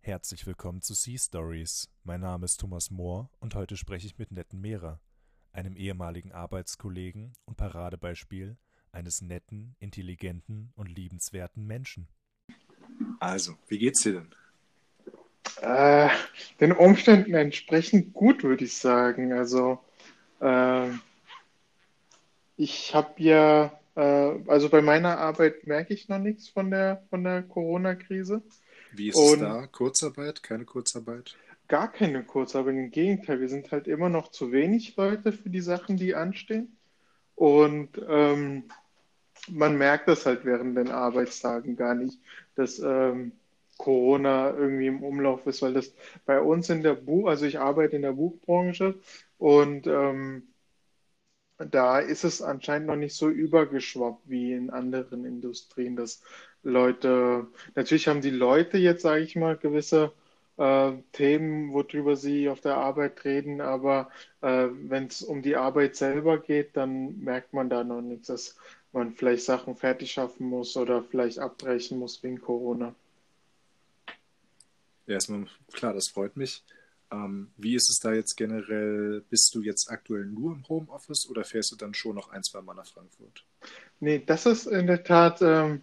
Herzlich willkommen zu Sea Stories. Mein Name ist Thomas Mohr und heute spreche ich mit Netten Mehrer, einem ehemaligen Arbeitskollegen und Paradebeispiel eines netten, intelligenten und liebenswerten Menschen. Also, wie geht's dir denn? Äh, den Umständen entsprechend gut, würde ich sagen. Also, äh, ich habe ja, äh, also bei meiner Arbeit merke ich noch nichts von der, von der Corona-Krise. Wie ist es da? Kurzarbeit? Keine Kurzarbeit? Gar keine Kurzarbeit, im Gegenteil. Wir sind halt immer noch zu wenig Leute für die Sachen, die anstehen. Und ähm, man merkt das halt während den Arbeitstagen gar nicht, dass ähm, Corona irgendwie im Umlauf ist, weil das bei uns in der Buch, also ich arbeite in der Buchbranche und ähm, da ist es anscheinend noch nicht so übergeschwappt wie in anderen Industrien, dass Leute, natürlich haben die Leute jetzt, sage ich mal, gewisse äh, Themen, worüber sie auf der Arbeit reden, aber äh, wenn es um die Arbeit selber geht, dann merkt man da noch nichts, dass man vielleicht Sachen fertig schaffen muss oder vielleicht abbrechen muss wegen Corona. Ja, erstmal klar, das freut mich. Ähm, wie ist es da jetzt generell? Bist du jetzt aktuell nur im Homeoffice oder fährst du dann schon noch ein, zwei Mal nach Frankfurt? Nee, das ist in der Tat, ähm,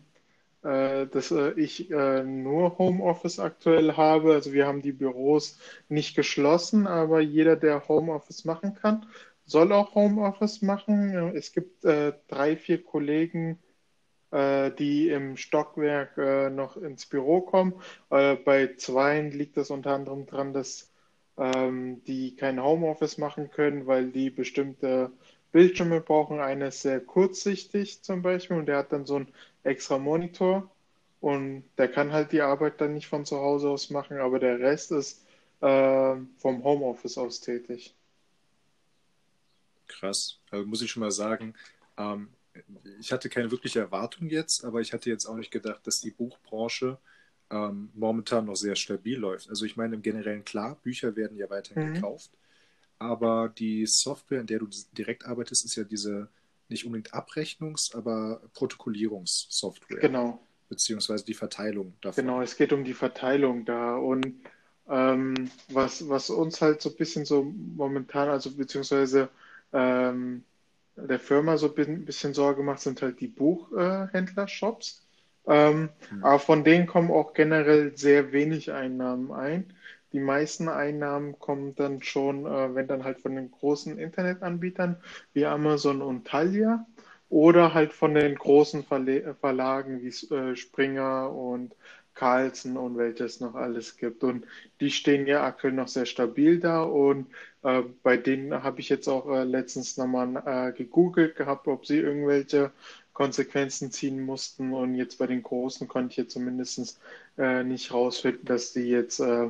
äh, dass äh, ich äh, nur Homeoffice aktuell habe. Also wir haben die Büros nicht geschlossen, aber jeder, der Homeoffice machen kann, soll auch Homeoffice machen. Es gibt äh, drei, vier Kollegen, die im Stockwerk äh, noch ins Büro kommen. Äh, bei zweien liegt das unter anderem daran, dass ähm, die kein Homeoffice machen können, weil die bestimmte Bildschirme brauchen. Einer ist sehr kurzsichtig zum Beispiel und der hat dann so einen extra Monitor und der kann halt die Arbeit dann nicht von zu Hause aus machen, aber der Rest ist äh, vom Homeoffice aus tätig. Krass. Also muss ich schon mal sagen, ähm, ich hatte keine wirkliche Erwartung jetzt, aber ich hatte jetzt auch nicht gedacht, dass die Buchbranche ähm, momentan noch sehr stabil läuft. Also ich meine im Generellen klar, Bücher werden ja weiterhin mhm. gekauft, aber die Software, in der du direkt arbeitest, ist ja diese nicht unbedingt Abrechnungs-, aber Protokollierungssoftware. Genau. Beziehungsweise die Verteilung davon. Genau, es geht um die Verteilung da. Und ähm, was, was uns halt so ein bisschen so momentan, also beziehungsweise ähm, der Firma so ein bisschen Sorge macht, sind halt die Buchhändler-Shops. Ähm, mhm. Aber von denen kommen auch generell sehr wenig Einnahmen ein. Die meisten Einnahmen kommen dann schon, äh, wenn dann halt von den großen Internetanbietern wie Amazon und Thalia oder halt von den großen Verle Verlagen wie äh, Springer und Carlsen und welches noch alles gibt. Und die stehen ja aktuell noch sehr stabil da und äh, bei denen habe ich jetzt auch äh, letztens nochmal äh, gegoogelt gehabt, ob sie irgendwelche Konsequenzen ziehen mussten. Und jetzt bei den Großen konnte ich jetzt zumindest äh, nicht rausfinden, dass die jetzt äh,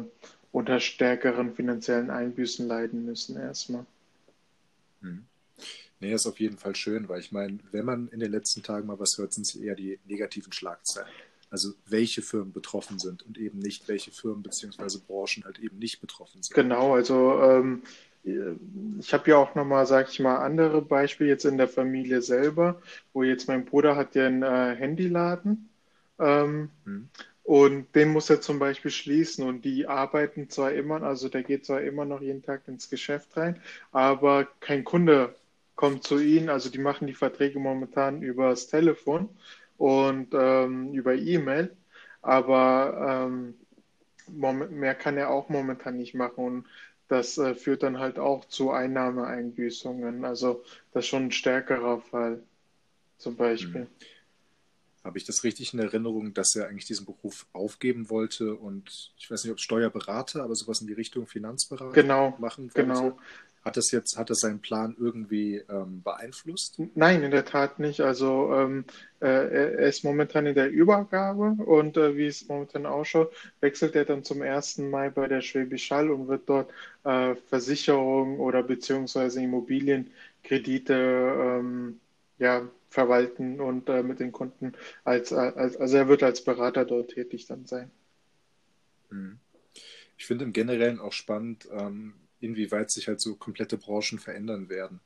unter stärkeren finanziellen Einbüßen leiden müssen erstmal. Hm. Nee, ist auf jeden Fall schön, weil ich meine, wenn man in den letzten Tagen mal was hört, sind es eher die negativen Schlagzeilen. Also welche Firmen betroffen sind und eben nicht, welche Firmen bzw. Branchen halt eben nicht betroffen sind. Genau, also ähm, ich habe ja auch nochmal, sag ich mal, andere Beispiele jetzt in der Familie selber, wo jetzt mein Bruder hat ja einen äh, Handyladen ähm, hm. und den muss er zum Beispiel schließen und die arbeiten zwar immer, also der geht zwar immer noch jeden Tag ins Geschäft rein, aber kein Kunde kommt zu ihnen, also die machen die Verträge momentan übers Telefon und ähm, über E-Mail, aber ähm, mehr kann er auch momentan nicht machen und das äh, führt dann halt auch zu Einnahmeeinbüßungen. Also das ist schon ein stärkerer Fall zum Beispiel. Hm. Habe ich das richtig in Erinnerung, dass er eigentlich diesen Beruf aufgeben wollte und ich weiß nicht, ob Steuerberater, aber sowas in die Richtung Finanzberater genau, machen wollte? Genau. Hat das jetzt, hat das seinen Plan irgendwie ähm, beeinflusst? Nein, in der Tat nicht. Also ähm, äh, er ist momentan in der Übergabe und äh, wie es momentan ausschaut, wechselt er dann zum 1. Mai bei der Schwäbisch Hall und wird dort äh, Versicherungen oder beziehungsweise Immobilienkredite ähm, ja, verwalten und äh, mit den Kunden als, als also er wird als Berater dort tätig dann sein. Hm. Ich finde im Generellen auch spannend, ähm, inwieweit sich halt so komplette Branchen verändern werden.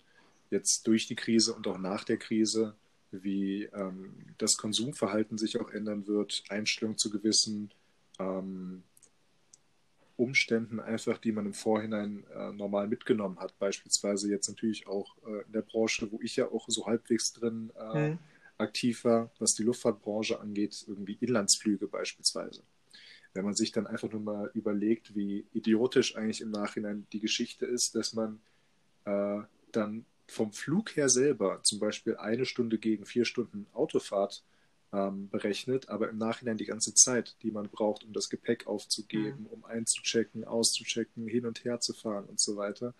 Jetzt durch die Krise und auch nach der Krise, wie ähm, das Konsumverhalten sich auch ändern wird, Einstellung zu gewissen ähm, Umständen einfach, die man im Vorhinein äh, normal mitgenommen hat. Beispielsweise jetzt natürlich auch äh, in der Branche, wo ich ja auch so halbwegs drin äh, mhm. aktiv war, was die Luftfahrtbranche angeht, irgendwie Inlandsflüge beispielsweise. Wenn man sich dann einfach nur mal überlegt, wie idiotisch eigentlich im Nachhinein die Geschichte ist, dass man äh, dann vom Flug her selber zum Beispiel eine Stunde gegen vier Stunden Autofahrt ähm, berechnet, aber im Nachhinein die ganze Zeit, die man braucht, um das Gepäck aufzugeben, mhm. um einzuchecken, auszuchecken, hin und her zu fahren und so weiter,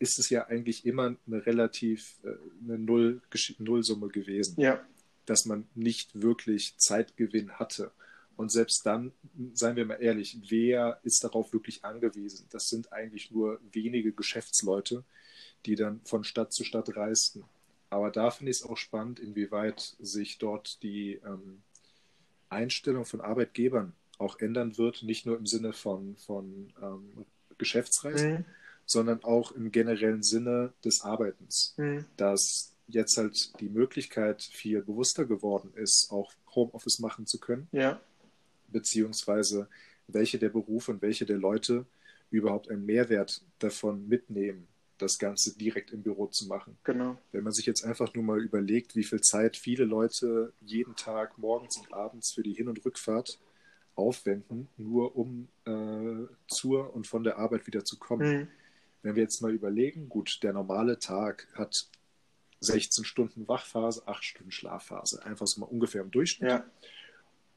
ist es ja eigentlich immer eine relativ äh, eine Null, Nullsumme gewesen. Ja. Dass man nicht wirklich Zeitgewinn hatte. Und selbst dann, seien wir mal ehrlich, wer ist darauf wirklich angewiesen? Das sind eigentlich nur wenige Geschäftsleute, die dann von Stadt zu Stadt reisten. Aber da finde ich es auch spannend, inwieweit sich dort die ähm, Einstellung von Arbeitgebern auch ändern wird, nicht nur im Sinne von, von ähm, Geschäftsreisen, mhm. sondern auch im generellen Sinne des Arbeitens. Mhm. Dass jetzt halt die Möglichkeit viel bewusster geworden ist, auch Homeoffice machen zu können. Ja. Beziehungsweise welche der Berufe und welche der Leute überhaupt einen Mehrwert davon mitnehmen, das Ganze direkt im Büro zu machen. Genau. Wenn man sich jetzt einfach nur mal überlegt, wie viel Zeit viele Leute jeden Tag morgens und abends für die Hin- und Rückfahrt aufwenden, nur um äh, zur und von der Arbeit wieder zu kommen. Mhm. Wenn wir jetzt mal überlegen, gut, der normale Tag hat 16 Stunden Wachphase, 8 Stunden Schlafphase, einfach so mal ungefähr im Durchschnitt. Ja.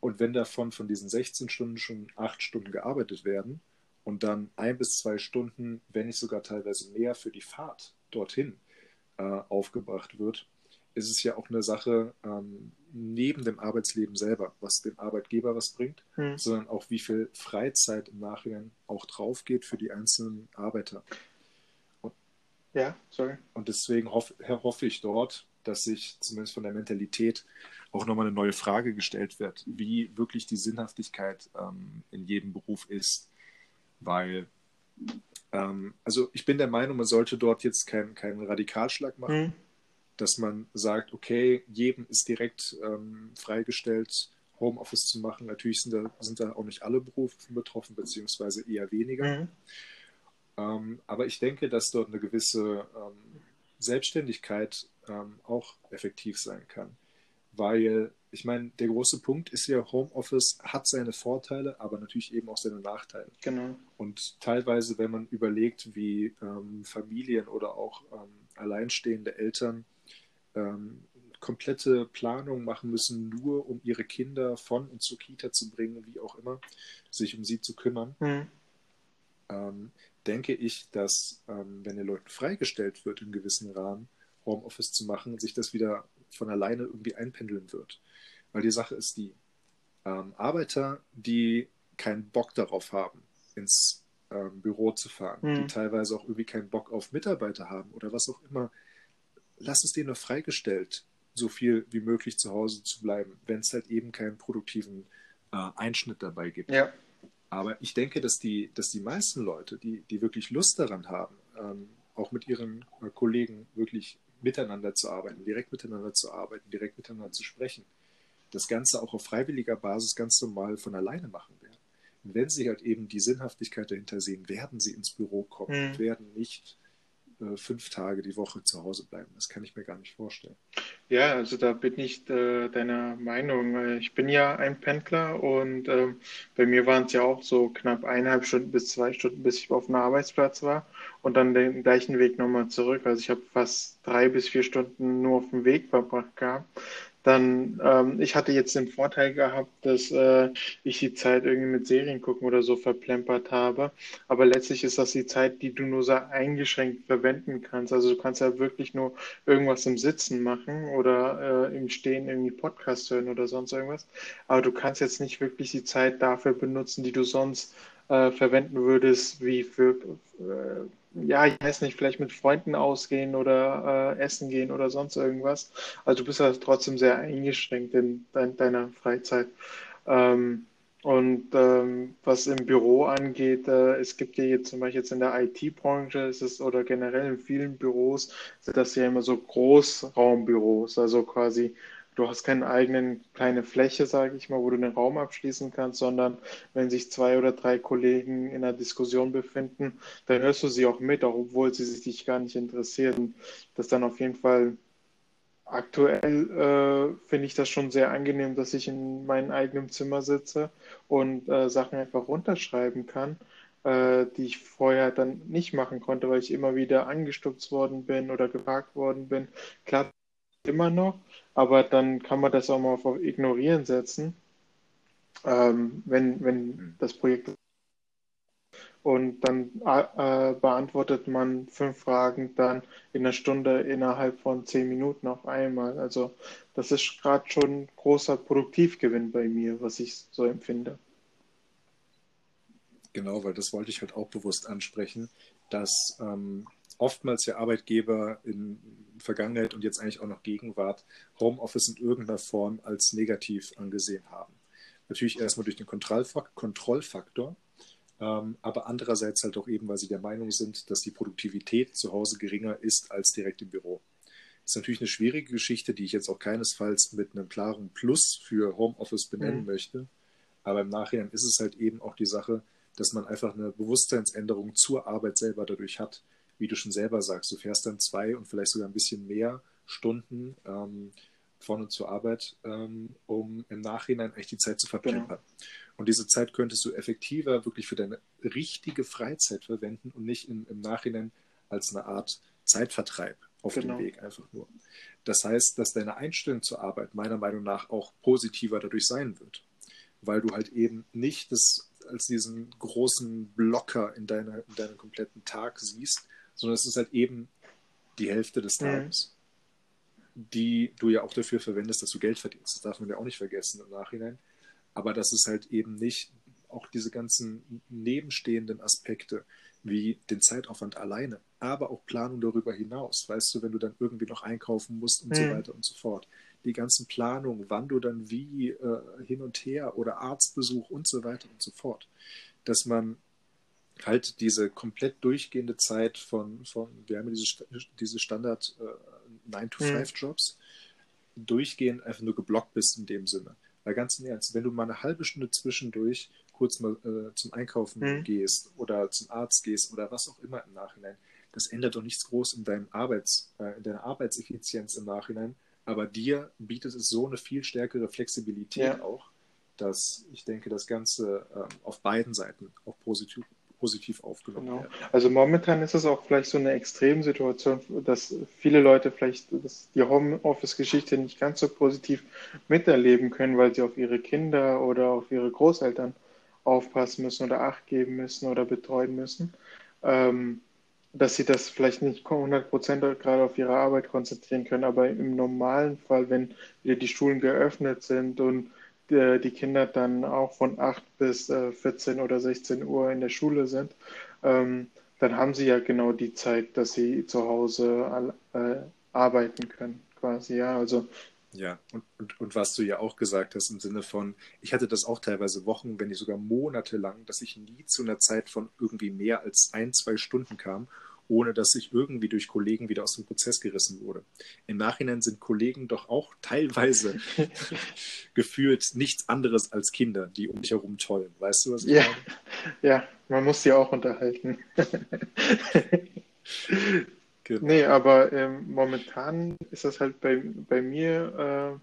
Und wenn davon von diesen 16 Stunden schon 8 Stunden gearbeitet werden, und dann ein bis zwei Stunden, wenn nicht sogar teilweise mehr für die Fahrt dorthin äh, aufgebracht wird, ist es ja auch eine Sache ähm, neben dem Arbeitsleben selber, was dem Arbeitgeber was bringt, hm. sondern auch wie viel Freizeit im Nachhinein auch drauf geht für die einzelnen Arbeiter. Und, ja, sorry. Und deswegen hoff, hoffe ich dort, dass sich zumindest von der Mentalität auch nochmal eine neue Frage gestellt wird, wie wirklich die Sinnhaftigkeit ähm, in jedem Beruf ist weil, ähm, also ich bin der Meinung, man sollte dort jetzt keinen kein Radikalschlag machen, mhm. dass man sagt, okay, jedem ist direkt ähm, freigestellt, Homeoffice zu machen. Natürlich sind da, sind da auch nicht alle Berufe betroffen, beziehungsweise eher weniger. Mhm. Ähm, aber ich denke, dass dort eine gewisse ähm, Selbstständigkeit ähm, auch effektiv sein kann. Weil ich meine, der große Punkt ist ja, Homeoffice hat seine Vorteile, aber natürlich eben auch seine Nachteile. Genau. Und teilweise, wenn man überlegt, wie ähm, Familien oder auch ähm, alleinstehende Eltern ähm, komplette Planung machen müssen, nur um ihre Kinder von und zur Kita zu bringen, wie auch immer, sich um sie zu kümmern, mhm. denke ich, dass, ähm, wenn den Leuten freigestellt wird, in gewissen Rahmen Homeoffice zu machen, sich das wieder von alleine irgendwie einpendeln wird. Weil die Sache ist die, ähm, Arbeiter, die keinen Bock darauf haben, ins ähm, Büro zu fahren, mhm. die teilweise auch irgendwie keinen Bock auf Mitarbeiter haben oder was auch immer, lass es denen nur freigestellt, so viel wie möglich zu Hause zu bleiben, wenn es halt eben keinen produktiven äh, Einschnitt dabei gibt. Ja. Aber ich denke, dass die, dass die meisten Leute, die, die wirklich Lust daran haben, ähm, auch mit ihren äh, Kollegen wirklich miteinander zu arbeiten, direkt miteinander zu arbeiten, direkt miteinander zu sprechen, das Ganze auch auf freiwilliger Basis ganz normal von alleine machen werden. Und wenn sie halt eben die Sinnhaftigkeit dahinter sehen, werden sie ins Büro kommen mhm. und werden nicht äh, fünf Tage die Woche zu Hause bleiben. Das kann ich mir gar nicht vorstellen. Ja, also da bin ich äh, deiner Meinung. Ich bin ja ein Pendler und äh, bei mir waren es ja auch so knapp eineinhalb Stunden bis zwei Stunden, bis ich auf dem Arbeitsplatz war und dann den gleichen Weg nochmal zurück. Also ich habe fast drei bis vier Stunden nur auf dem Weg verbracht gehabt dann, ähm, ich hatte jetzt den Vorteil gehabt, dass äh, ich die Zeit irgendwie mit Serien gucken oder so verplempert habe. Aber letztlich ist das die Zeit, die du nur so eingeschränkt verwenden kannst. Also du kannst ja wirklich nur irgendwas im Sitzen machen oder äh, im Stehen irgendwie Podcast hören oder sonst irgendwas. Aber du kannst jetzt nicht wirklich die Zeit dafür benutzen, die du sonst äh, verwenden würdest, wie für äh, ja, ich weiß nicht, vielleicht mit Freunden ausgehen oder äh, essen gehen oder sonst irgendwas. Also du bist ja trotzdem sehr eingeschränkt in dein, deiner Freizeit. Ähm, Und ähm, was im Büro angeht, äh, es gibt ja jetzt zum Beispiel jetzt in der IT-Branche oder generell in vielen Büros sind das ja immer so Großraumbüros, also quasi du hast keine eigenen kleine Fläche, sage ich mal, wo du einen Raum abschließen kannst, sondern wenn sich zwei oder drei Kollegen in einer Diskussion befinden, dann hörst du sie auch mit, auch obwohl sie sich gar nicht interessieren. Das ist dann auf jeden Fall aktuell äh, finde ich das schon sehr angenehm, dass ich in meinem eigenen Zimmer sitze und äh, Sachen einfach runterschreiben kann, äh, die ich vorher dann nicht machen konnte, weil ich immer wieder angestupst worden bin oder gefragt worden bin. Klar, immer noch, aber dann kann man das auch mal auf Ignorieren setzen, ähm, wenn, wenn hm. das Projekt und dann äh, beantwortet man fünf Fragen dann in einer Stunde innerhalb von zehn Minuten auf einmal. Also das ist gerade schon ein großer Produktivgewinn bei mir, was ich so empfinde. Genau, weil das wollte ich halt auch bewusst ansprechen, dass ähm, oftmals der Arbeitgeber in Vergangenheit und jetzt eigentlich auch noch Gegenwart Homeoffice in irgendeiner Form als negativ angesehen haben. Natürlich erstmal durch den Kontrollfaktor, aber andererseits halt auch eben, weil sie der Meinung sind, dass die Produktivität zu Hause geringer ist als direkt im Büro. Das ist natürlich eine schwierige Geschichte, die ich jetzt auch keinesfalls mit einem klaren Plus für Homeoffice benennen mhm. möchte. Aber im Nachhinein ist es halt eben auch die Sache, dass man einfach eine Bewusstseinsänderung zur Arbeit selber dadurch hat wie du schon selber sagst, du fährst dann zwei und vielleicht sogar ein bisschen mehr Stunden ähm, vorne zur Arbeit, ähm, um im Nachhinein eigentlich die Zeit zu verplempern. Genau. Und diese Zeit könntest du effektiver wirklich für deine richtige Freizeit verwenden und nicht in, im Nachhinein als eine Art Zeitvertreib auf genau. dem Weg einfach nur. Das heißt, dass deine Einstellung zur Arbeit meiner Meinung nach auch positiver dadurch sein wird, weil du halt eben nicht das als diesen großen Blocker in, deiner, in deinem kompletten Tag siehst, sondern es ist halt eben die Hälfte des mhm. Tages, mhm. die du ja auch dafür verwendest, dass du Geld verdienst. Das darf man ja auch nicht vergessen im Nachhinein. Aber das ist halt eben nicht auch diese ganzen nebenstehenden Aspekte wie den Zeitaufwand alleine, aber auch Planung darüber hinaus. Weißt du, wenn du dann irgendwie noch einkaufen musst und mhm. so weiter und so fort. Die ganzen Planungen, wann du dann wie äh, hin und her oder Arztbesuch und so weiter und so fort. Dass man halt diese komplett durchgehende Zeit von, von wir haben ja diese, diese Standard äh, 9-to-5-Jobs, mhm. durchgehend einfach nur geblockt bist in dem Sinne. Weil ganz im Ernst, wenn du mal eine halbe Stunde zwischendurch kurz mal äh, zum Einkaufen mhm. gehst oder zum Arzt gehst oder was auch immer im Nachhinein, das ändert doch nichts groß in, deinem Arbeits, äh, in deiner Arbeitseffizienz im Nachhinein. Aber dir bietet es so eine viel stärkere Flexibilität ja. auch, dass ich denke, das Ganze äh, auf beiden Seiten auch positiv, positiv aufgenommen genau. werden. Also momentan ist es auch vielleicht so eine Extremsituation, dass viele Leute vielleicht die Homeoffice-Geschichte nicht ganz so positiv miterleben können, weil sie auf ihre Kinder oder auf ihre Großeltern aufpassen müssen oder Acht geben müssen oder betreuen müssen. Ähm, dass sie das vielleicht nicht 100% gerade auf ihre Arbeit konzentrieren können, aber im normalen Fall, wenn wieder die Schulen geöffnet sind und die Kinder dann auch von 8 bis 14 äh, oder 16 Uhr in der Schule sind, ähm, dann haben sie ja genau die Zeit, dass sie zu Hause äh, arbeiten können, quasi, ja. Also ja, und, und, und was du ja auch gesagt hast im Sinne von, ich hatte das auch teilweise Wochen, wenn nicht sogar Monate lang, dass ich nie zu einer Zeit von irgendwie mehr als ein, zwei Stunden kam ohne dass ich irgendwie durch Kollegen wieder aus dem Prozess gerissen wurde. Im Nachhinein sind Kollegen doch auch teilweise gefühlt nichts anderes als Kinder, die um mich herum tollen. Weißt du, was ich ja. meine? Ja, man muss sie auch unterhalten. genau. Nee, aber ähm, momentan ist das halt bei, bei mir äh,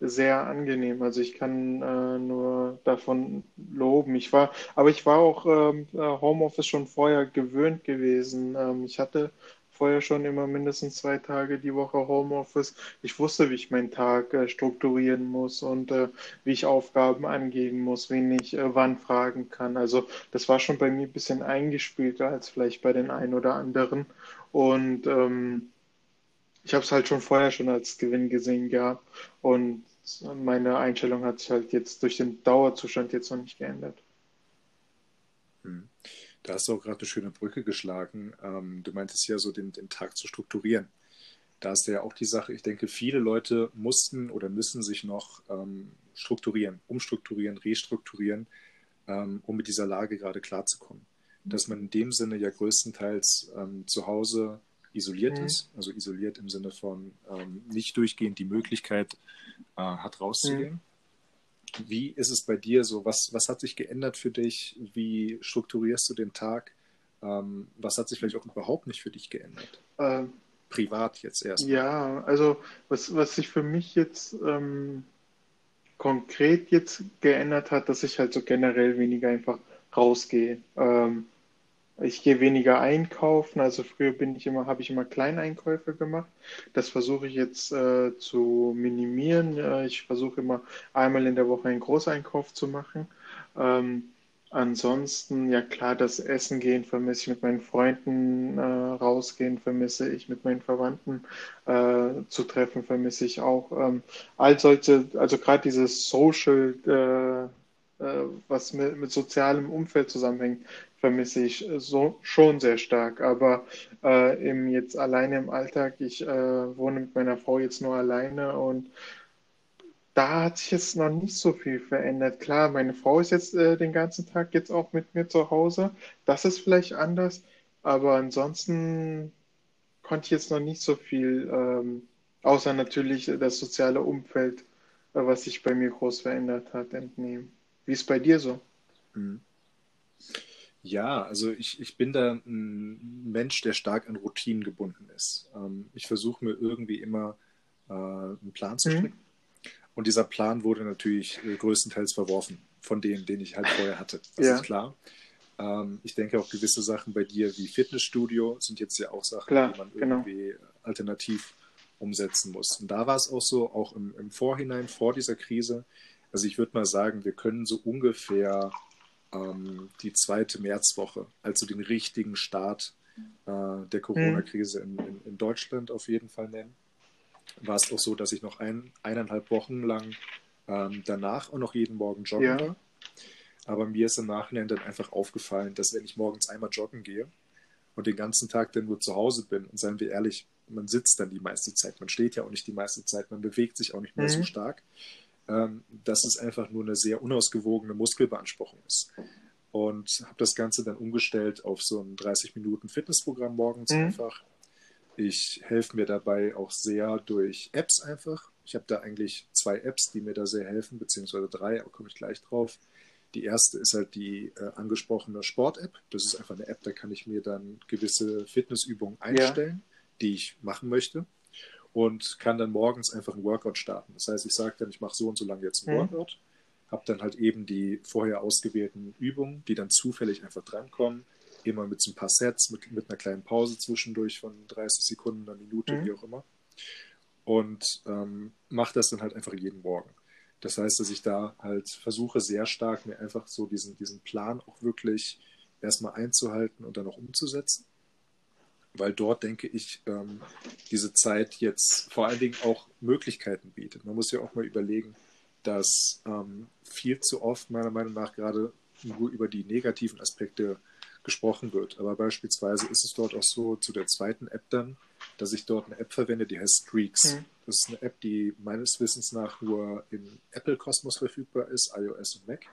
sehr angenehm. Also ich kann äh, nur davon loben. Ich war, aber ich war auch ähm, äh, Homeoffice schon vorher gewöhnt gewesen. Ähm, ich hatte vorher schon immer mindestens zwei Tage die Woche Homeoffice. Ich wusste, wie ich meinen Tag äh, strukturieren muss und äh, wie ich Aufgaben angehen muss, wen ich äh, wann fragen kann. Also das war schon bei mir ein bisschen eingespielter als vielleicht bei den einen oder anderen. Und ähm, ich habe es halt schon vorher schon als Gewinn gesehen gehabt und meine Einstellung hat sich halt jetzt durch den Dauerzustand jetzt noch nicht geändert. Hm. Da hast du auch gerade eine schöne Brücke geschlagen. Ähm, du meintest ja so, den, den Tag zu strukturieren. Da ist ja auch die Sache, ich denke, viele Leute mussten oder müssen sich noch ähm, strukturieren, umstrukturieren, restrukturieren, ähm, um mit dieser Lage gerade klarzukommen. Dass man in dem Sinne ja größtenteils ähm, zu Hause isoliert mhm. ist, also isoliert im Sinne von ähm, nicht durchgehend die Möglichkeit äh, hat, rauszugehen. Mhm. Wie ist es bei dir so? Was, was hat sich geändert für dich? Wie strukturierst du den Tag? Ähm, was hat sich vielleicht auch überhaupt nicht für dich geändert? Ähm, Privat jetzt erst. Ja, also was, was sich für mich jetzt ähm, konkret jetzt geändert hat, dass ich halt so generell weniger einfach rausgehe. Ähm, ich gehe weniger einkaufen. Also früher bin ich immer, habe ich immer Kleineinkäufe gemacht. Das versuche ich jetzt äh, zu minimieren. Äh, ich versuche immer einmal in der Woche einen Großeinkauf zu machen. Ähm, ansonsten, ja klar, das Essen gehen vermisse ich mit meinen Freunden, äh, rausgehen vermisse ich mit meinen Verwandten äh, zu treffen vermisse ich auch. Ähm, all solche, also gerade dieses Social, äh, äh, was mit, mit sozialem Umfeld zusammenhängt, vermisse ich so schon sehr stark. Aber äh, im, jetzt alleine im Alltag, ich äh, wohne mit meiner Frau jetzt nur alleine und da hat sich jetzt noch nicht so viel verändert. Klar, meine Frau ist jetzt äh, den ganzen Tag jetzt auch mit mir zu Hause. Das ist vielleicht anders, aber ansonsten konnte ich jetzt noch nicht so viel, ähm, außer natürlich das soziale Umfeld, äh, was sich bei mir groß verändert hat, entnehmen. Wie ist bei dir so? Mhm. Ja, also ich, ich bin da ein Mensch, der stark an Routinen gebunden ist. Ähm, ich versuche mir irgendwie immer äh, einen Plan zu mhm. stricken. Mhm. Und dieser Plan wurde natürlich äh, größtenteils verworfen von dem, den ich halt vorher hatte. Das ja. ist klar. Ähm, ich denke auch gewisse Sachen bei dir wie Fitnessstudio sind jetzt ja auch Sachen, klar, die man genau. irgendwie alternativ umsetzen muss. Und da war es auch so, auch im, im Vorhinein, vor dieser Krise, also ich würde mal sagen, wir können so ungefähr ähm, die zweite Märzwoche, also den richtigen Start äh, der Corona-Krise in, in, in, Deutschland auf jeden Fall nennen. War es auch so, dass ich noch ein, eineinhalb Wochen lang ähm, danach auch noch jeden Morgen joggen ja. war. Aber mir ist im Nachhinein dann einfach aufgefallen, dass wenn ich morgens einmal joggen gehe und den ganzen Tag dann nur zu Hause bin, und seien wir ehrlich, man sitzt dann die meiste Zeit, man steht ja auch nicht die meiste Zeit, man bewegt sich auch nicht mehr mhm. so stark, ähm, dass es einfach nur eine sehr unausgewogene Muskelbeanspruchung ist. Und habe das Ganze dann umgestellt auf so ein 30-Minuten-Fitnessprogramm morgens mhm. einfach. Ich helfe mir dabei auch sehr durch Apps einfach. Ich habe da eigentlich zwei Apps, die mir da sehr helfen, beziehungsweise drei, aber komme ich gleich drauf. Die erste ist halt die äh, angesprochene Sport-App. Das ist einfach eine App, da kann ich mir dann gewisse Fitnessübungen einstellen, ja. die ich machen möchte und kann dann morgens einfach ein Workout starten. Das heißt, ich sage dann, ich mache so und so lange jetzt ein mhm. Workout, habe dann halt eben die vorher ausgewählten Übungen, die dann zufällig einfach drankommen, immer mit so ein paar Sets, mit, mit einer kleinen Pause zwischendurch von 30 Sekunden, einer Minute, mhm. wie auch immer. Und ähm, mache das dann halt einfach jeden Morgen. Das heißt, dass ich da halt versuche, sehr stark mir einfach so diesen, diesen Plan auch wirklich erstmal einzuhalten und dann auch umzusetzen weil dort, denke ich, ähm, diese Zeit jetzt vor allen Dingen auch Möglichkeiten bietet. Man muss ja auch mal überlegen, dass ähm, viel zu oft meiner Meinung nach gerade nur über die negativen Aspekte gesprochen wird. Aber beispielsweise ist es dort auch so zu der zweiten App dann, dass ich dort eine App verwende, die heißt Streaks. Mhm. Das ist eine App, die meines Wissens nach nur im Apple-Kosmos verfügbar ist, iOS und Mac.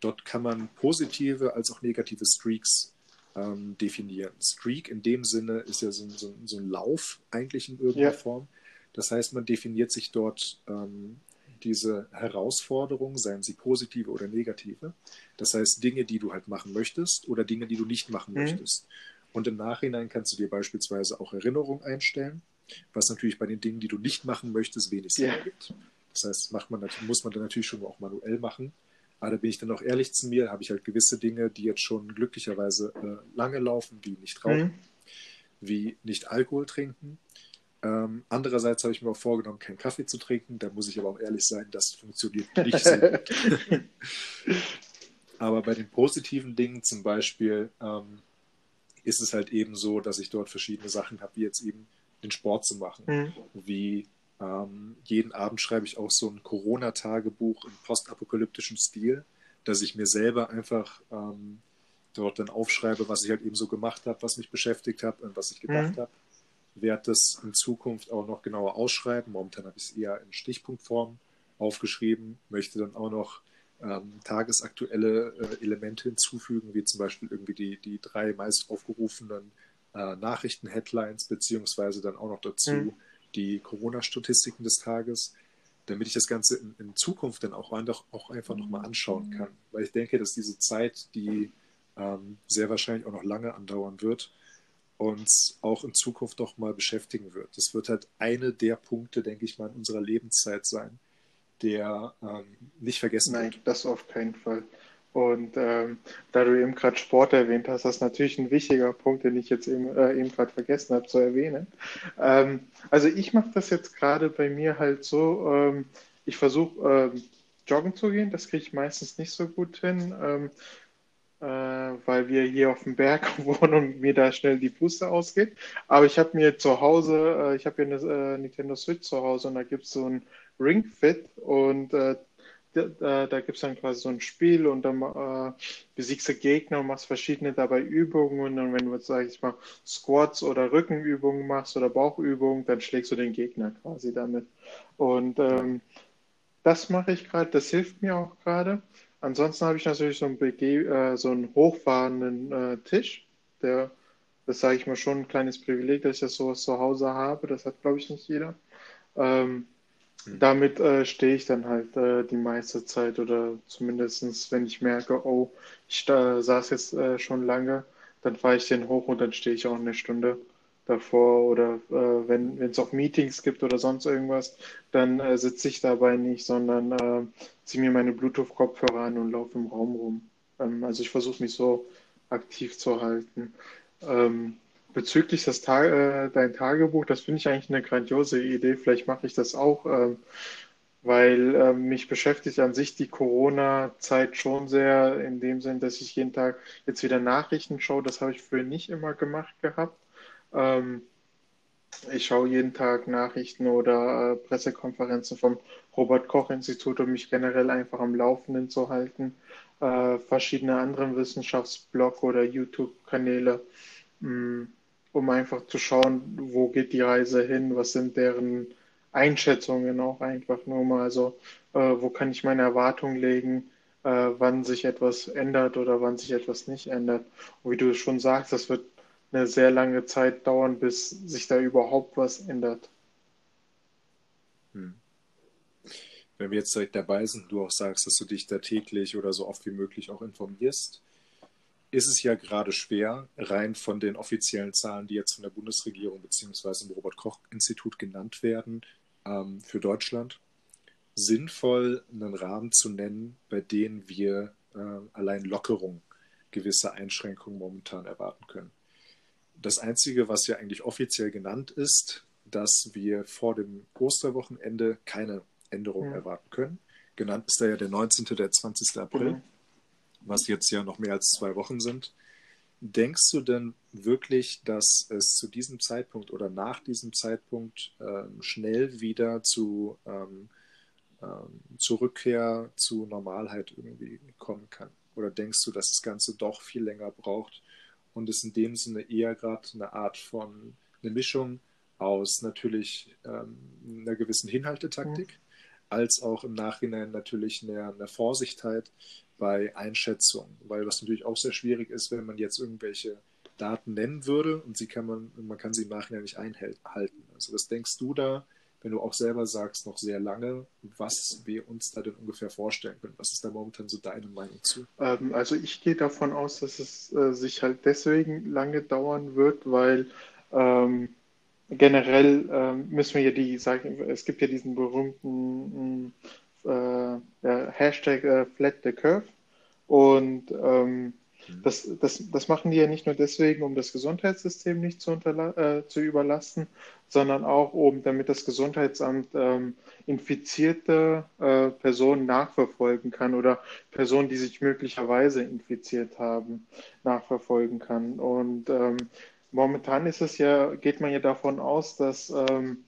Dort kann man positive als auch negative Streaks ähm, definieren. Streak in dem Sinne ist ja so, so, so ein Lauf eigentlich in irgendeiner ja. Form. Das heißt, man definiert sich dort ähm, diese Herausforderungen, seien sie positive oder negative. Das heißt, Dinge, die du halt machen möchtest oder Dinge, die du nicht machen mhm. möchtest. Und im Nachhinein kannst du dir beispielsweise auch Erinnerungen einstellen, was natürlich bei den Dingen, die du nicht machen möchtest, wenig Sinn ja. gibt. Das heißt, macht man, muss man dann natürlich schon auch manuell machen. Aber da bin ich dann auch ehrlich zu mir, habe ich halt gewisse Dinge, die jetzt schon glücklicherweise äh, lange laufen, wie nicht rauchen, mhm. wie nicht Alkohol trinken. Ähm, andererseits habe ich mir auch vorgenommen, keinen Kaffee zu trinken. Da muss ich aber auch ehrlich sein, das funktioniert nicht so gut. aber bei den positiven Dingen zum Beispiel ähm, ist es halt eben so, dass ich dort verschiedene Sachen habe, wie jetzt eben den Sport zu machen, mhm. wie ähm, jeden Abend schreibe ich auch so ein Corona-Tagebuch im postapokalyptischen Stil, dass ich mir selber einfach ähm, dort dann aufschreibe, was ich halt eben so gemacht habe, was mich beschäftigt hat und was ich gedacht mhm. habe. Werde das in Zukunft auch noch genauer ausschreiben. Momentan habe ich es eher in Stichpunktform aufgeschrieben, möchte dann auch noch ähm, tagesaktuelle äh, Elemente hinzufügen, wie zum Beispiel irgendwie die, die drei meist aufgerufenen äh, Nachrichten-Headlines, beziehungsweise dann auch noch dazu mhm. Die Corona-Statistiken des Tages, damit ich das Ganze in, in Zukunft dann auch einfach, auch einfach nochmal anschauen kann. Weil ich denke, dass diese Zeit, die ähm, sehr wahrscheinlich auch noch lange andauern wird, uns auch in Zukunft noch mal beschäftigen wird. Das wird halt eine der Punkte, denke ich mal, in unserer Lebenszeit sein, der ähm, nicht vergessen Nein, wird. Nein, das auf keinen Fall. Und ähm, da du eben gerade Sport erwähnt hast, das ist natürlich ein wichtiger Punkt, den ich jetzt eben, äh, eben gerade vergessen habe zu erwähnen. Ähm, also ich mache das jetzt gerade bei mir halt so, ähm, ich versuche ähm, joggen zu gehen, das kriege ich meistens nicht so gut hin, ähm, äh, weil wir hier auf dem Berg wohnen und mir da schnell die Puste ausgeht. Aber ich habe mir zu Hause, äh, ich habe hier eine äh, Nintendo Switch zu Hause und da gibt es so ein Ring Fit und äh, da, da gibt es dann quasi so ein Spiel und dann äh, besiegst du Gegner und machst verschiedene dabei Übungen und wenn du jetzt, sag ich mal, Squats oder Rückenübungen machst oder Bauchübungen, dann schlägst du den Gegner quasi damit. Und ähm, das mache ich gerade, das hilft mir auch gerade. Ansonsten habe ich natürlich so einen, BG, äh, so einen hochfahrenden äh, Tisch, der, das sage ich mal schon ein kleines Privileg, dass ich das sowas zu Hause habe. Das hat, glaube ich, nicht jeder. Ähm, hm. Damit äh, stehe ich dann halt äh, die meiste Zeit oder zumindest, wenn ich merke, oh, ich äh, saß jetzt äh, schon lange, dann fahre ich den hoch und dann stehe ich auch eine Stunde davor oder äh, wenn es auch Meetings gibt oder sonst irgendwas, dann äh, sitze ich dabei nicht, sondern ziehe mir meine Bluetooth-Kopfhörer an und laufe im Raum rum. Ähm, also ich versuche mich so aktiv zu halten. Ähm, bezüglich des Ta äh, dein Tagebuch, das finde ich eigentlich eine grandiose Idee. Vielleicht mache ich das auch, äh, weil äh, mich beschäftigt an sich die Corona-Zeit schon sehr, in dem Sinn, dass ich jeden Tag jetzt wieder Nachrichten schaue. Das habe ich früher nicht immer gemacht gehabt. Ähm, ich schaue jeden Tag Nachrichten oder äh, Pressekonferenzen vom Robert Koch Institut, um mich generell einfach am Laufenden zu halten. Äh, verschiedene andere Wissenschaftsblog oder YouTube-Kanäle. Mm, um einfach zu schauen, wo geht die Reise hin, was sind deren Einschätzungen auch einfach nur mal, also äh, wo kann ich meine Erwartungen legen, äh, wann sich etwas ändert oder wann sich etwas nicht ändert. Und wie du schon sagst, das wird eine sehr lange Zeit dauern, bis sich da überhaupt was ändert. Hm. Wenn wir jetzt direkt dabei sind, du auch sagst, dass du dich da täglich oder so oft wie möglich auch informierst, ist es ja gerade schwer, rein von den offiziellen Zahlen, die jetzt von der Bundesregierung bzw. im Robert-Koch-Institut genannt werden, ähm, für Deutschland, sinnvoll einen Rahmen zu nennen, bei dem wir äh, allein Lockerung gewisser Einschränkungen momentan erwarten können. Das Einzige, was ja eigentlich offiziell genannt ist, dass wir vor dem Osterwochenende keine Änderungen ja. erwarten können. Genannt ist da ja der 19. der 20. April. Mhm was jetzt ja noch mehr als zwei Wochen sind. Denkst du denn wirklich, dass es zu diesem Zeitpunkt oder nach diesem Zeitpunkt ähm, schnell wieder zu ähm, ähm, zur Rückkehr zu Normalheit irgendwie kommen kann? Oder denkst du, dass das Ganze doch viel länger braucht und es in dem Sinne eher gerade eine Art von eine Mischung aus natürlich ähm, einer gewissen Hinhaltetaktik, mhm. als auch im Nachhinein natürlich einer, einer Vorsichtheit, bei Einschätzung, weil was natürlich auch sehr schwierig ist, wenn man jetzt irgendwelche Daten nennen würde und sie kann man, man kann sie im Nachhinein nicht einhalten. Also was denkst du da, wenn du auch selber sagst, noch sehr lange, was wir uns da denn ungefähr vorstellen können? Was ist da momentan so deine Meinung zu? Ähm, also ich gehe davon aus, dass es äh, sich halt deswegen lange dauern wird, weil ähm, generell ähm, müssen wir ja die, sagen, es gibt ja diesen berühmten äh, Hashtag äh, Flat the Curve. Und ähm, mhm. das, das, das machen die ja nicht nur deswegen, um das Gesundheitssystem nicht zu, äh, zu überlasten, sondern auch, um damit das Gesundheitsamt ähm, infizierte äh, Personen nachverfolgen kann oder Personen, die sich möglicherweise infiziert haben, nachverfolgen kann. Und ähm, momentan ist es ja, geht man ja davon aus, dass ähm,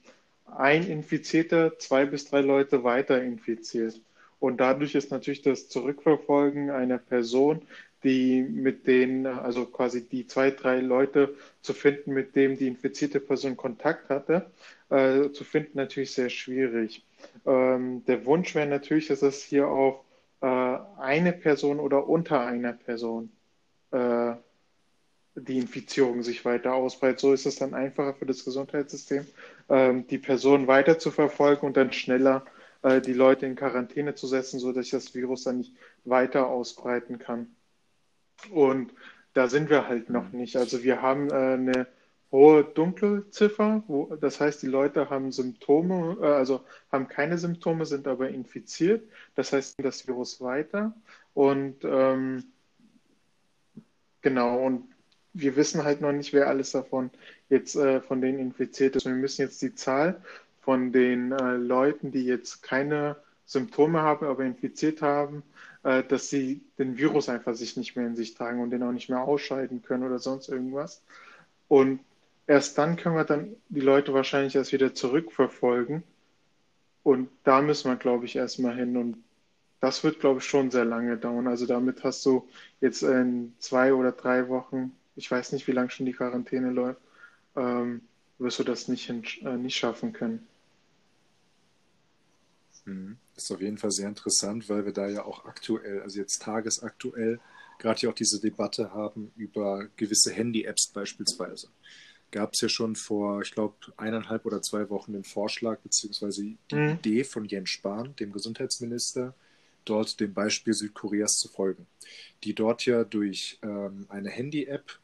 ein Infizierter zwei bis drei Leute weiter infiziert. Und dadurch ist natürlich das Zurückverfolgen einer Person, die mit denen, also quasi die zwei, drei Leute zu finden, mit denen die infizierte Person Kontakt hatte, äh, zu finden natürlich sehr schwierig. Ähm, der Wunsch wäre natürlich, dass es hier auf äh, eine Person oder unter einer Person äh, die Infizierung sich weiter ausbreitet. So ist es dann einfacher für das Gesundheitssystem, ähm, die Person weiter zu verfolgen und dann schneller äh, die Leute in Quarantäne zu setzen, sodass sich das Virus dann nicht weiter ausbreiten kann. Und da sind wir halt noch nicht. Also wir haben äh, eine hohe Dunkelziffer, wo, das heißt, die Leute haben Symptome, äh, also haben keine Symptome, sind aber infiziert. Das heißt, das Virus weiter. Und ähm, genau, und wir wissen halt noch nicht, wer alles davon jetzt äh, von denen infiziert ist. Wir müssen jetzt die Zahl von den äh, Leuten, die jetzt keine Symptome haben, aber infiziert haben, äh, dass sie den Virus einfach sich nicht mehr in sich tragen und den auch nicht mehr ausscheiden können oder sonst irgendwas. Und erst dann können wir dann die Leute wahrscheinlich erst wieder zurückverfolgen. Und da müssen wir, glaube ich, erstmal hin. Und das wird, glaube ich, schon sehr lange dauern. Also damit hast du jetzt in zwei oder drei Wochen, ich weiß nicht, wie lange schon die Quarantäne läuft, ähm, wirst du das nicht, hin, äh, nicht schaffen können. Mhm. Ist auf jeden Fall sehr interessant, weil wir da ja auch aktuell, also jetzt tagesaktuell, gerade ja auch diese Debatte haben über gewisse Handy-Apps beispielsweise. Gab es ja schon vor, ich glaube, eineinhalb oder zwei Wochen den Vorschlag beziehungsweise die mhm. Idee von Jens Spahn, dem Gesundheitsminister, dort dem Beispiel Südkoreas zu folgen, die dort ja durch ähm, eine Handy-App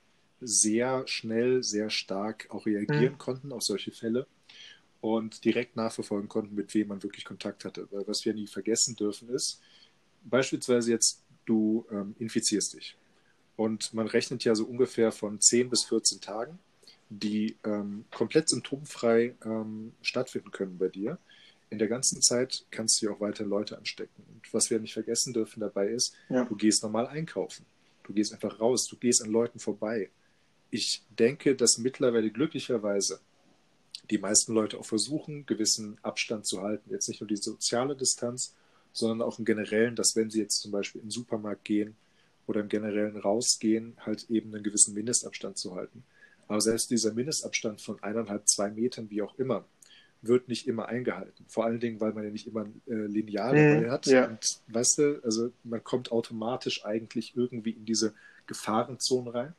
sehr schnell, sehr stark auch reagieren mhm. konnten auf solche Fälle und direkt nachverfolgen konnten, mit wem man wirklich Kontakt hatte. Weil was wir nie vergessen dürfen ist, beispielsweise jetzt du ähm, infizierst dich und man rechnet ja so ungefähr von 10 bis 14 Tagen, die ähm, komplett symptomfrei ähm, stattfinden können bei dir. In der ganzen Zeit kannst du ja auch weiter Leute anstecken. Und was wir nicht vergessen dürfen dabei ist, ja. du gehst normal einkaufen. Du gehst einfach raus, du gehst an Leuten vorbei. Ich denke, dass mittlerweile glücklicherweise die meisten Leute auch versuchen, gewissen Abstand zu halten. Jetzt nicht nur die soziale Distanz, sondern auch im Generellen, dass wenn sie jetzt zum Beispiel in den Supermarkt gehen oder im Generellen rausgehen, halt eben einen gewissen Mindestabstand zu halten. Aber selbst dieser Mindestabstand von eineinhalb, zwei Metern, wie auch immer, wird nicht immer eingehalten. Vor allen Dingen, weil man ja nicht immer ein äh, Lineal mhm, hat. Ja. Und weißt du, also man kommt automatisch eigentlich irgendwie in diese Gefahrenzone rein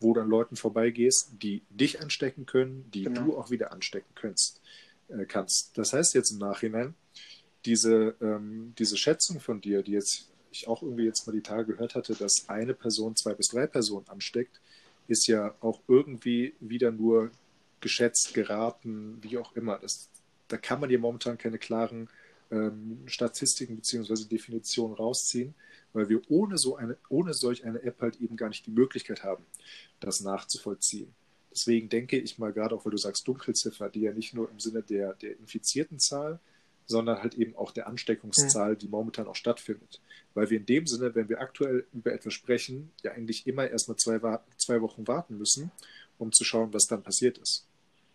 wo dann Leuten vorbeigehst, die dich anstecken können, die genau. du auch wieder anstecken kannst. Äh, kannst. Das heißt jetzt im Nachhinein, diese, ähm, diese Schätzung von dir, die jetzt ich auch irgendwie jetzt mal die Tage gehört hatte, dass eine Person zwei bis drei Personen ansteckt, ist ja auch irgendwie wieder nur geschätzt, geraten, wie auch immer. Das, da kann man dir momentan keine klaren ähm, Statistiken bzw. Definitionen rausziehen weil wir ohne, so eine, ohne solch eine App halt eben gar nicht die Möglichkeit haben, das nachzuvollziehen. Deswegen denke ich mal, gerade auch weil du sagst Dunkelziffer, die ja nicht nur im Sinne der, der infizierten Zahl, sondern halt eben auch der Ansteckungszahl, die momentan auch stattfindet. Weil wir in dem Sinne, wenn wir aktuell über etwas sprechen, ja eigentlich immer erstmal zwei, zwei Wochen warten müssen, um zu schauen, was dann passiert ist.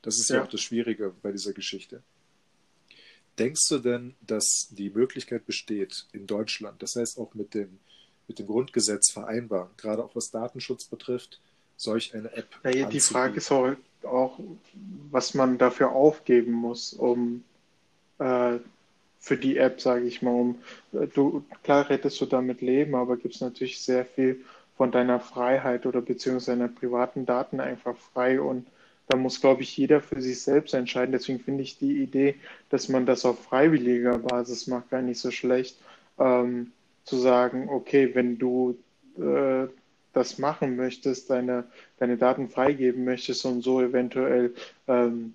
Das ist ja, ja auch das Schwierige bei dieser Geschichte. Denkst du denn, dass die Möglichkeit besteht, in Deutschland, das heißt auch mit dem, mit dem Grundgesetz vereinbar, gerade auch was Datenschutz betrifft, solch eine App? Ja, die Frage ist auch, auch, was man dafür aufgeben muss, um äh, für die App, sage ich mal, um du klar rettest du damit Leben, aber gibt es natürlich sehr viel von deiner Freiheit oder beziehungsweise deiner privaten Daten einfach frei und da muss, glaube ich, jeder für sich selbst entscheiden. Deswegen finde ich die Idee, dass man das auf freiwilliger Basis macht, gar nicht so schlecht. Ähm, zu sagen, okay, wenn du äh, das machen möchtest, deine, deine Daten freigeben möchtest und so eventuell ähm,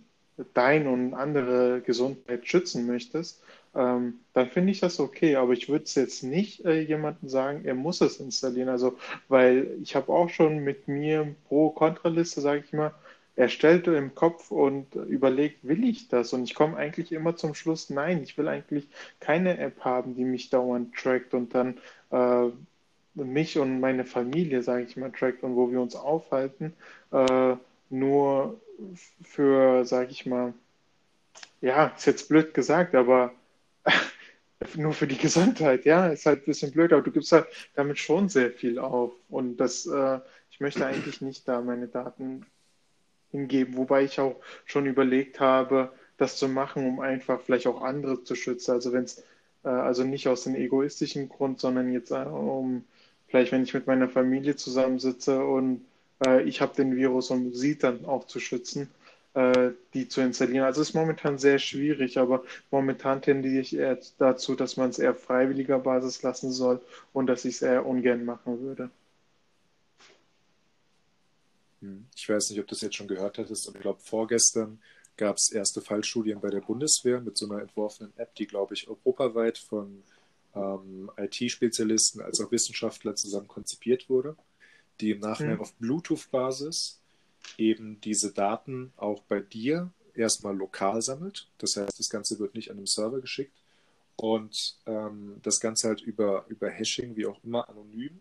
dein und andere Gesundheit schützen möchtest, ähm, dann finde ich das okay. Aber ich würde es jetzt nicht äh, jemandem sagen, er muss es installieren. Also, weil ich habe auch schon mit mir Pro-Kontra-Liste, sage ich mal, erstellt im Kopf und überlegt, will ich das? Und ich komme eigentlich immer zum Schluss, nein, ich will eigentlich keine App haben, die mich dauernd trackt und dann äh, mich und meine Familie, sage ich mal, trackt und wo wir uns aufhalten, äh, nur für, sage ich mal, ja, ist jetzt blöd gesagt, aber nur für die Gesundheit, ja, ist halt ein bisschen blöd, aber du gibst halt damit schon sehr viel auf und das, äh, ich möchte eigentlich nicht da meine Daten hingeben. Wobei ich auch schon überlegt habe, das zu machen, um einfach vielleicht auch andere zu schützen. Also wenn es äh, also nicht aus dem egoistischen Grund, sondern jetzt äh, um vielleicht, wenn ich mit meiner Familie zusammensitze und äh, ich habe den Virus, um sie dann auch zu schützen, äh, die zu installieren. Also es ist momentan sehr schwierig, aber momentan tendiere ich eher dazu, dass man es eher freiwilliger Basis lassen soll und dass ich es eher ungern machen würde. Hm. Ich weiß nicht, ob du das jetzt schon gehört hattest, aber ich glaube, vorgestern gab es erste Fallstudien bei der Bundeswehr mit so einer entworfenen App, die, glaube ich, europaweit von ähm, IT-Spezialisten als auch Wissenschaftler zusammen konzipiert wurde, die im Nachhinein mhm. auf Bluetooth-Basis eben diese Daten auch bei dir erstmal lokal sammelt. Das heißt, das Ganze wird nicht an einem Server geschickt und ähm, das Ganze halt über, über Hashing, wie auch immer, anonym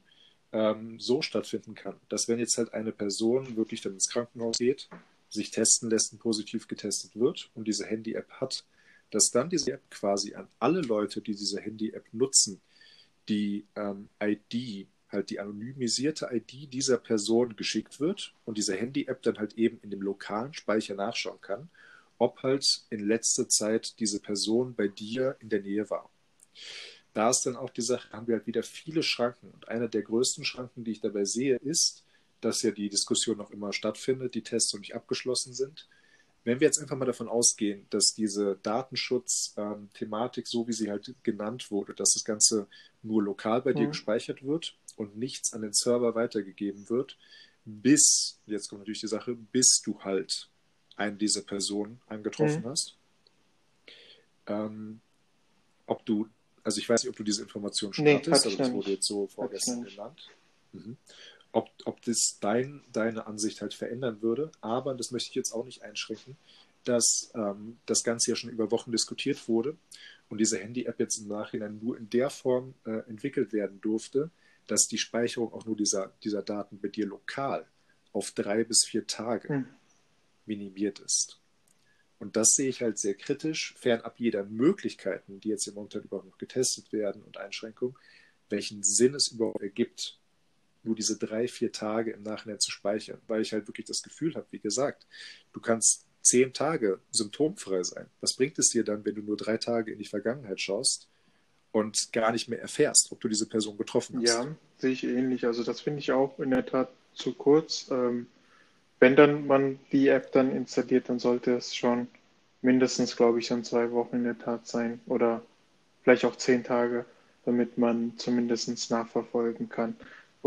ähm, so stattfinden kann, dass wenn jetzt halt eine Person wirklich dann ins Krankenhaus geht, sich testen lässt und positiv getestet wird und diese Handy-App hat, dass dann diese App quasi an alle Leute, die diese Handy-App nutzen, die ähm, ID, halt die anonymisierte ID dieser Person geschickt wird und diese Handy-App dann halt eben in dem lokalen Speicher nachschauen kann, ob halt in letzter Zeit diese Person bei dir in der Nähe war. Da ist dann auch die Sache, haben wir halt wieder viele Schranken. Und einer der größten Schranken, die ich dabei sehe, ist, dass ja die Diskussion noch immer stattfindet, die Tests noch nicht abgeschlossen sind. Wenn wir jetzt einfach mal davon ausgehen, dass diese Datenschutz-Thematik, so wie sie halt genannt wurde, dass das Ganze nur lokal bei mhm. dir gespeichert wird und nichts an den Server weitergegeben wird, bis, jetzt kommt natürlich die Sache, bis du halt eine dieser Personen angetroffen mhm. hast. Ähm, ob du, also ich weiß nicht, ob du diese Information schon nee, hattest, aber das wurde jetzt so vorgestern genannt. Mhm ob, ob das dein, deine Ansicht halt verändern würde. Aber, das möchte ich jetzt auch nicht einschränken, dass ähm, das Ganze ja schon über Wochen diskutiert wurde und diese Handy-App jetzt im Nachhinein nur in der Form äh, entwickelt werden durfte, dass die Speicherung auch nur dieser, dieser Daten bei dir lokal auf drei bis vier Tage hm. minimiert ist. Und das sehe ich halt sehr kritisch, fernab jeder Möglichkeiten, die jetzt im Moment überhaupt noch getestet werden und Einschränkungen, welchen Sinn es überhaupt ergibt, nur diese drei, vier Tage im Nachhinein zu speichern, weil ich halt wirklich das Gefühl habe, wie gesagt, du kannst zehn Tage symptomfrei sein. Was bringt es dir dann, wenn du nur drei Tage in die Vergangenheit schaust und gar nicht mehr erfährst, ob du diese Person getroffen hast? Ja, sehe ich ähnlich. Also das finde ich auch in der Tat zu kurz. Ähm, wenn dann man die App dann installiert, dann sollte es schon mindestens, glaube ich, dann zwei Wochen in der Tat sein oder vielleicht auch zehn Tage, damit man zumindest nachverfolgen kann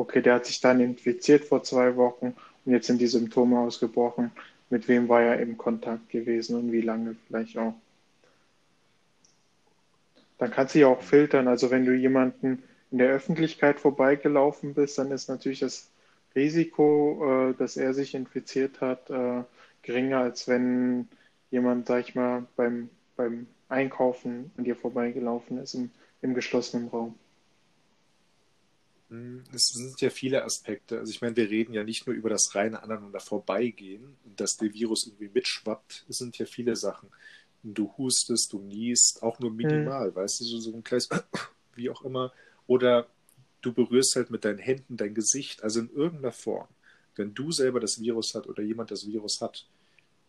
okay, der hat sich dann infiziert vor zwei Wochen und jetzt sind die Symptome ausgebrochen. Mit wem war er im Kontakt gewesen und wie lange vielleicht auch. Dann kannst du ja auch filtern. Also wenn du jemanden in der Öffentlichkeit vorbeigelaufen bist, dann ist natürlich das Risiko, äh, dass er sich infiziert hat, äh, geringer, als wenn jemand, sag ich mal, beim, beim Einkaufen an dir vorbeigelaufen ist im, im geschlossenen Raum. Hm, es sind ja viele Aspekte. Also ich meine, wir reden ja nicht nur über das reine aneinander vorbeigehen, dass der Virus irgendwie mitschwappt. Es sind ja viele Sachen. Du hustest, du niest, auch nur minimal, mhm. weißt du, so, so ein kleines, wie auch immer. Oder du berührst halt mit deinen Händen dein Gesicht, also in irgendeiner Form. Wenn du selber das Virus hat oder jemand das Virus hat,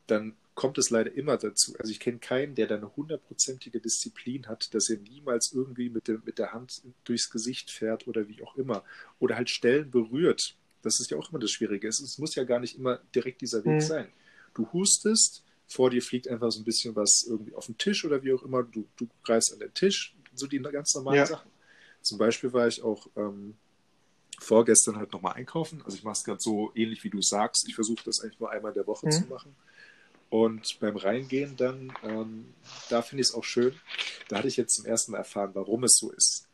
dann kommt es leider immer dazu. Also ich kenne keinen, der da eine hundertprozentige Disziplin hat, dass er niemals irgendwie mit, dem, mit der Hand durchs Gesicht fährt oder wie auch immer. Oder halt Stellen berührt. Das ist ja auch immer das Schwierige. Es, es muss ja gar nicht immer direkt dieser Weg mhm. sein. Du hustest, vor dir fliegt einfach so ein bisschen was irgendwie auf den Tisch oder wie auch immer. Du, du greifst an den Tisch. So die ganz normalen ja. Sachen. Zum Beispiel war ich auch ähm, vorgestern halt nochmal einkaufen. Also ich mache es gerade so ähnlich wie du sagst. Ich versuche das eigentlich nur einmal der Woche mhm. zu machen. Und beim Reingehen dann, ähm, da finde ich es auch schön, da hatte ich jetzt zum ersten Mal erfahren, warum es so ist.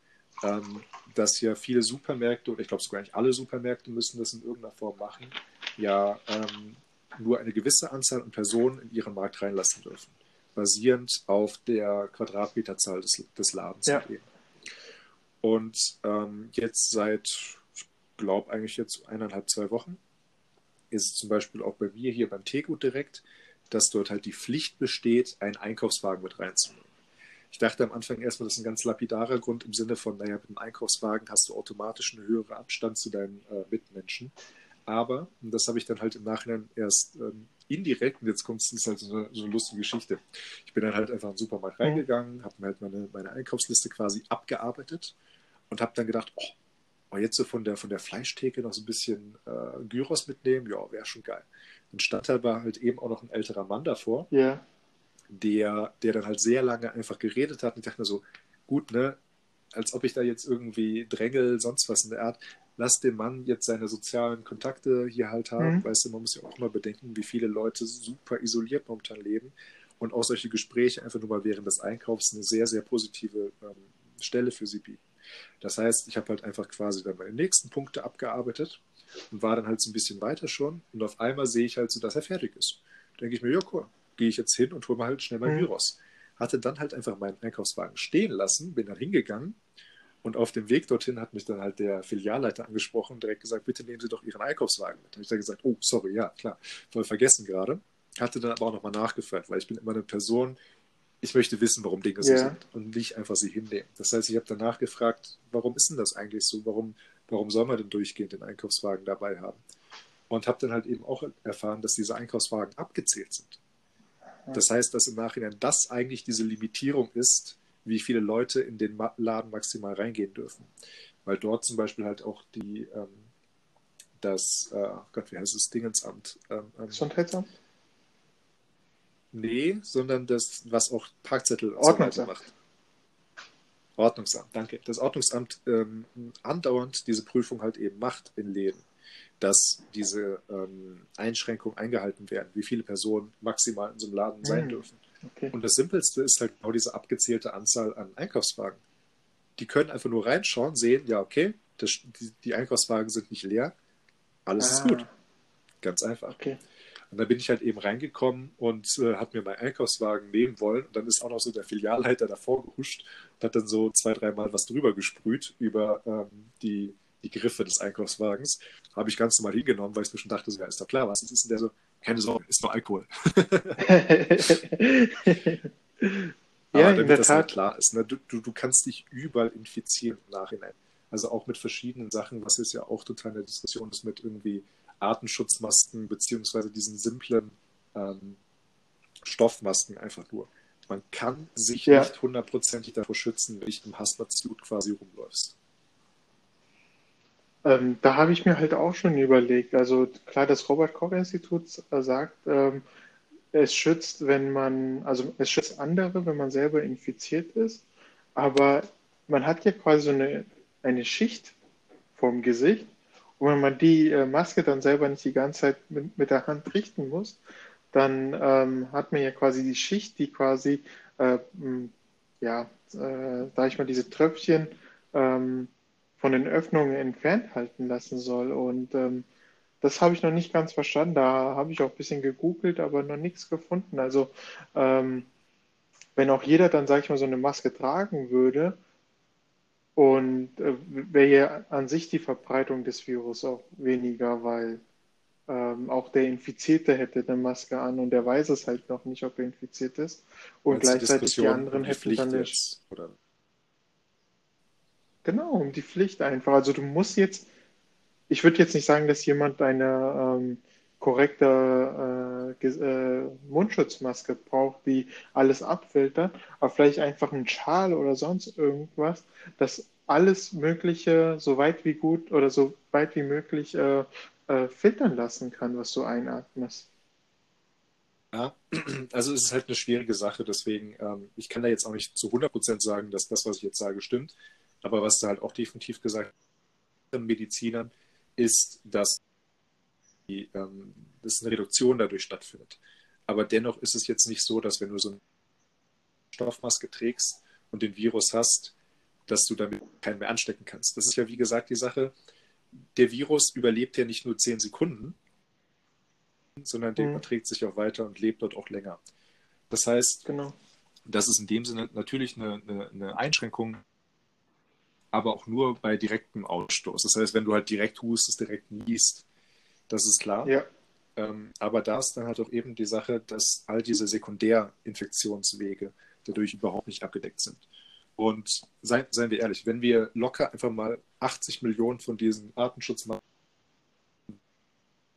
Ähm, dass ja viele Supermärkte, oder ich glaube sogar nicht alle Supermärkte müssen das in irgendeiner Form machen, ja ähm, nur eine gewisse Anzahl an Personen in ihren Markt reinlassen dürfen. Basierend auf der Quadratmeterzahl des, des Ladens. Ja. Und ähm, jetzt seit, ich glaube eigentlich jetzt eineinhalb, zwei Wochen, ist es zum Beispiel auch bei mir hier beim Teegut direkt, dass dort halt die Pflicht besteht, einen Einkaufswagen mit reinzunehmen. Ich dachte am Anfang erstmal, das ist ein ganz lapidarer Grund im Sinne von, naja, mit einem Einkaufswagen hast du automatisch einen höheren Abstand zu deinen äh, Mitmenschen. aber, und das habe ich dann halt im Nachhinein erst ähm, indirekt, und jetzt kommt es, ist halt so eine, so eine, lustige Geschichte. Ich bin dann halt einfach in den Supermarkt reingegangen, habe mir halt meine, meine Einkaufsliste quasi abgearbeitet und habe dann gedacht, oh, oh, jetzt so von der, von der Fleischtheke noch so ein bisschen äh, Gyros mitnehmen, ja, wäre schon geil. Dann stand aber halt eben auch noch ein älterer Mann davor, yeah. der, der dann halt sehr lange einfach geredet hat und ich dachte mir so, gut, ne, als ob ich da jetzt irgendwie drängel, sonst was in der Art lass den Mann jetzt seine sozialen Kontakte hier halt haben. Mhm. Weißt du, man muss ja auch immer bedenken, wie viele Leute super isoliert momentan leben. Und auch solche Gespräche einfach nur mal während des Einkaufs eine sehr, sehr positive ähm, Stelle für sie bieten. Das heißt, ich habe halt einfach quasi dann meine nächsten Punkte abgearbeitet und war dann halt so ein bisschen weiter schon. Und auf einmal sehe ich halt so, dass er fertig ist. Da denke ich mir, ja, cool, gehe ich jetzt hin und hole mal halt schnell mein mhm. Gyros. Hatte dann halt einfach meinen Einkaufswagen stehen lassen, bin dann hingegangen und auf dem Weg dorthin hat mich dann halt der Filialleiter angesprochen und direkt gesagt, bitte nehmen Sie doch Ihren Einkaufswagen mit. Da habe ich dann gesagt, oh, sorry, ja, klar, voll vergessen gerade. Hatte dann aber auch nochmal nachgefragt, weil ich bin immer eine Person, ich möchte wissen, warum Dinge so yeah. sind und nicht einfach sie hinnehmen. Das heißt, ich habe dann nachgefragt, warum ist denn das eigentlich so? Warum, warum soll man denn durchgehend den Einkaufswagen dabei haben? Und habe dann halt eben auch erfahren, dass diese Einkaufswagen abgezählt sind. Das heißt, dass im Nachhinein das eigentlich diese Limitierung ist, wie viele Leute in den Laden maximal reingehen dürfen. Weil dort zum Beispiel halt auch die, ähm, das, äh, Gott, wie heißt das, Dingensamt? Ähm, ähm, Gesundheitsamt? Nee, sondern das, was auch Parkzettel Ordnungsamt. macht. Ordnungsamt, danke. Das Ordnungsamt ähm, andauernd diese Prüfung halt eben macht in Läden, dass diese ähm, Einschränkungen eingehalten werden, wie viele Personen maximal in so einem Laden sein mhm. dürfen. Okay. Und das Simpelste ist halt genau diese abgezählte Anzahl an Einkaufswagen. Die können einfach nur reinschauen, sehen, ja, okay, das, die, die, Einkaufswagen sind nicht leer, alles ah. ist gut. Ganz einfach. Okay. Und da bin ich halt eben reingekommen und äh, habe mir meinen Einkaufswagen nehmen wollen. Und dann ist auch noch so der Filialleiter davor gehuscht und hat dann so zwei, dreimal was drüber gesprüht über ähm, die, die Griffe des Einkaufswagens. Habe ich ganz normal hingenommen, weil ich mir schon dachte, so, ja, ist doch klar, was ist denn der so? Keine Sorge, ist nur Alkohol. ja, Aber damit das halt klar ist, ne? du, du, du kannst dich überall infizieren im Nachhinein. Also auch mit verschiedenen Sachen, was jetzt ja auch total eine Diskussion ist mit irgendwie Artenschutzmasken, beziehungsweise diesen simplen ähm, Stoffmasken einfach nur. Man kann sich ja. nicht hundertprozentig davor schützen, wenn du im Hazmat-Suit quasi rumläufst. Ähm, da habe ich mir halt auch schon überlegt, also klar, das Robert-Koch-Institut sagt, ähm, es schützt, wenn man, also es schützt andere, wenn man selber infiziert ist, aber man hat ja quasi so eine, eine Schicht vom Gesicht. Und wenn man die äh, Maske dann selber nicht die ganze Zeit mit, mit der Hand richten muss, dann ähm, hat man ja quasi die Schicht, die quasi, äh, ja, äh, da ich mal diese Tröpfchen ähm, von den Öffnungen entfernt halten lassen soll. Und ähm, das habe ich noch nicht ganz verstanden. Da habe ich auch ein bisschen gegoogelt, aber noch nichts gefunden. Also ähm, wenn auch jeder dann, sage ich mal, so eine Maske tragen würde, und äh, wäre ja an sich die Verbreitung des Virus auch weniger, weil ähm, auch der Infizierte hätte eine Maske an und der weiß es halt noch nicht, ob er infiziert ist. Und gleichzeitig die anderen hätten dann. Jetzt, oder? Genau, um die Pflicht einfach. Also du musst jetzt, ich würde jetzt nicht sagen, dass jemand eine ähm, korrekte äh, äh, Mundschutzmaske braucht, die alles abfiltert, aber vielleicht einfach ein Schal oder sonst irgendwas, das alles Mögliche so weit wie gut oder so weit wie möglich äh, äh filtern lassen kann, was du einatmest. Ja, also es ist halt eine schwierige Sache, deswegen, ähm, ich kann da jetzt auch nicht zu 100% sagen, dass das, was ich jetzt sage, stimmt. Aber was da halt auch definitiv gesagt wird, Medizinern, ist, dass, die, ähm, dass eine Reduktion dadurch stattfindet. Aber dennoch ist es jetzt nicht so, dass wenn du so eine Stoffmaske trägst und den Virus hast, dass du damit keinen mehr anstecken kannst. Das ist ja, wie gesagt, die Sache. Der Virus überlebt ja nicht nur zehn Sekunden, sondern der mhm. überträgt sich auch weiter und lebt dort auch länger. Das heißt, genau. das ist in dem Sinne natürlich eine, eine, eine Einschränkung aber auch nur bei direktem Ausstoß. Das heißt, wenn du halt direkt hustest, direkt niest, das ist klar. Ja. Ähm, aber da ist dann halt auch eben die Sache, dass all diese Sekundärinfektionswege dadurch überhaupt nicht abgedeckt sind. Und seien, seien wir ehrlich, wenn wir locker einfach mal 80 Millionen von diesen Artenschutzmaßnahmen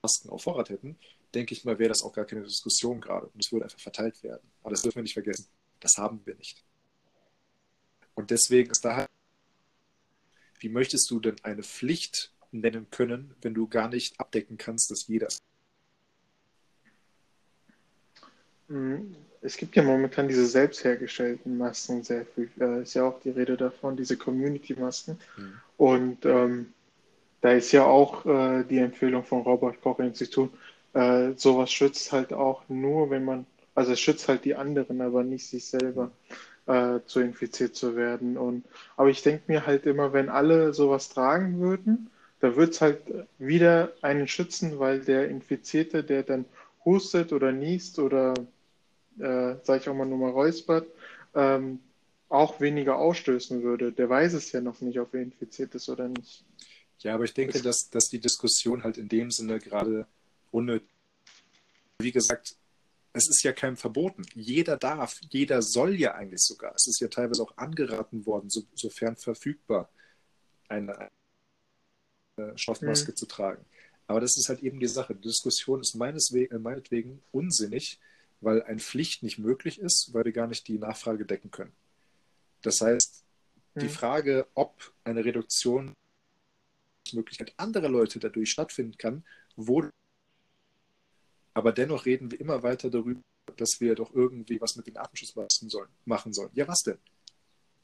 Masken auf Vorrat hätten, denke ich mal, wäre das auch gar keine Diskussion gerade und es würde einfach verteilt werden. Aber das dürfen wir nicht vergessen. Das haben wir nicht. Und deswegen ist da halt, wie möchtest du denn eine Pflicht nennen können, wenn du gar nicht abdecken kannst, dass jeder. Mhm. Es gibt ja momentan diese selbst hergestellten Masken sehr viel. Äh, ist ja auch die Rede davon, diese Community-Masken. Mhm. Und ähm, da ist ja auch äh, die Empfehlung vom Robert Koch Institut, äh, sowas schützt halt auch nur, wenn man, also es schützt halt die anderen, aber nicht sich selber äh, zu infiziert zu werden. Und aber ich denke mir halt immer, wenn alle sowas tragen würden, da wird es halt wieder einen schützen, weil der Infizierte, der dann hustet oder niest oder, äh, sag ich auch mal, nur mal räuspert, ähm, auch weniger ausstößen würde. Der weiß es ja noch nicht, ob er infiziert ist oder nicht. Ja, aber ich denke, dass, dass die Diskussion halt in dem Sinne gerade ohne, wie gesagt, es ist ja keinem verboten. Jeder darf, jeder soll ja eigentlich sogar. Es ist ja teilweise auch angeraten worden, so, sofern verfügbar, eine, Stoffmaske mhm. zu tragen. Aber das ist halt eben die Sache. Die Diskussion ist äh, meinetwegen unsinnig, weil eine Pflicht nicht möglich ist, weil wir gar nicht die Nachfrage decken können. Das heißt, mhm. die Frage, ob eine Reduktion Möglichkeit anderer Leute dadurch stattfinden kann, wo aber dennoch reden wir immer weiter darüber, dass wir doch irgendwie was mit den Atemschutzmasken sollen, machen sollen. Ja, was denn?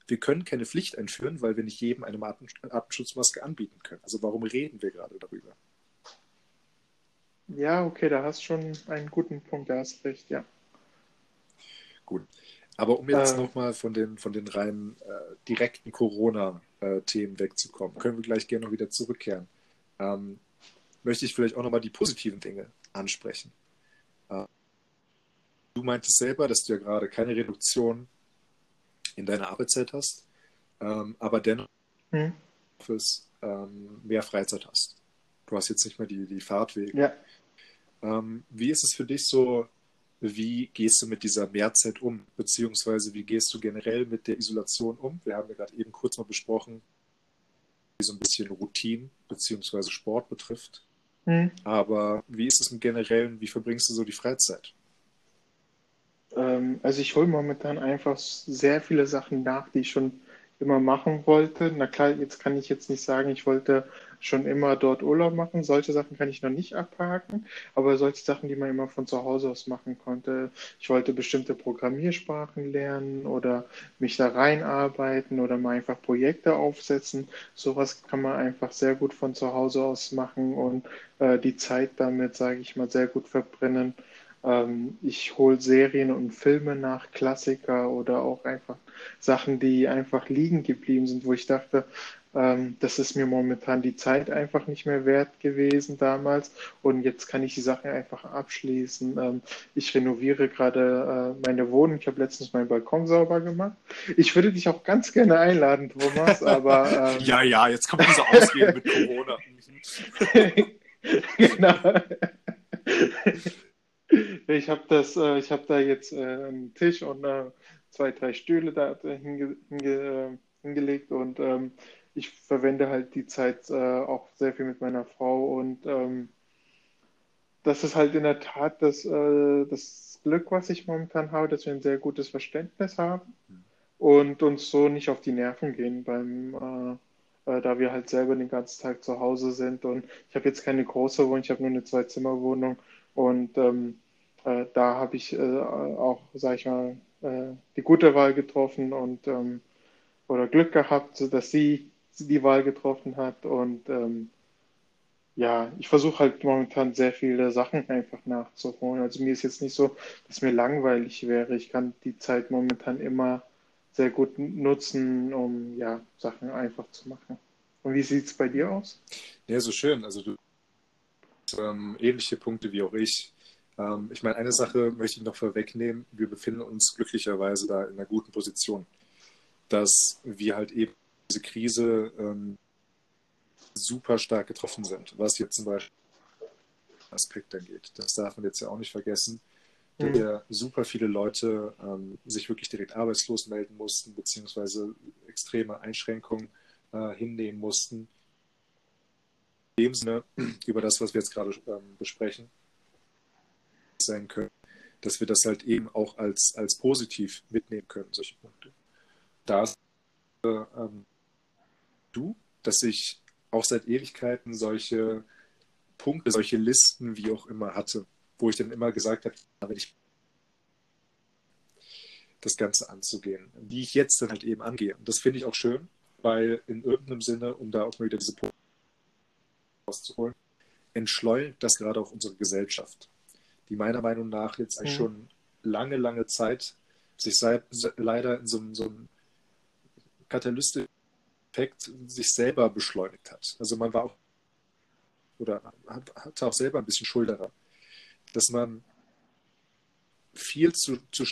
wir können keine Pflicht einführen, weil wir nicht jedem eine Atemschutzmaske anbieten können. Also warum reden wir gerade darüber? Ja, okay, da hast du schon einen guten Punkt, da hast recht, ja. Gut. Aber um jetzt äh, nochmal von den, von den rein äh, direkten Corona-Themen wegzukommen, können wir gleich gerne noch wieder zurückkehren. Ähm, möchte ich vielleicht auch nochmal die positiven Dinge ansprechen. Äh, du meintest selber, dass du ja gerade keine Reduktion in deiner Arbeitszeit hast, ähm, aber dennoch mhm. fürs, ähm, mehr Freizeit hast. Du hast jetzt nicht mehr die, die Fahrtwege. Ja. Ähm, wie ist es für dich so, wie gehst du mit dieser Mehrzeit um, beziehungsweise wie gehst du generell mit der Isolation um? Wir haben ja gerade eben kurz mal besprochen, wie so ein bisschen Routine beziehungsweise Sport betrifft. Mhm. Aber wie ist es im Generellen, wie verbringst du so die Freizeit? Ähm, also ich hole momentan einfach sehr viele Sachen nach, die ich schon immer machen wollte. Na klar, jetzt kann ich jetzt nicht sagen, ich wollte schon immer dort Urlaub machen. Solche Sachen kann ich noch nicht abhaken, aber solche Sachen, die man immer von zu Hause aus machen konnte. Ich wollte bestimmte Programmiersprachen lernen oder mich da reinarbeiten oder mal einfach Projekte aufsetzen. Sowas kann man einfach sehr gut von zu Hause aus machen und äh, die Zeit damit, sage ich mal, sehr gut verbrennen. Ähm, ich hole Serien und Filme nach, Klassiker oder auch einfach Sachen, die einfach liegen geblieben sind, wo ich dachte, ähm, das ist mir momentan die Zeit einfach nicht mehr wert gewesen damals und jetzt kann ich die Sachen einfach abschließen. Ähm, ich renoviere gerade äh, meine Wohnung. Ich habe letztens meinen Balkon sauber gemacht. Ich würde dich auch ganz gerne einladen, Thomas, aber. Ähm, ja, ja, jetzt kommt diese Ausrede mit Corona. genau. Ich habe das, äh, ich habe da jetzt äh, einen Tisch und äh, zwei, drei Stühle da hinge, hinge, hingelegt und ähm, ich verwende halt die Zeit auch sehr viel mit meiner Frau und ähm, das ist halt in der Tat das, das Glück, was ich momentan habe, dass wir ein sehr gutes Verständnis haben und uns so nicht auf die Nerven gehen beim da wir halt selber den ganzen Tag zu Hause sind. Und ich habe jetzt keine große Wohnung, ich habe nur eine Zwei-Zimmer-Wohnung. Und ähm, äh, da habe ich äh, auch, sage ich mal, äh, die gute Wahl getroffen und ähm, oder Glück gehabt, dass sie die Wahl getroffen hat. Und ähm, ja, ich versuche halt momentan sehr viele Sachen einfach nachzuholen. Also mir ist jetzt nicht so, dass mir langweilig wäre. Ich kann die Zeit momentan immer sehr gut nutzen, um ja, Sachen einfach zu machen. Und wie sieht es bei dir aus? Ja, so schön. Also du ähm, ähnliche Punkte wie auch ich. Ähm, ich meine, eine Sache möchte ich noch vorwegnehmen. Wir befinden uns glücklicherweise da in einer guten Position, dass wir halt eben diese Krise ähm, super stark getroffen sind, was jetzt zum Beispiel Aspekt angeht. Das darf man jetzt ja auch nicht vergessen, dass mhm. ja super viele Leute ähm, sich wirklich direkt arbeitslos melden mussten, beziehungsweise extreme Einschränkungen äh, hinnehmen mussten dem Sinne über das, was wir jetzt gerade ähm, besprechen, sein können, dass wir das halt eben auch als, als positiv mitnehmen können, solche Punkte. Da äh, ähm, du, dass ich auch seit Ewigkeiten solche Punkte, solche Listen, wie auch immer hatte, wo ich dann immer gesagt habe, wenn ich das Ganze anzugehen, wie ich jetzt dann halt eben angehe. Und das finde ich auch schön, weil in irgendeinem Sinne, um da auch mal wieder diese Punkte rauszuholen, entschleunigt das gerade auch unsere Gesellschaft, die meiner Meinung nach jetzt eigentlich mhm. schon lange, lange Zeit sich seit, leider in so, so einem katalystischen Effekt sich selber beschleunigt hat. Also man war auch oder hat, hatte auch selber ein bisschen Schuld daran, dass man viel zu, zu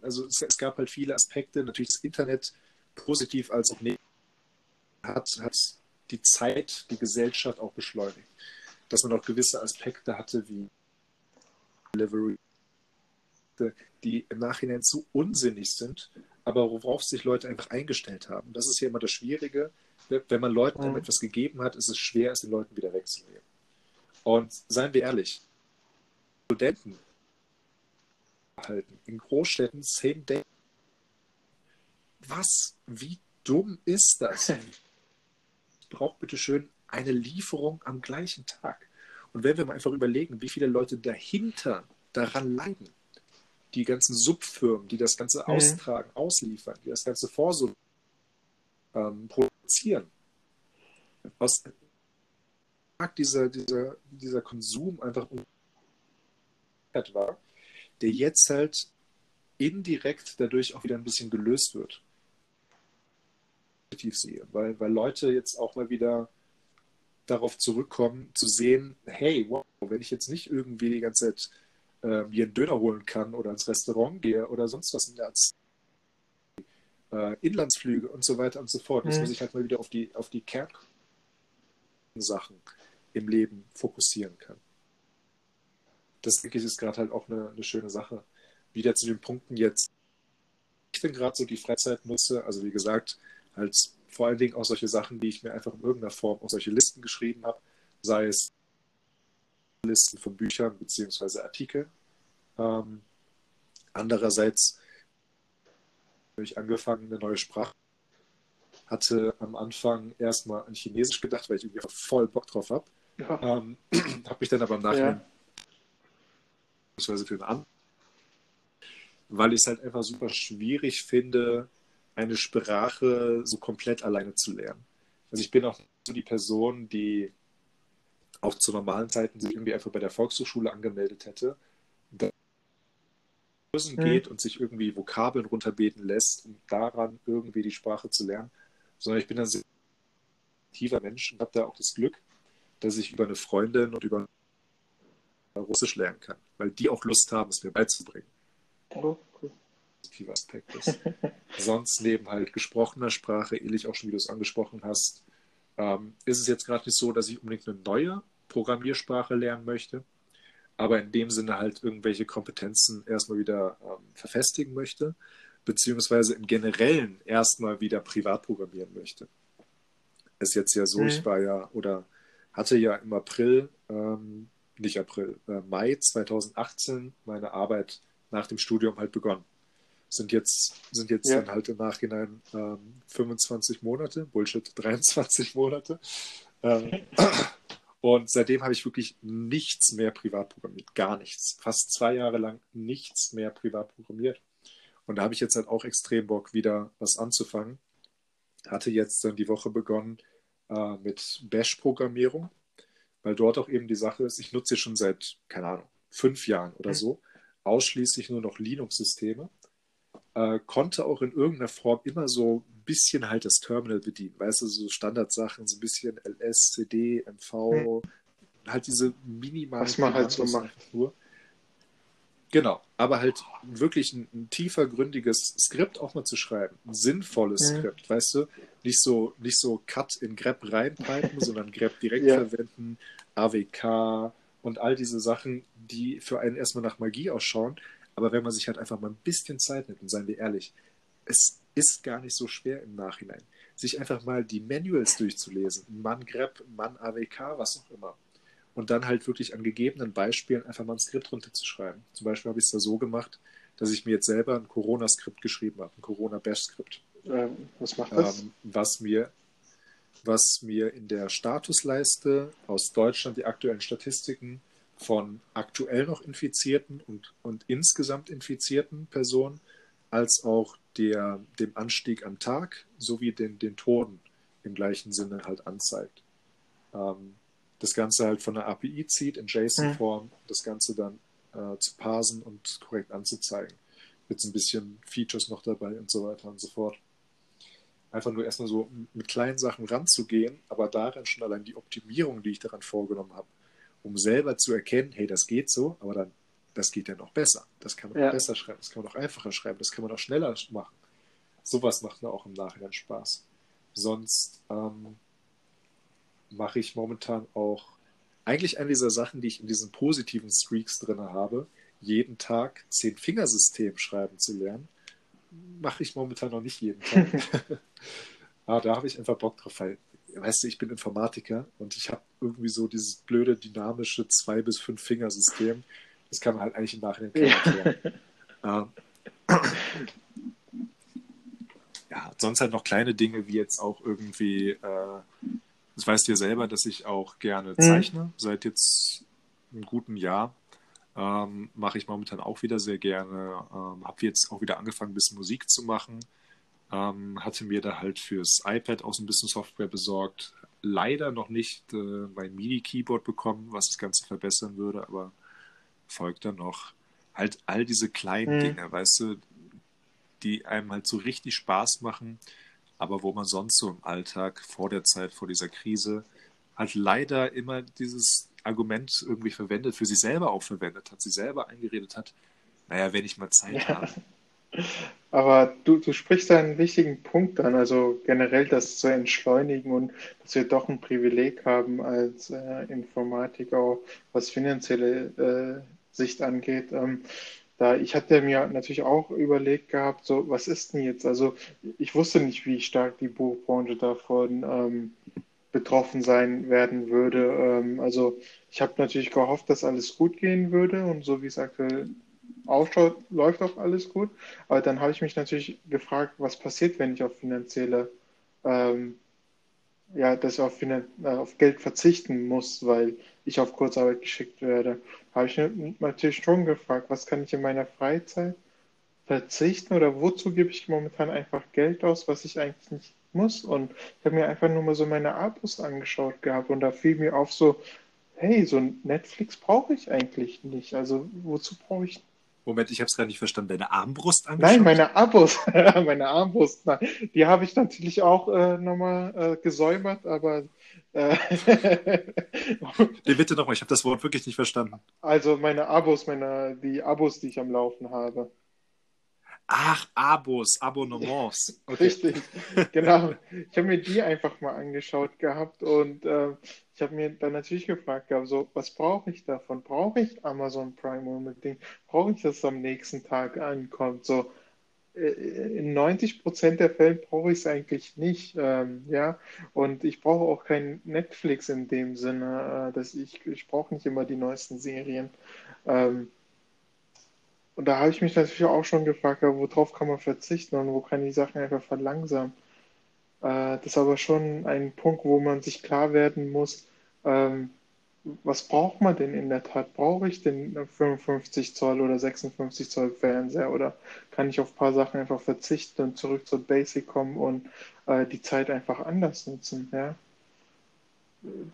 also es, es, gab halt viele Aspekte, natürlich das Internet positiv als auch negativ hat, hat die Zeit, die Gesellschaft auch beschleunigt. Dass man auch gewisse Aspekte hatte wie Delivery, die im Nachhinein zu unsinnig sind, aber worauf sich Leute einfach eingestellt haben. Das ist ja immer das Schwierige. Wenn man Leuten mhm. etwas gegeben hat, ist es schwer, es den Leuten wieder wegzunehmen. Und seien wir ehrlich, Studenten halten in Großstädten same day. Was? Wie dumm ist das? Braucht bitte schön eine Lieferung am gleichen Tag. Und wenn wir mal einfach überlegen, wie viele Leute dahinter daran leiden, die ganzen Subfirmen, die das Ganze mhm. austragen, ausliefern, die das Ganze vorsorgen, ähm, produzieren. Aus dieser, dieser, dieser Konsum einfach war, der jetzt halt indirekt dadurch auch wieder ein bisschen gelöst wird. Sehe, weil, weil Leute jetzt auch mal wieder darauf zurückkommen, zu sehen, hey, wow, wenn ich jetzt nicht irgendwie die ganze Zeit äh, mir einen Döner holen kann oder ins Restaurant gehe oder sonst was in der Art, äh, Inlandsflüge und so weiter und so fort, mhm. muss ich halt mal wieder auf die, auf die Kernsachen im Leben fokussieren kann das denke ich ist gerade halt auch eine, eine, schöne Sache. Wieder zu den Punkten jetzt, ich denn gerade so die Freizeit nutze, also wie gesagt, halt vor allen Dingen auch solche Sachen, die ich mir einfach in irgendeiner Form auf solche Listen geschrieben habe, sei es Listen von Büchern bzw. Artikel. Ähm, andererseits habe ich angefangen, eine neue Sprache. Hatte am Anfang erstmal an Chinesisch gedacht, weil ich irgendwie voll Bock drauf habe. Ja. Ähm, habe mich dann aber im Nachhinein ja beziehungsweise für den anderen, weil ich es halt einfach super schwierig finde, eine Sprache so komplett alleine zu lernen. Also ich bin auch so die Person, die auch zu normalen Zeiten sich irgendwie einfach bei der Volkshochschule angemeldet hätte, Kursen mhm. geht und sich irgendwie Vokabeln runterbeten lässt, um daran irgendwie die Sprache zu lernen, sondern ich bin ein sehr aktiver Mensch und habe da auch das Glück, dass ich über eine Freundin und über Russisch lernen kann, weil die auch Lust haben, es mir beizubringen. Oh, cool. Positiver Aspekt ist. Sonst neben halt gesprochener Sprache, ähnlich auch schon, wie du es angesprochen hast, ähm, ist es jetzt gerade nicht so, dass ich unbedingt eine neue Programmiersprache lernen möchte, aber in dem Sinne halt irgendwelche Kompetenzen erstmal wieder ähm, verfestigen möchte, beziehungsweise im Generellen erstmal wieder privat programmieren möchte. Ist jetzt ja so, mhm. ich war ja oder hatte ja im April ähm, nicht April, äh, Mai 2018 meine Arbeit nach dem Studium halt begonnen. Sind jetzt, sind jetzt ja. dann halt im Nachhinein ähm, 25 Monate, Bullshit, 23 Monate. Ähm, und seitdem habe ich wirklich nichts mehr privat programmiert, gar nichts. Fast zwei Jahre lang nichts mehr privat programmiert. Und da habe ich jetzt halt auch extrem Bock, wieder was anzufangen. Hatte jetzt dann die Woche begonnen äh, mit Bash-Programmierung weil dort auch eben die Sache ist, ich nutze schon seit, keine Ahnung, fünf Jahren oder mhm. so ausschließlich nur noch Linux-Systeme. Äh, konnte auch in irgendeiner Form immer so bisschen halt das Terminal bedienen. Weißt du, so Standardsachen, so ein bisschen LS, CD, MV, mhm. halt diese minimalen. Was man halt so macht. Nur. Genau, aber halt wirklich ein, ein tiefergründiges Skript auch mal zu schreiben, ein sinnvolles mhm. Skript, weißt du, nicht so nicht so Cut in grep reinpipen, sondern grep direkt ja. verwenden, AWK und all diese Sachen, die für einen erstmal nach Magie ausschauen, aber wenn man sich halt einfach mal ein bisschen Zeit nimmt und seien wir ehrlich, es ist gar nicht so schwer im Nachhinein. sich einfach mal die Manuals durchzulesen. Mann grep, Mann AWK, was auch immer. Und dann halt wirklich an gegebenen Beispielen einfach mal ein Skript runterzuschreiben. Zum Beispiel habe ich es da so gemacht, dass ich mir jetzt selber ein Corona-Skript geschrieben habe, ein Corona-Bash-Skript. Ähm, was macht das? Ähm, was mir was mir in der Statusleiste aus Deutschland die aktuellen Statistiken von aktuell noch infizierten und, und insgesamt infizierten Personen als auch der, dem Anstieg am Tag sowie den, den Toten im gleichen Sinne halt anzeigt. Ähm, das Ganze halt von der API zieht in JSON-Form, das Ganze dann äh, zu parsen und korrekt anzuzeigen. Jetzt ein bisschen Features noch dabei und so weiter und so fort einfach nur erstmal so mit kleinen Sachen ranzugehen, aber darin schon allein die Optimierung, die ich daran vorgenommen habe, um selber zu erkennen, hey, das geht so, aber dann, das geht ja noch besser. Das kann man ja. besser schreiben, das kann man auch einfacher schreiben, das kann man auch schneller machen. Sowas macht mir auch im Nachhinein Spaß. Sonst ähm, mache ich momentan auch eigentlich eine dieser Sachen, die ich in diesen positiven Streaks drin habe, jeden Tag zehn Fingersystem schreiben zu lernen mache ich momentan noch nicht jeden Tag. Aber da habe ich einfach Bock drauf, weil, weißt du, ich bin Informatiker und ich habe irgendwie so dieses blöde, dynamische zwei bis fünf Fingersystem. Das kann man halt eigentlich im Nachhinein. Ja. Ähm, ja, sonst halt noch kleine Dinge wie jetzt auch irgendwie, äh, das weißt du ja selber, dass ich auch gerne mhm. zeichne, mhm. seit jetzt einem guten Jahr. Ähm, mache ich momentan auch wieder sehr gerne. Ähm, habe jetzt auch wieder angefangen, ein bisschen Musik zu machen. Ähm, hatte mir da halt fürs iPad auch so ein bisschen Software besorgt. Leider noch nicht äh, mein MIDI-Keyboard bekommen, was das Ganze verbessern würde, aber folgt dann noch. Halt all diese kleinen mhm. Dinge, weißt du, die einem halt so richtig Spaß machen, aber wo man sonst so im Alltag vor der Zeit, vor dieser Krise, halt leider immer dieses Argument irgendwie verwendet, für sich selber auch verwendet hat, sie selber eingeredet hat, naja, wenn ich mal Zeit ja. habe. Aber du, du sprichst einen wichtigen Punkt an, also generell das zu entschleunigen und dass wir doch ein Privileg haben als äh, Informatiker, auch was finanzielle äh, Sicht angeht. Ähm, da ich hatte mir natürlich auch überlegt gehabt, so was ist denn jetzt? Also ich wusste nicht, wie stark die Buchbranche davon ähm, betroffen sein werden würde. Ähm, also ich habe natürlich gehofft, dass alles gut gehen würde und so wie es aktuell ausschaut, läuft auch alles gut. Aber dann habe ich mich natürlich gefragt, was passiert, wenn ich auf finanzielle, ähm, ja, dass ich auf, äh, auf Geld verzichten muss, weil ich auf Kurzarbeit geschickt werde. Habe ich natürlich schon gefragt, was kann ich in meiner Freizeit verzichten oder wozu gebe ich momentan einfach Geld aus, was ich eigentlich nicht muss. Und ich habe mir einfach nur mal so meine Abos angeschaut gehabt und da fiel mir auf so, hey, so Netflix brauche ich eigentlich nicht. Also wozu brauche ich Moment, ich habe es gerade nicht verstanden. Deine Armbrust angeschaut? Nein, meine Abos. meine Armbrust. Nein. Die habe ich natürlich auch äh, nochmal äh, gesäubert, aber. Äh, nee, bitte nochmal, ich habe das Wort wirklich nicht verstanden. Also meine Abos, meine, die Abos, die ich am Laufen habe. Ach, Abos, Abonnements. Okay. Richtig, genau. Ich habe mir die einfach mal angeschaut gehabt und äh, ich habe mir dann natürlich gefragt gehabt, so, was brauche ich davon? Brauche ich Amazon Prime unbedingt? Brauche ich, dass es am nächsten Tag ankommt? So, äh, in 90 Prozent der Fälle brauche ich es eigentlich nicht, ähm, ja. Und ich brauche auch kein Netflix in dem Sinne, äh, dass ich, ich brauche nicht immer die neuesten Serien. Ähm, und da habe ich mich natürlich auch schon gefragt, worauf kann man verzichten und wo kann ich Sachen einfach verlangsamen. Äh, das ist aber schon ein Punkt, wo man sich klar werden muss, ähm, was braucht man denn in der Tat? Brauche ich den 55 Zoll oder 56 Zoll Fernseher oder kann ich auf ein paar Sachen einfach verzichten und zurück zur Basic kommen und äh, die Zeit einfach anders nutzen? Ja?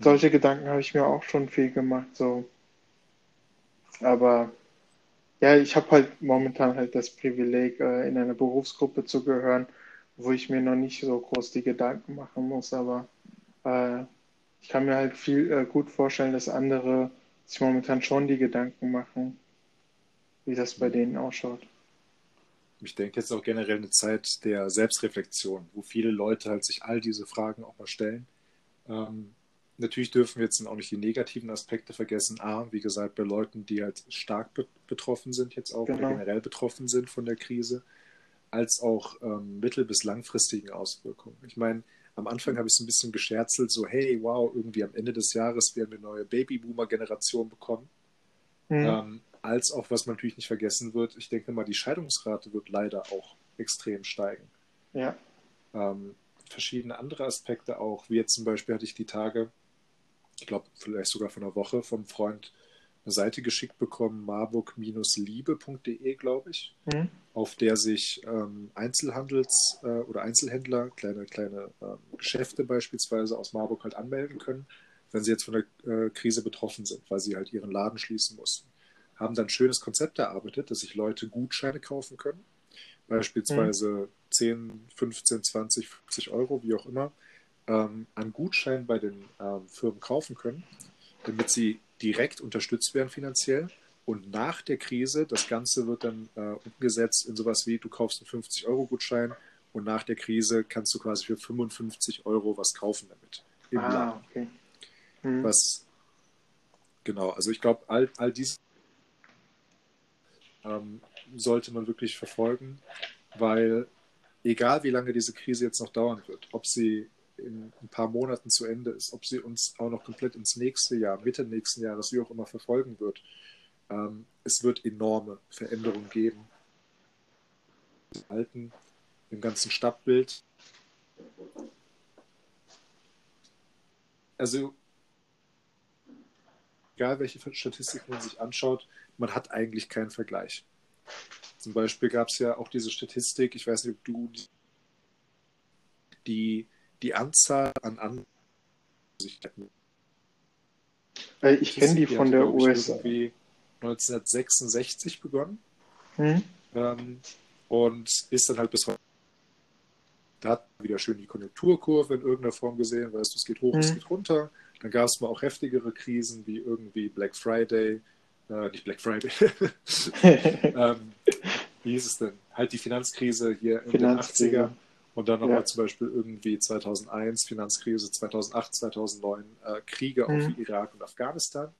Solche Gedanken habe ich mir auch schon viel gemacht. So. Aber ja, ich habe halt momentan halt das Privileg, äh, in einer Berufsgruppe zu gehören, wo ich mir noch nicht so groß die Gedanken machen muss, aber äh, ich kann mir halt viel äh, gut vorstellen, dass andere sich momentan schon die Gedanken machen, wie das bei denen ausschaut. Ich denke jetzt auch generell eine Zeit der Selbstreflexion, wo viele Leute halt sich all diese Fragen auch mal stellen. Ähm, natürlich dürfen wir jetzt auch nicht die negativen Aspekte vergessen. A, wie gesagt, bei Leuten, die halt stark be betroffen sind, jetzt auch genau. oder generell betroffen sind von der Krise. Als auch ähm, mittel- bis langfristigen Auswirkungen. Ich meine, am Anfang habe ich so ein bisschen gescherzelt, so, hey, wow, irgendwie am Ende des Jahres werden wir eine neue Babyboomer-Generation bekommen. Mhm. Ähm, als auch, was man natürlich nicht vergessen wird, ich denke mal, die Scheidungsrate wird leider auch extrem steigen. Ja. Ähm, verschiedene andere Aspekte auch, wie jetzt zum Beispiel hatte ich die Tage, ich glaube, vielleicht sogar von einer Woche vom Freund eine Seite geschickt bekommen, marburg-liebe.de, glaube ich, mhm. auf der sich ähm, Einzelhandels- äh, oder Einzelhändler, kleine, kleine äh, Geschäfte beispielsweise aus Marburg halt anmelden können, wenn sie jetzt von der äh, Krise betroffen sind, weil sie halt ihren Laden schließen mussten. Haben dann ein schönes Konzept erarbeitet, dass sich Leute Gutscheine kaufen können, beispielsweise mhm. 10, 15, 20, 50 Euro, wie auch immer, ähm, an Gutscheinen bei den ähm, Firmen kaufen können, damit sie direkt unterstützt werden finanziell. Und nach der Krise, das Ganze wird dann äh, umgesetzt in sowas wie, du kaufst einen 50-Euro-Gutschein und nach der Krise kannst du quasi für 55 Euro was kaufen damit. Im ah, Laden. Okay. Hm. Was, genau, also ich glaube, all, all dies ähm, sollte man wirklich verfolgen, weil egal wie lange diese Krise jetzt noch dauern wird, ob sie in ein paar Monaten zu Ende ist, ob sie uns auch noch komplett ins nächste Jahr, Mitte nächsten Jahres, wie auch immer verfolgen wird. Ähm, es wird enorme Veränderungen geben. Im alten, im ganzen Stadtbild. Also, egal welche Statistiken man sich anschaut, man hat eigentlich keinen Vergleich. Zum Beispiel gab es ja auch diese Statistik, ich weiß nicht, ob du die die Anzahl an An äh, Ich kenne die von der USA. 1966 begonnen hm? ähm, und ist dann halt bis heute. Da hat man wieder schön die Konjunkturkurve in irgendeiner Form gesehen, weißt du, es geht hoch, hm. es geht runter. Dann gab es mal auch heftigere Krisen wie irgendwie Black Friday, äh, nicht Black Friday, ähm, wie hieß es denn? Halt die Finanzkrise hier in Finanzkrise. den 80er. Und dann nochmal ja. zum Beispiel irgendwie 2001, Finanzkrise, 2008, 2009, äh, Kriege mhm. auf Irak und Afghanistan,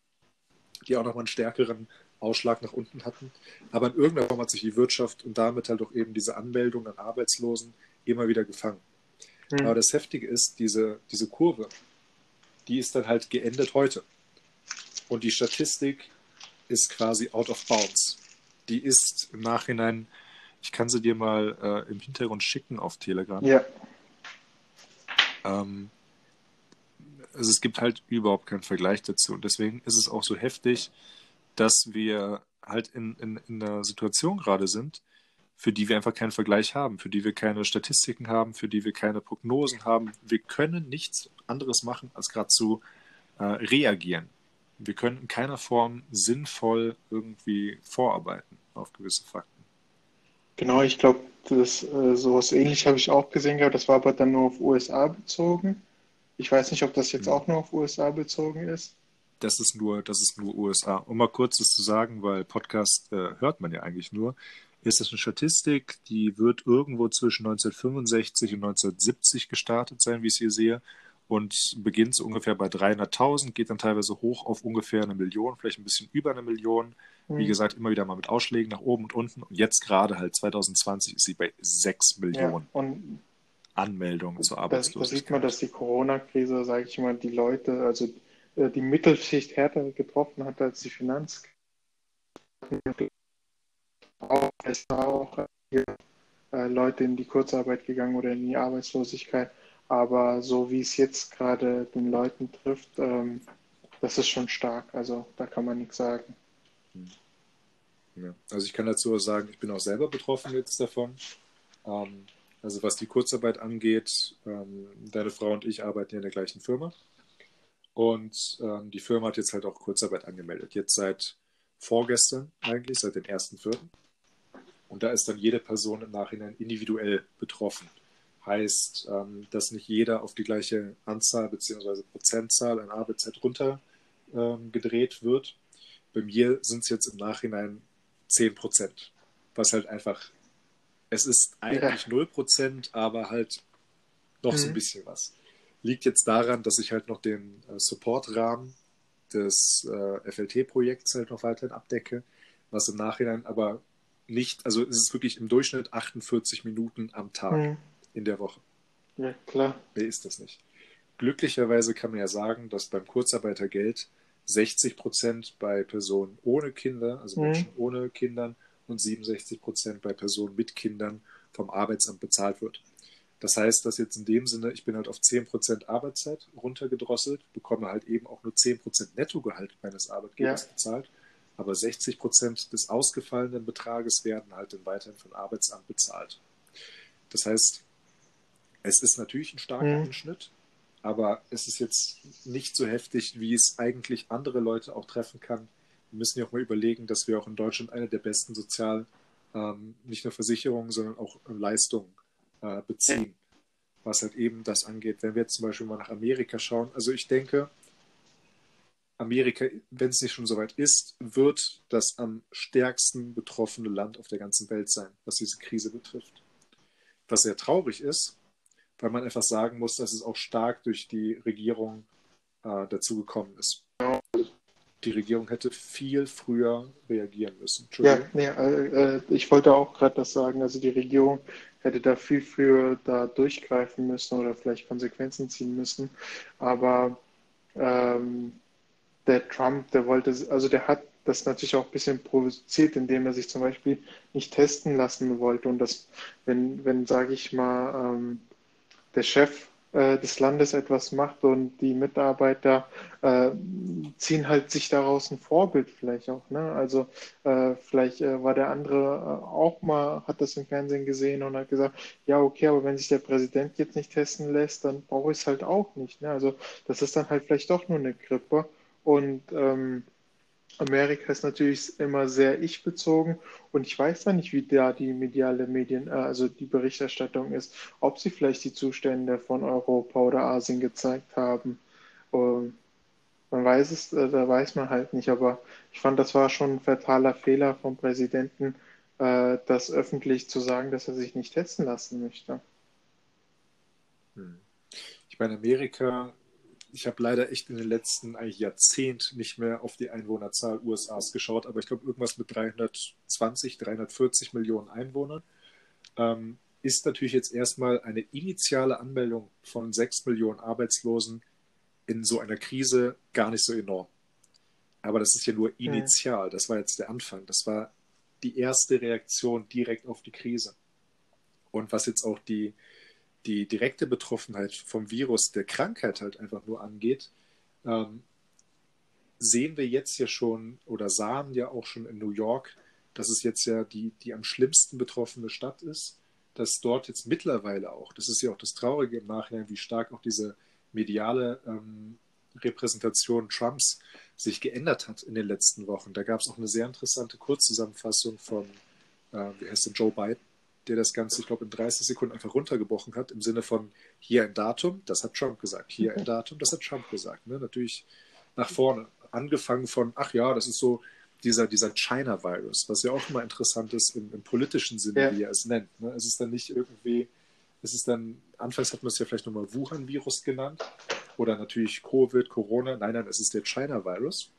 die auch nochmal einen stärkeren Ausschlag nach unten hatten. Aber in irgendeiner Form hat sich die Wirtschaft und damit halt auch eben diese Anmeldung an Arbeitslosen immer wieder gefangen. Mhm. Aber das Heftige ist, diese, diese Kurve, die ist dann halt geendet heute. Und die Statistik ist quasi out of bounds. Die ist im Nachhinein ich kann sie dir mal äh, im Hintergrund schicken auf Telegram. Ja. Ähm, also es gibt halt überhaupt keinen Vergleich dazu. Und deswegen ist es auch so heftig, dass wir halt in, in, in einer Situation gerade sind, für die wir einfach keinen Vergleich haben, für die wir keine Statistiken haben, für die wir keine Prognosen haben. Wir können nichts anderes machen, als gerade zu äh, reagieren. Wir können in keiner Form sinnvoll irgendwie vorarbeiten auf gewisse Fakten. Genau, ich glaube, das äh, sowas ähnlich habe ich auch gesehen gehabt. Das war aber dann nur auf USA bezogen. Ich weiß nicht, ob das jetzt hm. auch nur auf USA bezogen ist. Das ist nur, das ist nur USA. Um mal kurz das zu sagen, weil Podcast äh, hört man ja eigentlich nur, ist das eine Statistik, die wird irgendwo zwischen 1965 und 1970 gestartet sein, wie ich es hier sehe, und beginnt so ungefähr bei 300.000, geht dann teilweise hoch auf ungefähr eine Million, vielleicht ein bisschen über eine Million. Wie mhm. gesagt, immer wieder mal mit Ausschlägen nach oben und unten. Und jetzt gerade halt 2020 ist sie bei 6 Millionen ja, Anmeldungen zur Arbeitslosigkeit. Da sieht man, dass die Corona-Krise, sage ich mal, die Leute, also äh, die Mittelschicht härter getroffen hat als die Finanzkrise. Es war auch äh, Leute in die Kurzarbeit gegangen oder in die Arbeitslosigkeit. Aber so wie es jetzt gerade den Leuten trifft, ähm, das ist schon stark. Also da kann man nichts sagen. Ja. Also ich kann dazu sagen, ich bin auch selber betroffen jetzt davon. Ähm, also was die Kurzarbeit angeht, ähm, deine Frau und ich arbeiten ja in der gleichen Firma. Und ähm, die Firma hat jetzt halt auch Kurzarbeit angemeldet. Jetzt seit vorgestern eigentlich, seit dem 1.4. Und da ist dann jede Person im Nachhinein individuell betroffen. Heißt, ähm, dass nicht jeder auf die gleiche Anzahl bzw. Prozentzahl an Arbeitszeit runtergedreht ähm, wird, bei mir sind es jetzt im Nachhinein 10 Prozent. Was halt einfach, es ist eigentlich ja. 0 Prozent, aber halt noch mhm. so ein mhm. bisschen was. Liegt jetzt daran, dass ich halt noch den äh, Support-Rahmen des äh, FLT-Projekts halt noch weiterhin abdecke, was im Nachhinein aber nicht, also es ist wirklich im Durchschnitt 48 Minuten am Tag Mhm. in der Woche. Ja, klar. Wer ist das nicht? Glücklicherweise kann man ja sagen, dass beim Kurzarbeitergeld 60 Prozent bei Personen ohne Kinder, also Mhm. Menschen ohne Kindern, und 67 Prozent bei Personen mit Kindern vom Arbeitsamt bezahlt wird. Das heißt, dass jetzt in dem Sinne, ich bin halt auf 10 Prozent Arbeitszeit runtergedrosselt, bekomme halt eben auch nur 10 Prozent Nettogehalt meines Arbeitgebers Ja. bezahlt, aber 60 Prozent des ausgefallenen Betrages werden halt dann weiterhin vom Arbeitsamt bezahlt. Das heißt, es ist natürlich ein starker Mhm. Einschnitt, aber es ist jetzt nicht so heftig, wie es eigentlich andere Leute auch treffen kann. Wir müssen ja auch mal überlegen, dass wir auch in Deutschland eine der besten Sozial, ähm, nicht nur Versicherungen, sondern auch Leistungen äh, beziehen, was halt eben das angeht. Wenn wir jetzt zum Beispiel mal nach Amerika schauen, also ich denke, Amerika, wenn es nicht schon soweit ist, wird das am stärksten betroffene Land auf der ganzen Welt sein, was diese Krise betrifft. Was sehr traurig ist, weil man einfach sagen muss, dass es auch stark durch die Regierung äh, dazu gekommen ist. Die Regierung hätte viel früher reagieren müssen. Ja, Entschuldigung. nee, äh, äh, ich wollte auch gerade das sagen. Also die Regierung hätte da viel früher da durchgreifen müssen oder vielleicht Konsequenzen ziehen müssen. Aber ähm, der Trump, der wollte, also der hat das natürlich auch ein bisschen provoziert, indem er sich zum Beispiel nicht testen lassen wollte. Und das, wenn, wenn, sage ich mal, ähm, der Chef äh, des Landes etwas macht und die Mitarbeiter äh, ziehen halt sich daraus ein Vorbild vielleicht auch. Ne? Also äh, vielleicht äh, war der andere äh, auch mal, hat das im Fernsehen gesehen und hat gesagt, ja okay, aber wenn sich der Präsident jetzt nicht testen lässt, dann brauche ich es halt auch nicht. Ne? Also das ist dann halt vielleicht doch nur eine Grippe. Und ähm, Amerika ist natürlich immer sehr ich-bezogen und ich weiß da nicht, wie da die mediale Medien, äh, also die Berichterstattung ist, ob sie vielleicht die Zustände von Europa oder Asien gezeigt haben. Ähm, man weiß es, äh, da weiß man halt nicht, aber ich fand, das war schon ein fataler Fehler vom Präsidenten, äh, das öffentlich zu sagen, dass er sich nicht testen lassen möchte. Hm. Ich meine, Amerika, ich habe leider echt in den letzten Jahrzehnt nicht mehr auf die Einwohnerzahl USAs geschaut, aber ich glaube irgendwas mit 320, 340 Millionen Einwohnern. Ähm, ist natürlich jetzt erstmal eine initiale Anmeldung von 6 Millionen Arbeitslosen in so einer Krise gar nicht so enorm. Aber das ist ja nur initial, das war jetzt der Anfang, das war die erste Reaktion direkt auf die Krise. Und was jetzt auch die, die direkte Betroffenheit vom Virus, der Krankheit halt einfach nur angeht, ähm, sehen wir jetzt ja schon oder sahen ja auch schon in New York, dass es jetzt ja die, die am schlimmsten betroffene Stadt ist, dass dort jetzt mittlerweile auch, das ist ja auch das Traurige im Nachhinein, wie stark auch diese mediale ähm, Repräsentation Trumps sich geändert hat in den letzten Wochen. Da gab es auch eine sehr interessante Kurzzusammenfassung von, äh, wie heißt der, Joe Biden, der das Ganze, ich glaube, in 30 Sekunden einfach runtergebrochen hat, im Sinne von hier ein Datum, das hat Trump gesagt, hier ein Datum, das hat Trump gesagt. Ne? Natürlich nach vorne. Angefangen von, ach ja, das ist so dieser, dieser China-Virus, was ja auch immer interessant ist im, im politischen Sinne, Ja. wie er es nennt. Ne? Es ist dann nicht irgendwie, es ist dann, anfangs hat man es ja vielleicht nochmal Wuhan-Virus genannt oder natürlich Covid, Corona. Nein, nein, es ist der China-Virus,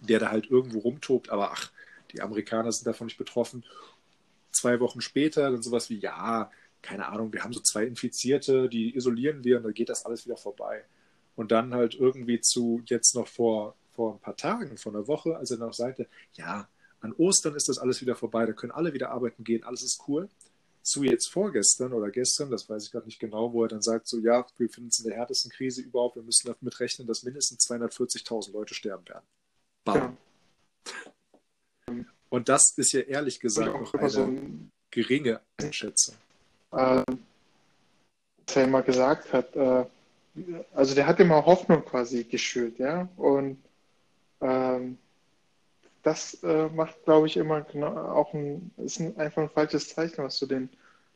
der da halt irgendwo rumtobt, aber ach, die Amerikaner sind davon nicht betroffen. Zwei Wochen später dann sowas wie, ja, keine Ahnung, wir haben so zwei Infizierte, die isolieren wir und dann geht das alles wieder vorbei. Und dann halt irgendwie zu jetzt noch vor, vor ein paar Tagen, vor einer Woche, als er noch sagte, ja, an Ostern ist das alles wieder vorbei, da können alle wieder arbeiten gehen, alles ist cool. Zu jetzt vorgestern oder gestern, das weiß ich gerade nicht genau, wo er dann sagt, so ja, wir befinden uns in der härtesten Krise überhaupt, wir müssen damit rechnen, dass mindestens 240.000 Leute sterben werden. Bam. Ja. Und das ist ja ehrlich gesagt noch auch immer so eine ein geringe Einschätzung. äh, was er immer gesagt hat, äh, also der hat immer Hoffnung quasi geschürt, ja, und ähm, das äh, macht, glaube ich, immer genau, auch ein, ist ein, einfach ein falsches Zeichen, was du den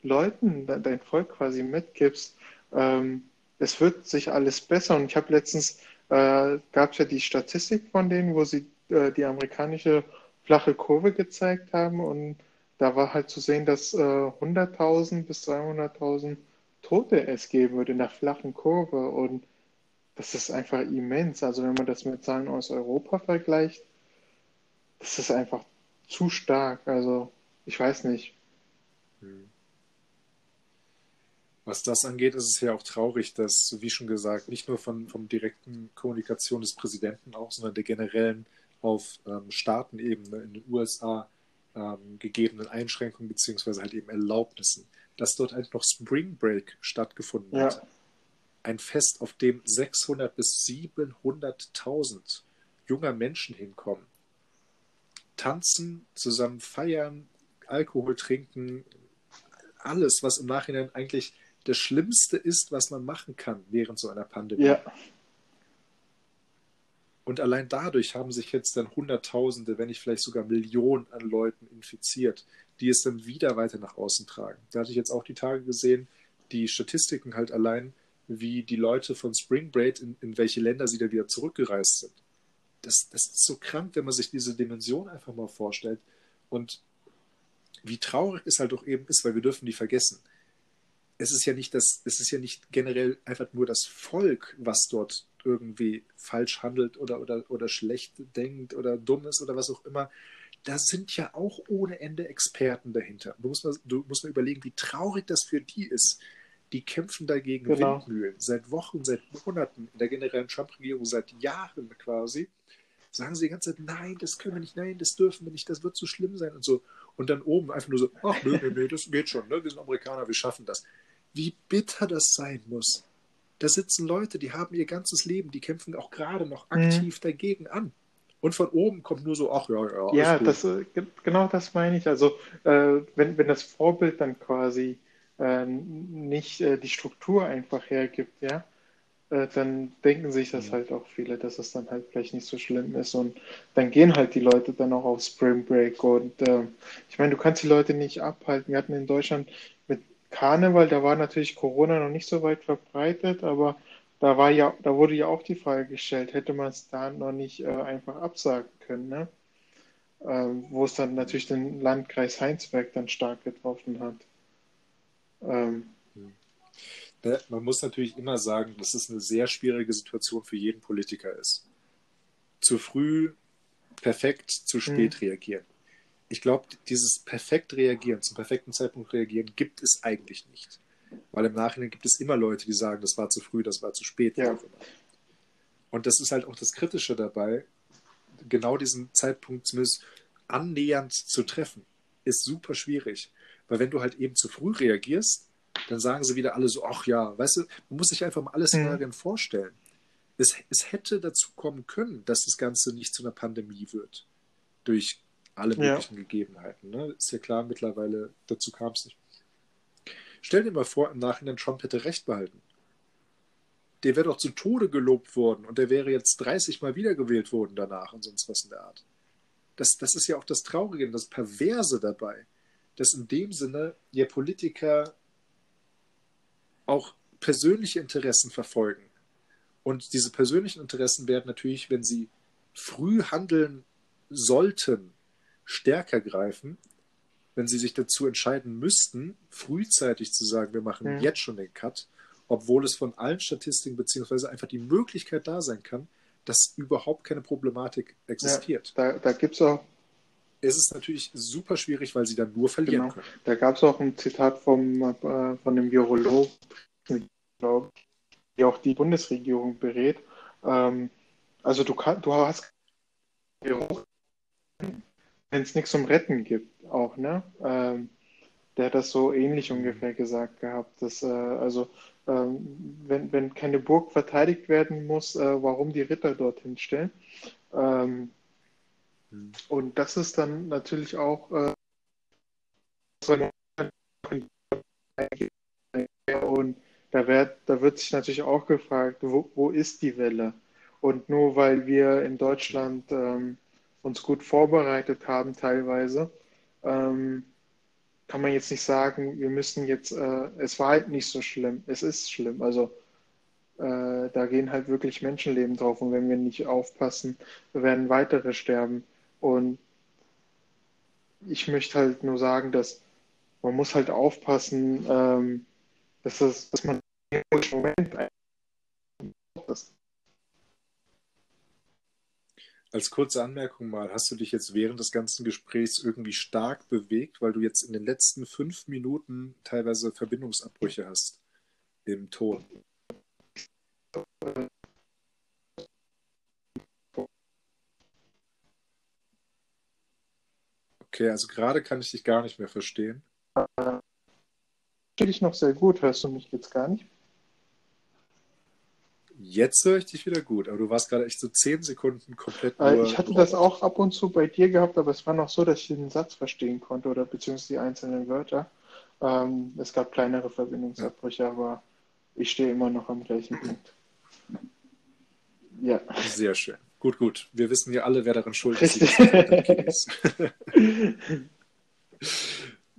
Leuten, de, dein Volk quasi mitgibst. Ähm, es wird sich alles besser und ich habe letztens, äh, gab es ja die Statistik von denen, wo sie äh, die amerikanische flache Kurve gezeigt haben und da war halt zu sehen, dass äh, 100.000 bis 200.000 Tote es geben wird in der flachen Kurve und das ist einfach immens. Also wenn man das mit Zahlen aus Europa vergleicht, das ist einfach zu stark. Also ich weiß nicht. Hm. Was das angeht, ist es ja auch traurig, dass, wie schon gesagt, nicht nur von vom direkten Kommunikation des Präsidenten auch, sondern der generellen auf ähm, Staatenebene in den USA ähm, gegebenen Einschränkungen beziehungsweise halt eben Erlaubnissen, dass dort halt noch Spring Break stattgefunden Ja. hat. Ein Fest, auf dem 600 bis 700.000 junger Menschen hinkommen. Tanzen, zusammen feiern, Alkohol trinken, alles, was im Nachhinein eigentlich das Schlimmste ist, was man machen kann während so einer Pandemie. Ja, Und allein dadurch haben sich jetzt dann Hunderttausende, wenn nicht vielleicht sogar Millionen an Leuten infiziert, die es dann wieder weiter nach außen tragen. Da hatte ich jetzt auch die Tage gesehen, die Statistiken halt allein, wie die Leute von Spring Break in, in welche Länder sie da wieder zurückgereist sind. Das, das ist so krank, wenn man sich diese Dimension einfach mal vorstellt. Und wie traurig es halt auch eben ist, weil wir dürfen die vergessen. Es ist ja nicht das, es ist ja nicht generell einfach nur das Volk, was dort irgendwie falsch handelt oder, oder, oder schlecht denkt oder dumm ist oder was auch immer. Da sind ja auch ohne Ende Experten dahinter. Du musst mal, du musst mal überlegen, wie traurig das für die ist. Die kämpfen dagegen Genau. Windmühlen seit Wochen, seit Monaten, in der generellen Trump-Regierung seit Jahren quasi. Sagen sie die ganze Zeit, nein, das können wir nicht, nein, das dürfen wir nicht, das wird zu schlimm sein und so. Und dann oben einfach nur so, ach nö, nö, nö, das geht schon, ne? wir sind Amerikaner, wir schaffen das. Wie bitter das sein muss. Da sitzen Leute, die haben ihr ganzes Leben, die kämpfen auch gerade noch Mhm. aktiv dagegen an. Und von oben kommt nur so, ach ja, ja, ja, das, äh, ge- genau das meine ich. Also, äh, wenn, wenn das Vorbild dann quasi äh, nicht äh, die Struktur einfach hergibt, ja, äh, dann denken sich das Mhm. halt auch viele, dass es dann halt vielleicht nicht so schlimm ist. Und dann gehen halt die Leute dann auch auf Spring Break. Und äh, ich meine, du kannst die Leute nicht abhalten. Wir hatten in Deutschland Karneval, da war natürlich Corona noch nicht so weit verbreitet, aber da war ja, da wurde ja auch die Frage gestellt, hätte man es da noch nicht äh, einfach absagen können, ne? Ähm, wo es dann natürlich den Landkreis Heinsberg dann stark getroffen hat. Ähm, Ne, Man muss natürlich immer sagen, dass es eine sehr schwierige Situation für jeden Politiker ist. Zu früh perfekt, zu spät reagieren. Ich glaube, dieses perfekt reagieren, zum perfekten Zeitpunkt reagieren, gibt es eigentlich nicht. Weil im Nachhinein gibt es immer Leute, die sagen, das war zu früh, das war zu spät. Ja. Und das ist halt auch das Kritische dabei, genau diesen Zeitpunkt zumindest annähernd zu treffen, ist super schwierig. Weil wenn du halt eben zu früh reagierst, dann sagen sie wieder alle so, ach ja, weißt du, man muss sich einfach mal alle Szenarien vorstellen. Es, es hätte dazu kommen können, dass das Ganze nicht zu einer Pandemie wird. Durch alle Ja. möglichen Gegebenheiten. Ne? Ist ja klar, mittlerweile dazu kam es nicht. Stell dir mal vor, im Nachhinein Trump hätte recht behalten. Der wäre doch zu Tode gelobt worden und der wäre jetzt 30 Mal wiedergewählt worden danach und sonst was in der Art. Das, das ist ja auch das Traurige und das Perverse dabei, dass in dem Sinne ja Politiker auch persönliche Interessen verfolgen. Und diese persönlichen Interessen werden natürlich, wenn sie früh handeln sollten, stärker greifen, wenn sie sich dazu entscheiden müssten, frühzeitig zu sagen, wir machen Mhm. jetzt schon den Cut, obwohl es von allen Statistiken beziehungsweise einfach die Möglichkeit da sein kann, dass überhaupt keine Problematik existiert. da da gibt es auch, Es ist natürlich super schwierig, weil sie dann nur verlieren Genau. können. da gab es auch ein Zitat vom, äh, von dem Virologen, glaube der auch die Bundesregierung berät. Ähm, also du kann, du hast wenn es nichts zum Retten gibt, auch, ne? Ähm, der hat das so ähnlich ungefähr gesagt gehabt, dass äh, also ähm, wenn, wenn keine Burg verteidigt werden muss, äh, warum die Ritter dorthin stellen. Ähm, Hm. und das ist dann natürlich auch äh, und da wird, da wird sich natürlich auch gefragt, wo, wo ist die Welle? Und nur weil wir in Deutschland ähm, uns gut vorbereitet haben, teilweise, ähm, kann man jetzt nicht sagen, wir müssen jetzt, äh, es war halt nicht so schlimm. Es ist schlimm. Also äh, da gehen halt wirklich Menschenleben drauf und wenn wir nicht aufpassen, werden weitere sterben. Und ich möchte halt nur sagen, dass man muss halt aufpassen, ähm, dass, das, dass man im Moment das, als kurze Anmerkung mal, hast du dich jetzt während des ganzen Gesprächs irgendwie stark bewegt, weil du jetzt in den letzten fünf Minuten teilweise Verbindungsabbrüche hast im Ton? Okay, also gerade kann ich dich gar nicht mehr verstehen. Verstehe dich noch sehr gut. Hörst du mich jetzt gar nicht? Jetzt höre ich dich wieder gut, aber du warst gerade echt so zehn Sekunden komplett. Äh, nur ich hatte das auch ab und zu bei dir gehabt, aber es war noch so, dass ich den Satz verstehen konnte oder beziehungsweise die einzelnen Wörter. Ähm, es gab kleinere Verbindungsabbrüche, ja. aber ich stehe immer noch am gleichen Punkt. Ja. Sehr schön. Gut, gut. Wir wissen ja alle, wer daran schuld ist.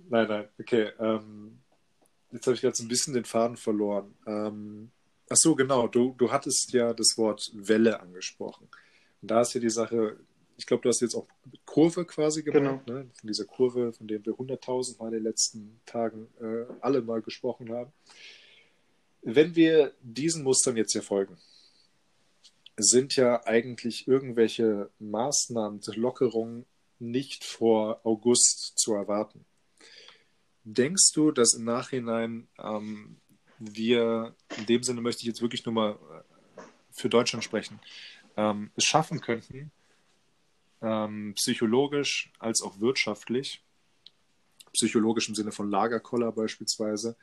nein, nein. Okay. Ähm, jetzt habe ich gerade so ein bisschen den Faden verloren. Ähm, Ach so, genau. Du, du hattest ja das Wort Welle angesprochen. Und da ist ja die Sache, ich glaube, du hast jetzt auch Kurve quasi gemacht, genau. ne? von dieser Kurve, von der wir hunderttausend Mal in den letzten Tagen äh, alle mal gesprochen haben. Wenn wir diesen Mustern jetzt hier folgen, sind ja eigentlich irgendwelche Maßnahmen zur Lockerung nicht vor August zu erwarten. Denkst du, dass im Nachhinein ähm, wir, in dem Sinne möchte ich jetzt wirklich nur mal äh, für Deutschland sprechen, ähm, es schaffen könnten, ähm, psychologisch als auch wirtschaftlich, psychologisch im Sinne von Lagerkoller beispielsweise,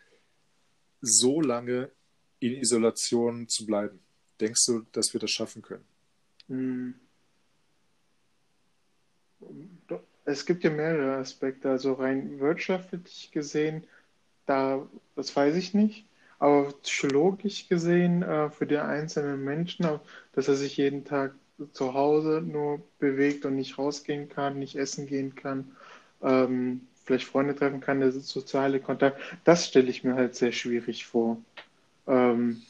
so lange in Isolation zu bleiben? Denkst du, dass wir das schaffen können? Hm. Es gibt ja mehrere Aspekte. Also rein wirtschaftlich gesehen, da, das weiß ich nicht. Aber psychologisch gesehen äh, für den einzelnen Menschen, dass er sich jeden Tag zu Hause nur bewegt und nicht rausgehen kann, nicht essen gehen kann, ähm, vielleicht Freunde treffen kann, der soziale Kontakt, das stelle ich mir halt sehr schwierig vor. Ähm,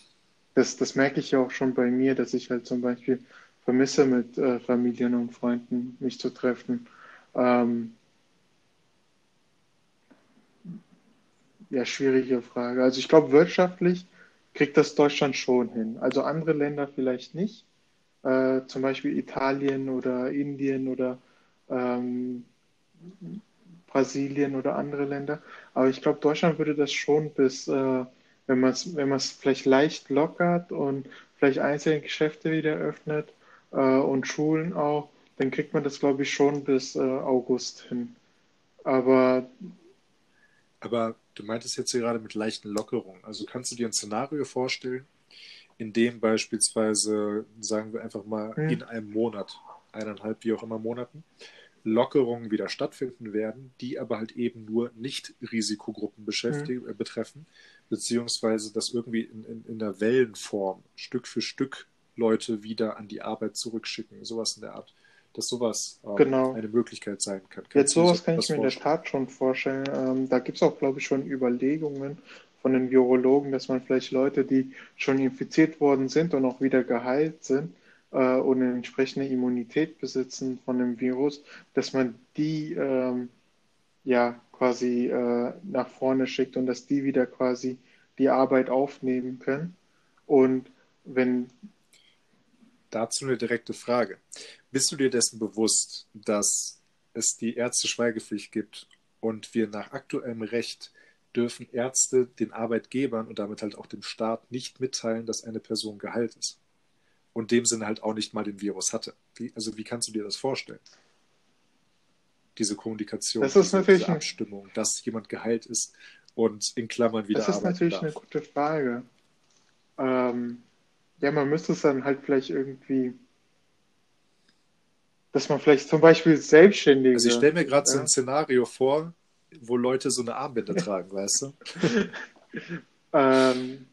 das, das merke ich ja auch schon bei mir, dass ich halt zum Beispiel vermisse, mit äh, Familien und Freunden mich zu treffen. Ähm, Ja, schwierige Frage. Also ich glaube, wirtschaftlich kriegt das Deutschland schon hin. Also andere Länder vielleicht nicht. Äh, zum Beispiel Italien oder Indien oder ähm, Brasilien oder andere Länder. Aber ich glaube, Deutschland würde das schon bis, äh, wenn man es wenn vielleicht leicht lockert und vielleicht einzelne Geschäfte wieder öffnet äh, und Schulen auch, dann kriegt man das, glaube ich, schon bis äh, August hin. Aber aber du meintest jetzt hier gerade mit leichten Lockerungen. Also kannst du dir ein Szenario vorstellen, in dem beispielsweise, sagen wir einfach mal, hm. in einem Monat, eineinhalb, wie auch immer Monaten, Lockerungen wieder stattfinden werden, die aber halt eben nur Nicht-Risikogruppen beschäftigen, hm. äh, betreffen, beziehungsweise dass irgendwie in, in, in der Wellenform Stück für Stück Leute wieder an die Arbeit zurückschicken, sowas in der Art dass sowas ähm, genau. eine Möglichkeit sein kann. Kannst Jetzt sowas kann ich mir in der Tat schon vorstellen. Ähm, da gibt es auch, glaube ich, schon Überlegungen von den Virologen, dass man vielleicht Leute, die schon infiziert worden sind und auch wieder geheilt sind äh, und eine entsprechende Immunität besitzen von dem Virus, dass man die ähm, ja quasi äh, nach vorne schickt und dass die wieder quasi die Arbeit aufnehmen können. Und wenn Dazu eine direkte Frage. Bist du dir dessen bewusst, dass es die Ärzte-Schweigepflicht gibt und wir nach aktuellem Recht dürfen Ärzte den Arbeitgebern und damit halt auch dem Staat nicht mitteilen, dass eine Person geheilt ist? Und dem Sinne halt auch nicht mal den Virus hatte. Wie, also wie kannst du dir das vorstellen? Diese Kommunikation, das ist diese, natürlich diese Abstimmung, dass jemand geheilt ist und in Klammern wieder Das ist natürlich darf. eine gute Frage. Ähm, ja, man müsste es dann halt vielleicht irgendwie dass man vielleicht zum Beispiel Selbstständige. Also ich stelle mir gerade ja. so ein Szenario vor, wo Leute so eine Armbinde tragen, weißt du? ähm,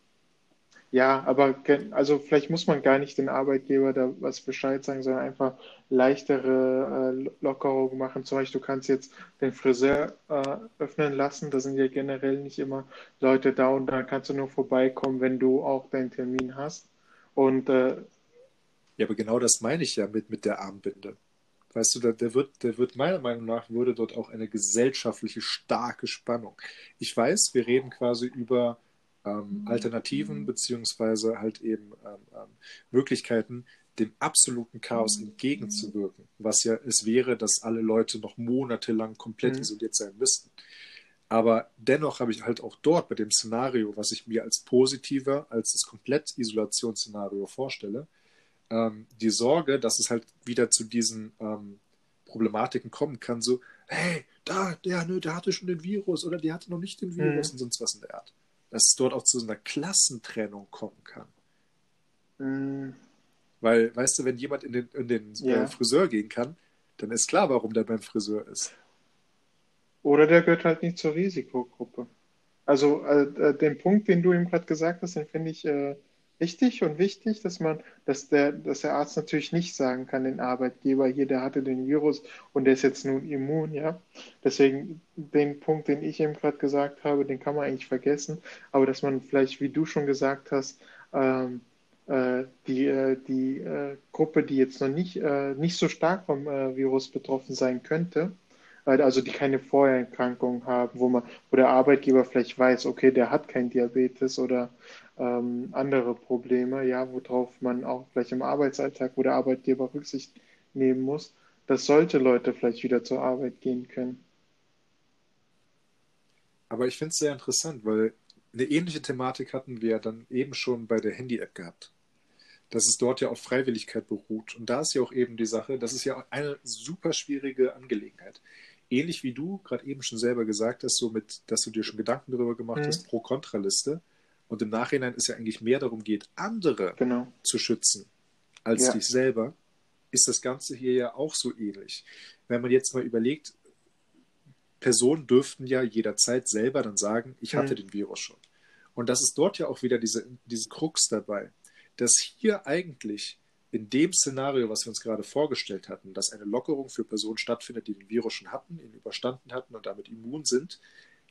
ja, aber also vielleicht muss man gar nicht den Arbeitgeber da was Bescheid sagen, sondern einfach leichtere äh, Lockerungen machen. Zum Beispiel, du kannst jetzt den Friseur äh, öffnen lassen. Da sind ja generell nicht immer Leute da und da kannst du nur vorbeikommen, wenn du auch deinen Termin hast. Und äh, ja, aber genau das meine ich ja mit, mit der Armbinde. Weißt du, der, der, wird, der wird meiner Meinung nach würde dort auch eine gesellschaftliche starke Spannung. Ich weiß, wir reden quasi über ähm, Alternativen beziehungsweise halt eben ähm, ähm, Möglichkeiten, dem absoluten Chaos entgegenzuwirken, was ja es wäre, dass alle Leute noch monatelang komplett mhm. isoliert sein müssten. Aber dennoch habe ich halt auch dort bei dem Szenario, was ich mir als positiver als das Komplett-Isolationsszenario vorstelle, ähm, die Sorge, dass es halt wieder zu diesen ähm, Problematiken kommen kann, so, hey, da, der, nö, der hatte schon den Virus oder der hatte noch nicht den Virus mhm. und sonst was in der Art. Dass es dort auch zu so einer Klassentrennung kommen kann. Mhm. Weil, weißt du, wenn jemand in den, in den ja. äh, Friseur gehen kann, dann ist klar, warum der beim Friseur ist. Oder der gehört halt nicht zur Risikogruppe. Also äh, äh den Punkt, den du ihm gerade gesagt hast, den finde ich äh, richtig und wichtig, dass man, dass der, dass der Arzt natürlich nicht sagen kann, den Arbeitgeber hier, der hatte den Virus und der ist jetzt nun immun, ja. Deswegen den Punkt, den ich eben gerade gesagt habe, den kann man eigentlich vergessen. Aber dass man vielleicht, wie du schon gesagt hast, ähm, äh, die, äh, die äh, Gruppe, die jetzt noch nicht, nicht so stark vom Virus betroffen sein könnte, also die keine Vorerkrankungen haben, wo man, wo der Arbeitgeber vielleicht weiß, okay, der hat kein Diabetes oder ähm, andere Probleme, ja, worauf man auch vielleicht im Arbeitsalltag, wo der Arbeitgeber Rücksicht nehmen muss, dass solche Leute vielleicht wieder zur Arbeit gehen können. Aber ich finde es sehr interessant, weil eine ähnliche Thematik hatten wir dann eben schon bei der Handy-App gehabt dass es dort ja auf Freiwilligkeit beruht. Und da ist ja auch eben die Sache, das ist ja eine super schwierige Angelegenheit. Ähnlich wie du gerade eben schon selber gesagt hast, so mit, dass du dir schon Gedanken darüber gemacht mhm. hast, Pro-Kontra-Liste. Und im Nachhinein ist ja eigentlich mehr darum geht, andere genau. zu schützen als ja. dich selber, ist das Ganze hier ja auch so ähnlich. Wenn man jetzt mal überlegt, Personen dürften ja jederzeit selber dann sagen, ich hatte mhm. den Virus schon. Und das ist dort ja auch wieder diese, diese Krux dabei dass hier eigentlich in dem Szenario, was wir uns gerade vorgestellt hatten, dass eine Lockerung für Personen stattfindet, die den Virus schon hatten, ihn überstanden hatten und damit immun sind,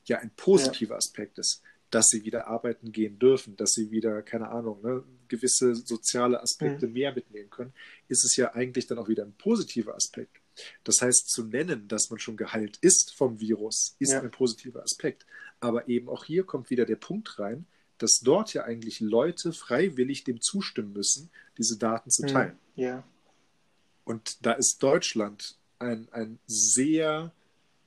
ja ein positiver ja. Aspekt ist, dass sie wieder arbeiten gehen dürfen, dass sie wieder, keine Ahnung, ne, gewisse soziale Aspekte mhm. mehr mitnehmen können, ist es ja eigentlich dann auch wieder ein positiver Aspekt. Das heißt, zu nennen, dass man schon geheilt ist vom Virus, ist ja. ein positiver Aspekt. Aber eben auch hier kommt wieder der Punkt rein, dass dort ja eigentlich Leute freiwillig dem zustimmen müssen, diese Daten zu hm, teilen. Ja. Und da ist Deutschland ein, ein sehr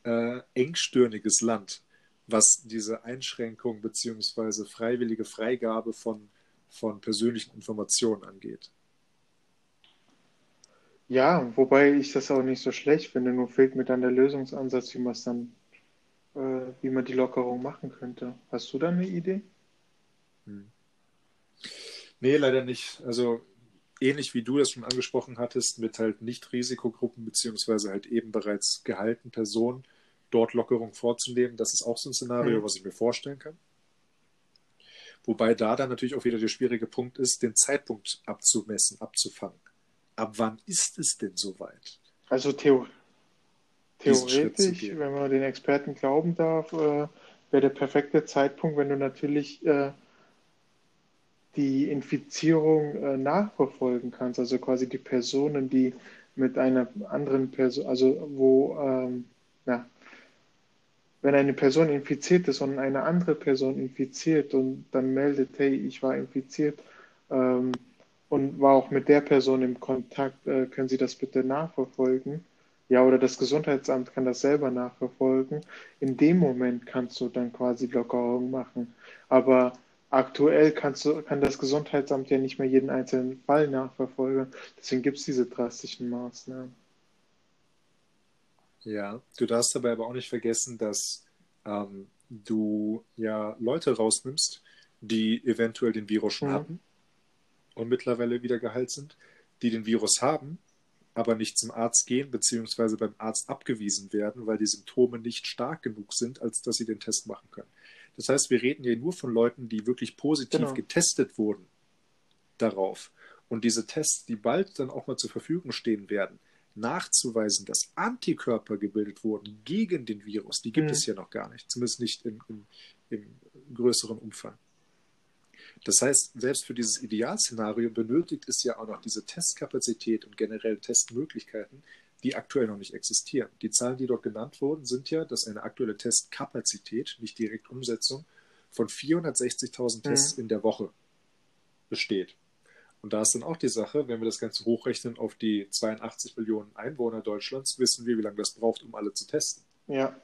äh, engstirniges Land, was diese Einschränkung bzw. freiwillige Freigabe von, von persönlichen Informationen angeht. Ja, wobei ich das auch nicht so schlecht finde, nur fehlt mir dann der Lösungsansatz, wie man es dann, äh, wie man die Lockerung machen könnte. Hast du da eine Idee? Hm. Nee, leider nicht. Also ähnlich wie du das schon angesprochen hattest, mit halt Nicht-Risikogruppen beziehungsweise halt eben bereits gehaltenen Personen dort Lockerung vorzunehmen, das ist auch so ein Szenario, mhm. was ich mir vorstellen kann. Wobei da dann natürlich auch wieder der schwierige Punkt ist, den Zeitpunkt abzumessen, abzufangen. Ab wann ist es denn soweit? Also Theo theoretisch, wenn man den Experten glauben darf, äh, wäre der perfekte Zeitpunkt, wenn du natürlich äh, die Infizierung äh, nachverfolgen kannst, also quasi die Personen, die mit einer anderen Person, also wo, ähm, na, wenn eine Person infiziert ist und eine andere Person infiziert und dann meldet, hey, ich war infiziert ähm, und war auch mit der Person im Kontakt, äh, können Sie das bitte nachverfolgen? Ja, oder das Gesundheitsamt kann das selber nachverfolgen. In dem Moment kannst du dann quasi Lockerung machen. Aber aktuell kannst du, kann das Gesundheitsamt ja nicht mehr jeden einzelnen Fall nachverfolgen. Deswegen gibt es diese drastischen Maßnahmen. Ja, du darfst dabei aber auch nicht vergessen, dass ähm, du ja Leute rausnimmst, die eventuell den Virus schon mhm. hatten und mittlerweile wieder geheilt sind, die den Virus haben, aber nicht zum Arzt gehen, beziehungsweise beim Arzt abgewiesen werden, weil die Symptome nicht stark genug sind, als dass sie den Test machen können. Das heißt, wir reden hier nur von Leuten, die wirklich positiv genau. getestet wurden darauf. Und diese Tests, die bald dann auch mal zur Verfügung stehen werden, nachzuweisen, dass Antikörper gebildet wurden gegen den Virus, die gibt mhm. es ja noch gar nicht, zumindest nicht im, im, im größeren Umfang. Das heißt, selbst für dieses Idealszenario benötigt es ja auch noch diese Testkapazität und generell Testmöglichkeiten, die aktuell noch nicht existieren. Die Zahlen, die dort genannt wurden, sind ja, dass eine aktuelle Testkapazität, nicht direkt Umsetzung, von 460.000 Tests mhm. in der Woche besteht. Und da ist dann auch die Sache, wenn wir das Ganze hochrechnen auf die 82 Millionen Einwohner Deutschlands, wissen wir, wie lange das braucht, um alle zu testen. Ja.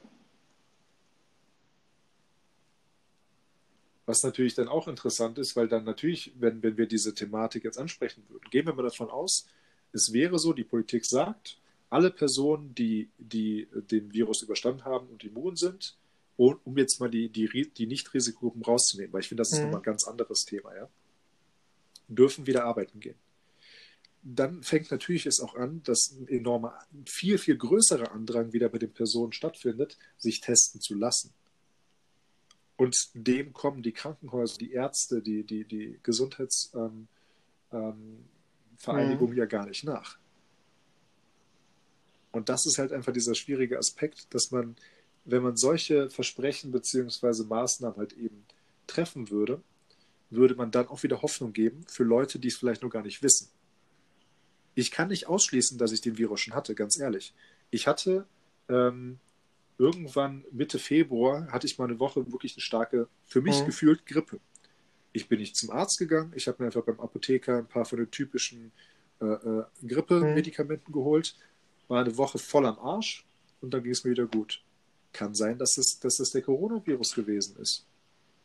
Was natürlich dann auch interessant ist, weil dann natürlich, wenn, wenn wir diese Thematik jetzt ansprechen würden, gehen wir mal davon aus, es wäre so, die Politik sagt, alle Personen, die, die den Virus überstanden haben und immun sind, um jetzt mal die, die, die Nicht-Risikogruppen rauszunehmen, weil ich finde, das ist mhm. nochmal ein ganz anderes Thema, ja, dürfen wieder arbeiten gehen. Dann fängt natürlich es auch an, dass ein enormer, viel, viel größerer Andrang wieder bei den Personen stattfindet, sich testen zu lassen. Und dem kommen die Krankenhäuser, die Ärzte, die, die, die Gesundheitsvereinigung ähm, ähm, mhm. ja gar nicht nach. Und das ist halt einfach dieser schwierige Aspekt, dass man, wenn man solche Versprechen bzw. Maßnahmen halt eben treffen würde, würde man dann auch wieder Hoffnung geben für Leute, die es vielleicht noch gar nicht wissen. Ich kann nicht ausschließen, dass ich den Virus schon hatte, ganz ehrlich. Ich hatte ähm, irgendwann Mitte Februar hatte ich mal eine Woche wirklich eine starke, für mich mhm. gefühlt Grippe. Ich bin nicht zum Arzt gegangen, ich habe mir einfach beim Apotheker ein paar von den typischen äh, äh, Grippe-Medikamenten mhm. geholt, war eine Woche voll am Arsch und dann ging es mir wieder gut. Kann sein, dass es, dass es der Coronavirus gewesen ist.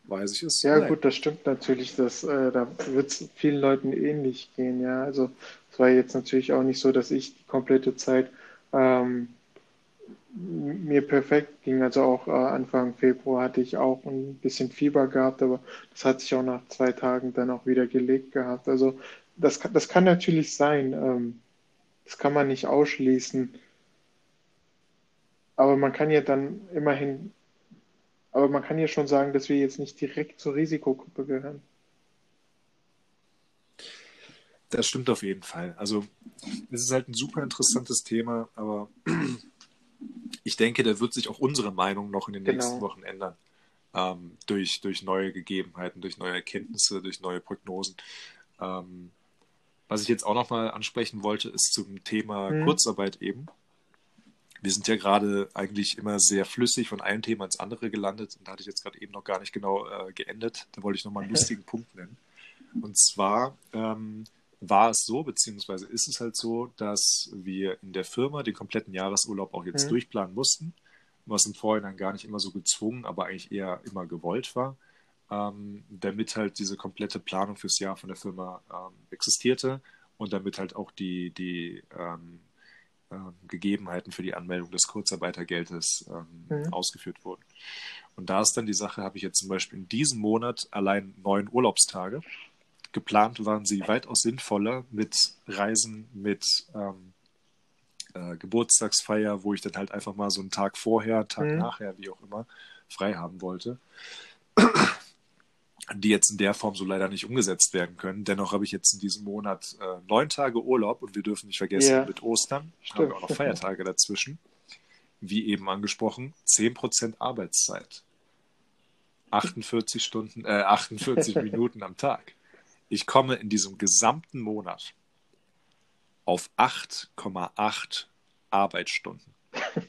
Weiß ich es? Ja, Nein. gut, das stimmt natürlich. Dass, äh, da wird es vielen Leuten ähnlich gehen. Ja, also es war jetzt natürlich auch nicht so, dass ich die komplette Zeit ähm, mir perfekt ging. Also auch äh, Anfang Februar hatte ich auch ein bisschen Fieber gehabt, aber das hat sich auch nach zwei Tagen dann auch wieder gelegt gehabt. Also das, das kann natürlich sein. Ähm, das kann man nicht ausschließen. Aber man kann ja dann immerhin, aber man kann ja schon sagen, dass wir jetzt nicht direkt zur Risikogruppe gehören. Das stimmt auf jeden Fall. Also es ist halt ein super interessantes Thema, aber ich denke, da wird sich auch unsere Meinung noch in den genau. nächsten Wochen ändern. Ähm, durch, durch neue Gegebenheiten, durch neue Erkenntnisse, durch neue Prognosen. Ähm, was ich jetzt auch nochmal ansprechen wollte, ist zum Thema mhm. Kurzarbeit eben. Wir sind ja gerade eigentlich immer sehr flüssig von einem Thema ins andere gelandet und da hatte ich jetzt gerade eben noch gar nicht genau äh, geendet. Da wollte ich nochmal einen lustigen Punkt nennen. Und zwar ähm, war es so, beziehungsweise ist es halt so, dass wir in der Firma den kompletten Jahresurlaub auch jetzt mhm. durchplanen mussten, was im Vorhinein gar nicht immer so gezwungen, aber eigentlich eher immer gewollt war, ähm, damit halt diese komplette Planung fürs Jahr von der Firma ähm, existierte und damit halt auch die, die ähm, ähm Gegebenheiten für die Anmeldung des Kurzarbeitergeldes ähm, mhm. ausgeführt wurden. Und da ist dann die Sache, habe ich jetzt zum Beispiel in diesem Monat allein neun Urlaubstage Geplant waren sie weitaus sinnvoller mit Reisen, mit ähm, äh, Geburtstagsfeier, wo ich dann halt einfach mal so einen Tag vorher, Tag mhm. nachher, wie auch immer, frei haben wollte. Die jetzt in der Form so leider nicht umgesetzt werden können. Dennoch habe ich jetzt in diesem Monat äh, neun Tage Urlaub und wir dürfen nicht vergessen, yeah. mit Ostern haben wir auch noch Feiertage dazwischen. Wie eben angesprochen, 10% Arbeitszeit. 48 Stunden, äh, 48 Minuten am Tag. Ich komme in diesem gesamten Monat auf 8,8 Arbeitsstunden.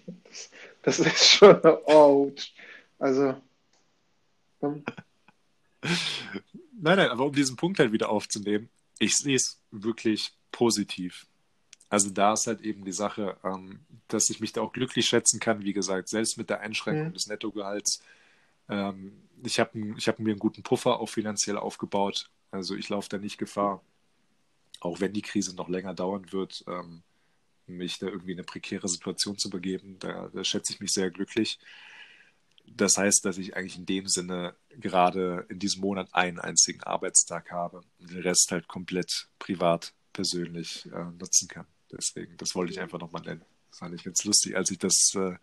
Das, ist schon ouch. Also. Nein, nein, aber um diesen Punkt halt wieder aufzunehmen, ich sehe es wirklich positiv. Also da ist halt eben die Sache, ähm, dass ich mich da auch glücklich schätzen kann, wie gesagt, selbst mit der Einschränkung mhm. des Nettogehalts. Ähm, ich habe ich hab mir einen guten Puffer auch finanziell aufgebaut also ich laufe da nicht Gefahr, auch wenn die Krise noch länger dauern wird, ähm, mich da irgendwie in eine prekäre Situation zu begeben. Da, da schätze ich mich sehr glücklich. Das heißt, dass ich eigentlich in dem Sinne gerade in diesem Monat einen einzigen Arbeitstag habe und den Rest halt komplett privat, persönlich äh, nutzen kann. Deswegen, das wollte ich einfach nochmal nennen. Das fand ich ganz lustig, als ich das äh,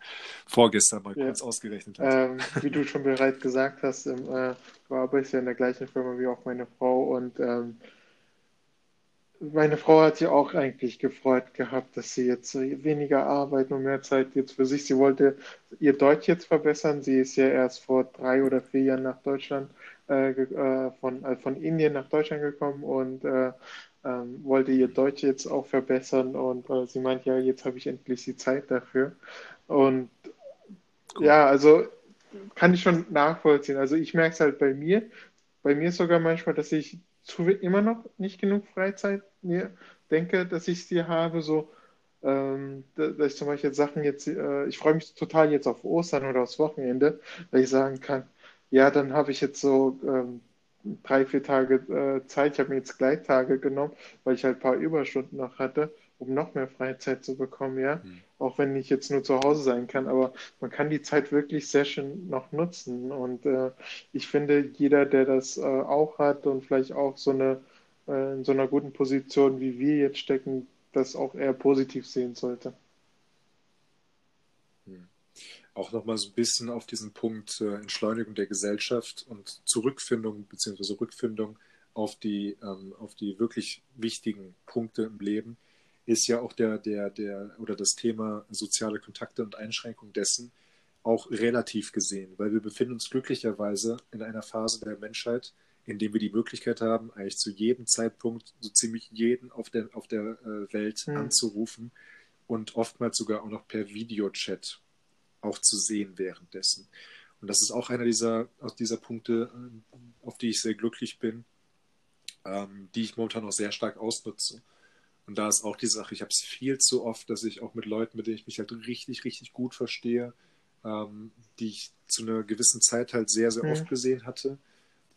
vorgestern mal ja. kurz ausgerechnet habe. Ähm, wie du schon bereits gesagt hast, ähm, äh, du arbeitest ja in der gleichen Firma wie auch meine Frau und ähm, meine Frau hat sich auch eigentlich gefreut gehabt, dass sie jetzt weniger arbeiten und mehr Zeit jetzt für sich. Sie wollte ihr Deutsch jetzt verbessern. Sie ist ja erst vor drei oder vier Jahren nach Deutschland, äh, äh von, äh, von Indien nach Deutschland gekommen und äh, ähm, wollte ihr Deutsch jetzt auch verbessern und äh, sie meint, ja, jetzt habe ich endlich die Zeit dafür. Und cool. ja, also kann ich schon nachvollziehen. Also ich merke es halt bei mir, bei mir sogar manchmal, dass ich zu, immer noch nicht genug Freizeit mir denke, dass ich sie habe, so ähm, dass ich zum Beispiel Sachen jetzt, äh, ich freue mich total jetzt auf Ostern oder aufs Wochenende, weil ich sagen kann, ja, dann habe ich jetzt so ähm, drei, vier Tage äh, Zeit. Ich habe mir jetzt Gleittage genommen, weil ich halt ein paar Überstunden noch hatte, um noch mehr Freizeit zu bekommen, ja. Mhm. Auch wenn ich jetzt nur zu Hause sein kann, aber man kann die Zeit wirklich sehr schön noch nutzen. Und äh, ich finde, jeder, der das äh, auch hat und vielleicht auch so eine äh, in so einer guten Position wie wir jetzt stecken, das auch eher positiv sehen sollte. Hm. Auch nochmal so ein bisschen auf diesen Punkt äh, Entschleunigung der Gesellschaft und Zurückfindung bzw. Rückfindung auf die, ähm, auf die wirklich wichtigen Punkte im Leben ist ja auch der, der, der oder das Thema soziale Kontakte und Einschränkung dessen auch relativ gesehen, weil wir befinden uns glücklicherweise in einer Phase der Menschheit, indem wir die Möglichkeit haben, eigentlich zu jedem Zeitpunkt so ziemlich jeden auf der, auf der äh, Welt mhm. anzurufen und oftmals sogar auch noch per Videochat auch zu sehen währenddessen. Und das ist auch einer dieser, aus dieser Punkte, äh, auf die ich sehr glücklich bin, ähm, die ich momentan auch sehr stark ausnutze. Und da ist auch die Sache, ich habe es viel zu oft, dass ich auch mit Leuten, mit denen ich mich halt richtig, richtig gut verstehe, ähm, die ich zu einer gewissen Zeit halt sehr, sehr mhm. oft gesehen hatte,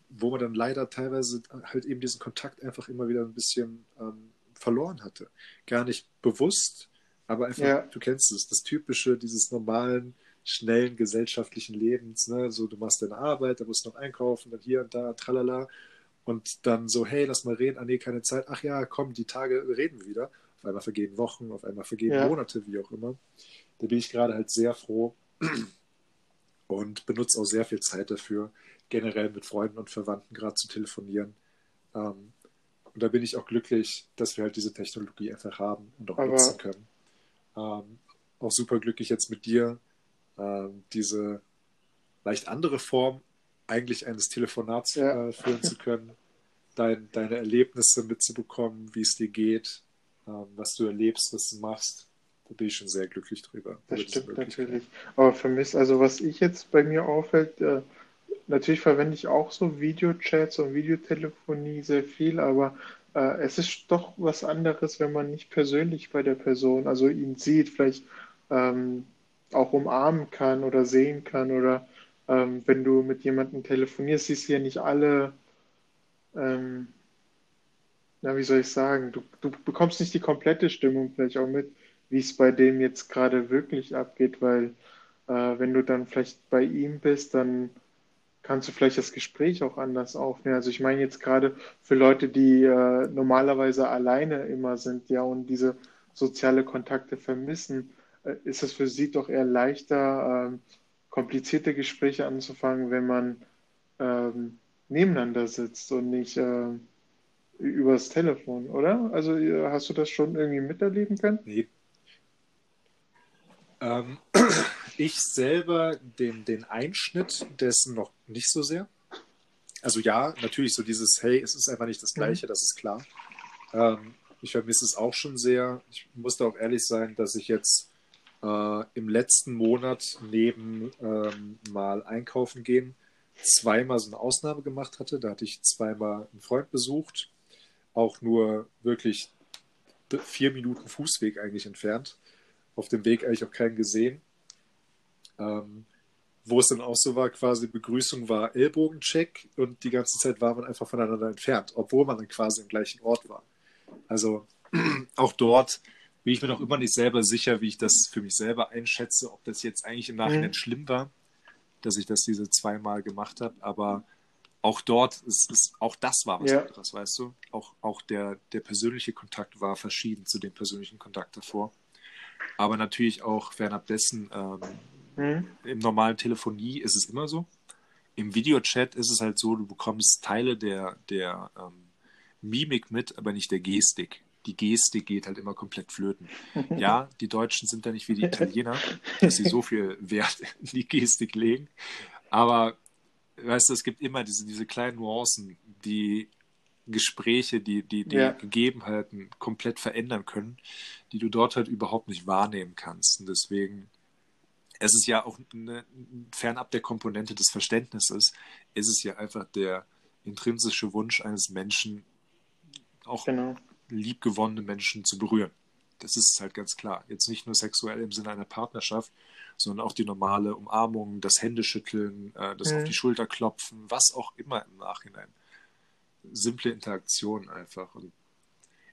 wo man dann leider teilweise halt eben diesen Kontakt einfach immer wieder ein bisschen ähm, verloren hatte. Gar nicht bewusst, aber einfach, ja. du kennst es, das typische dieses normalen, schnellen gesellschaftlichen Lebens. Ne? So, du machst deine Arbeit, da musst du noch einkaufen, dann hier und da, tralala. Und dann so, hey, lass mal reden. Ah, nee, keine Zeit. Ach ja, komm, die Tage reden wir wieder. Auf einmal vergehen Wochen, auf einmal vergehen ja. Monate, wie auch immer. Da bin ich gerade halt sehr froh und benutze auch sehr viel Zeit dafür, generell mit Freunden und Verwandten gerade zu telefonieren. Ähm, und da bin ich auch glücklich, dass wir halt diese Technologie einfach haben und auch Aber... nutzen können. Ähm, auch super glücklich jetzt mit dir, ähm, diese leicht andere Form eigentlich eines Telefonats ja. äh, führen zu können, dein, deine Erlebnisse mitzubekommen, wie es dir geht, ähm, was du erlebst, was du machst. Da bin ich schon sehr glücklich drüber. Das stimmt natürlich. Aber für mich, also was ich jetzt bei mir auffällt, äh, natürlich verwende ich auch so Videochats und Videotelefonie sehr viel, aber äh, es ist doch was anderes, wenn man nicht persönlich bei der Person, also ihn sieht, vielleicht ähm, auch umarmen kann oder sehen kann oder ähm, wenn du mit jemandem telefonierst, siehst du ja nicht alle, ähm, na, wie soll ich sagen, du, du bekommst nicht die komplette Stimmung vielleicht auch mit, wie es bei dem jetzt gerade wirklich abgeht, weil äh, wenn du dann vielleicht bei ihm bist, dann kannst du vielleicht das Gespräch auch anders aufnehmen. Also ich meine jetzt gerade für Leute, die äh, normalerweise alleine immer sind, ja, und diese soziale Kontakte vermissen, äh, ist es für sie doch eher leichter, äh, komplizierte Gespräche anzufangen, wenn man ähm, nebeneinander sitzt und nicht äh, übers Telefon, oder? Also hast du das schon irgendwie miterleben können? Nee. Ähm, ich selber den, den Einschnitt dessen noch nicht so sehr. Also ja, natürlich so dieses, hey, es ist einfach nicht das mhm. Gleiche, mhm. das ist klar. Ähm, ich vermisse es auch schon sehr. Ich muss da auch ehrlich sein, dass ich jetzt äh, im letzten Monat neben ähm, mal einkaufen gehen zweimal so eine Ausnahme gemacht hatte. Da hatte ich zweimal einen Freund besucht, auch nur wirklich vier Minuten Fußweg eigentlich entfernt. Auf dem Weg eigentlich auch keinen gesehen. Ähm, wo es dann auch so war, quasi Begrüßung war Ellbogencheck und die ganze Zeit war man einfach voneinander entfernt, obwohl man dann quasi im gleichen Ort war. Also auch dort bin ich mir noch immer nicht selber sicher, wie ich das für mich selber einschätze, ob das jetzt eigentlich im Nachhinein mhm. schlimm war, dass ich das diese zweimal gemacht habe, aber auch dort ist, ist auch das war was ja. anderes, weißt du? Auch, auch der, der persönliche Kontakt war verschieden zu dem persönlichen Kontakt davor. Aber natürlich auch fernab dessen, ähm, mhm. im normalen Telefonie ist es immer so. Im Videochat ist es halt so, du bekommst Teile der, der ähm, Mimik mit, aber nicht der Gestik die Geste geht halt immer komplett flöten. Ja, die Deutschen sind da nicht wie die Italiener, dass sie so viel Wert in die Gestik legen. Aber weißt du, es gibt immer diese, diese kleinen Nuancen, die Gespräche, die, die, die ja. Gegebenheiten komplett verändern können, die du dort halt überhaupt nicht wahrnehmen kannst. Und deswegen, es ist ja auch eine, fernab der Komponente des Verständnisses, ist es ja einfach der, intrinsische Wunsch eines Menschen, auch genau. Liebgewonnene Menschen zu berühren. Das ist halt ganz klar. Jetzt nicht nur sexuell im Sinne einer Partnerschaft, sondern auch die normale Umarmung, das Händeschütteln, äh, das mhm. auf die Schulter klopfen, was auch immer im Nachhinein. Simple Interaktion einfach. Und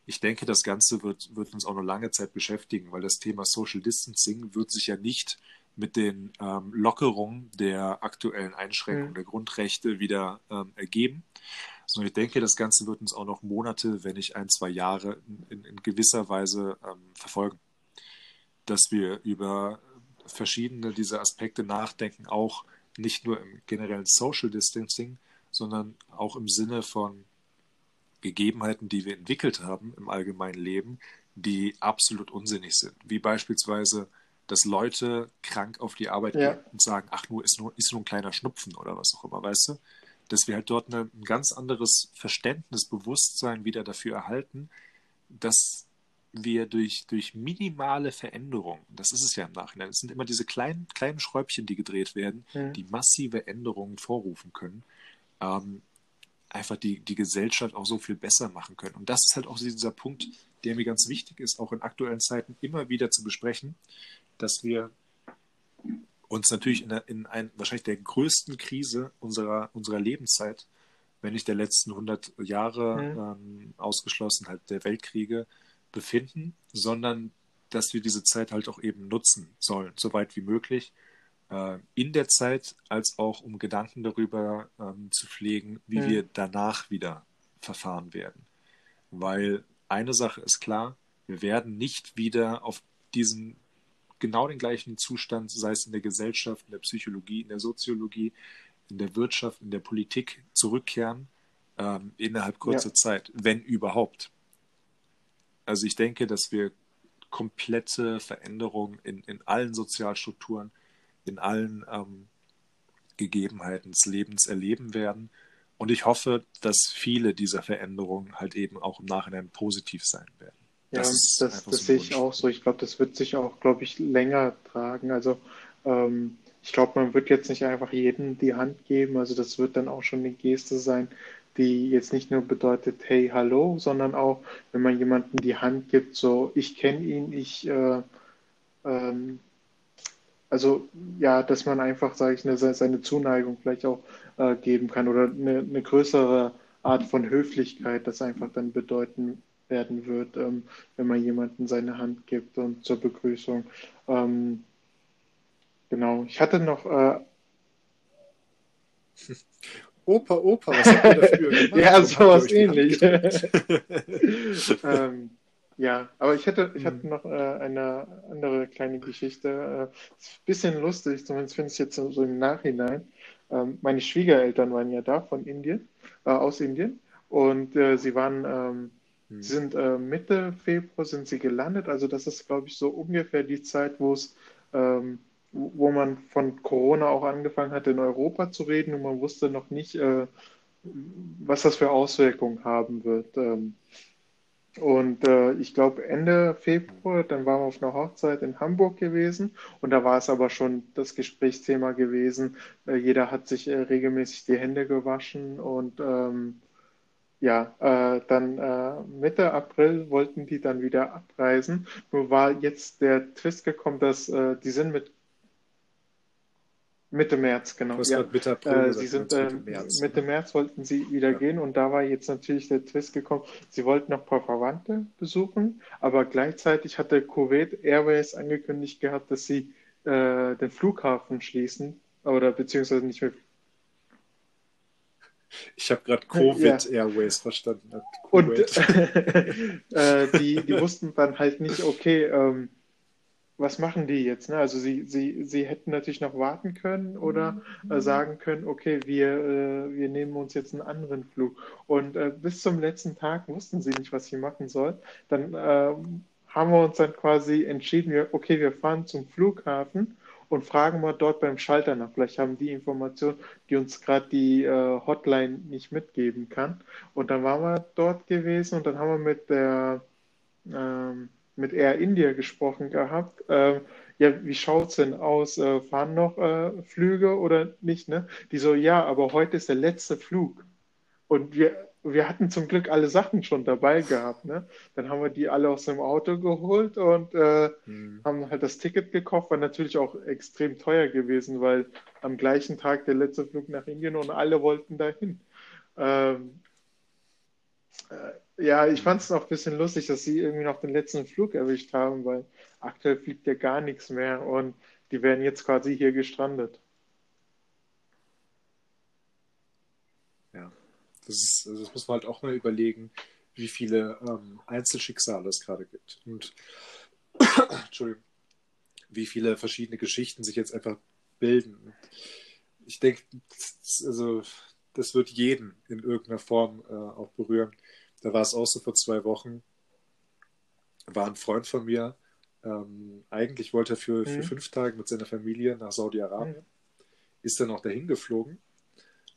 ich denke, das Ganze wird, wird uns auch noch lange Zeit beschäftigen, weil das Thema Social Distancing wird sich ja nicht mit den ähm, Lockerungen der aktuellen Einschränkungen mhm. der Grundrechte wieder ähm, ergeben. Sondern ich denke, das Ganze wird uns auch noch Monate, wenn nicht ein, zwei Jahre in, in gewisser Weise ähm, verfolgen. Dass wir über verschiedene dieser Aspekte nachdenken, auch nicht nur im generellen Social Distancing, sondern auch im Sinne von Gegebenheiten, die wir entwickelt haben im allgemeinen Leben, die absolut unsinnig sind. Wie beispielsweise dass Leute krank auf die Arbeit ja. gehen und sagen, ach nur ist, nur, ist nur ein kleiner Schnupfen oder was auch immer, weißt du? Dass wir halt dort eine, ein ganz anderes Verständnis, Bewusstsein wieder dafür erhalten, dass wir durch, durch minimale Veränderungen, das ist es ja im Nachhinein, es sind immer diese kleinen, kleinen Schräubchen, die gedreht werden, ja. die massive Änderungen vorrufen können, ähm, einfach die, die Gesellschaft auch so viel besser machen können. Und das ist halt auch dieser Punkt, der mir ganz wichtig ist, auch in aktuellen Zeiten immer wieder zu besprechen, dass wir uns natürlich in, in ein, wahrscheinlich der größten Krise unserer, unserer Lebenszeit, wenn nicht der letzten 100 Jahre mhm. ähm, ausgeschlossen, halt der Weltkriege, befinden, sondern dass wir diese Zeit halt auch eben nutzen sollen, so weit wie möglich, äh, in der Zeit, als auch um Gedanken darüber ähm, zu pflegen, wie mhm. wir danach wieder verfahren werden. Weil eine Sache ist klar, wir werden nicht wieder auf diesen genau den gleichen Zustand, sei es in der Gesellschaft, in der Psychologie, in der Soziologie, in der Wirtschaft, in der Politik zurückkehren ähm, innerhalb kurzer ja. Zeit, wenn überhaupt. Also ich denke, dass wir komplette Veränderungen in, in allen Sozialstrukturen, in allen ähm, Gegebenheiten des Lebens erleben werden. Und ich hoffe, dass viele dieser Veränderungen halt eben auch im Nachhinein positiv sein werden. Ja, das, das, das sehe ich auch so. Ich glaube, das wird sich auch, glaube ich, länger tragen. Also ähm, ich glaube, man wird jetzt nicht einfach jedem die Hand geben. Also das wird dann auch schon eine Geste sein, die jetzt nicht nur bedeutet, hey, hallo, sondern auch, wenn man jemandem die Hand gibt, so, ich kenne ihn, ich, äh, ähm, also ja, dass man einfach, sage ich, eine, seine Zuneigung vielleicht auch äh, geben kann oder eine, eine größere Art von Höflichkeit, das einfach dann bedeuten werden wird, ähm, wenn man jemanden seine Hand gibt und zur Begrüßung. Ähm, genau, ich hatte noch. Äh, Opa, Opa, was habt ihr dafür gemacht? ja, sowas ähnlich. ähm, ja, aber ich hatte, ich hatte hm. noch äh, eine andere kleine Geschichte. Äh, ist ein bisschen lustig, zumindest finde ich es jetzt so im Nachhinein. Ähm, meine Schwiegereltern waren ja da von Indien, äh, aus Indien. Und äh, sie waren ähm, hm. Sie sind äh, Mitte Februar sind sie gelandet, also das ist, glaube ich, so ungefähr die Zeit, wo es, ähm, wo man von Corona auch angefangen hat, in Europa zu reden und man wusste noch nicht, äh, was das für Auswirkungen haben wird. Ähm, und äh, ich glaube, Ende Februar, dann waren wir auf einer Hochzeit in Hamburg gewesen und da war es aber schon das Gesprächsthema gewesen. Äh, jeder hat sich äh, regelmäßig die Hände gewaschen und ähm, ja, äh, dann äh, Mitte April wollten die dann wieder abreisen. Nur war jetzt der Twist gekommen, dass äh, die sind mit Mitte März, genau. Ja. Mitte April äh, sie sind Mitte ähm, März. Mitte März wollten sie wieder ja. gehen und da war jetzt natürlich der Twist gekommen. Sie wollten noch ein paar Verwandte besuchen, aber gleichzeitig hatte Kuwait Airways angekündigt gehabt, dass sie äh, den Flughafen schließen oder beziehungsweise nicht mehr ich habe gerade Covid ja. Airways verstanden. Und äh, die, die wussten dann halt nicht, okay, ähm, was machen die jetzt? Ne? Also sie, sie, sie hätten natürlich noch warten können oder äh, mhm. sagen können, okay, wir, äh, wir nehmen uns jetzt einen anderen Flug. Und äh, bis zum letzten Tag wussten sie nicht, was sie machen sollen. Dann ähm, haben wir uns dann quasi entschieden, okay, wir fahren zum Flughafen und fragen mal dort beim Schalter nach. Vielleicht haben die Information, die uns gerade die äh, Hotline nicht mitgeben kann. Und dann waren wir dort gewesen und dann haben wir mit der ähm, mit Air India gesprochen gehabt. Ähm, ja, wie schaut es denn aus? Äh, fahren noch äh, Flüge oder nicht? Ne? Die so, ja, aber heute ist der letzte Flug. und wir, wir hatten zum Glück alle Sachen schon dabei gehabt. Ne? Dann haben wir die alle aus dem Auto geholt und äh, mhm. haben halt das Ticket gekauft. War natürlich auch extrem teuer gewesen, weil am gleichen Tag der letzte Flug nach Indien und alle wollten dahin. Ähm, äh, ja, ich fand es noch ein bisschen lustig, dass sie irgendwie noch den letzten Flug erwischt haben, weil aktuell fliegt ja gar nichts mehr und die werden jetzt quasi hier gestrandet. Ja, das, ist, also das muss man halt auch mal überlegen, wie viele ähm, Einzelschicksale es gerade gibt. Und Entschuldigung, wie viele verschiedene Geschichten sich jetzt einfach bilden. Ich denke, also das wird jeden in irgendeiner Form äh, auch berühren. Da war es auch so vor zwei Wochen, war ein Freund von mir, ähm, eigentlich wollte er für, für mhm. fünf Tage mit seiner Familie nach Saudi-Arabien, mhm. ist dann auch dahin geflogen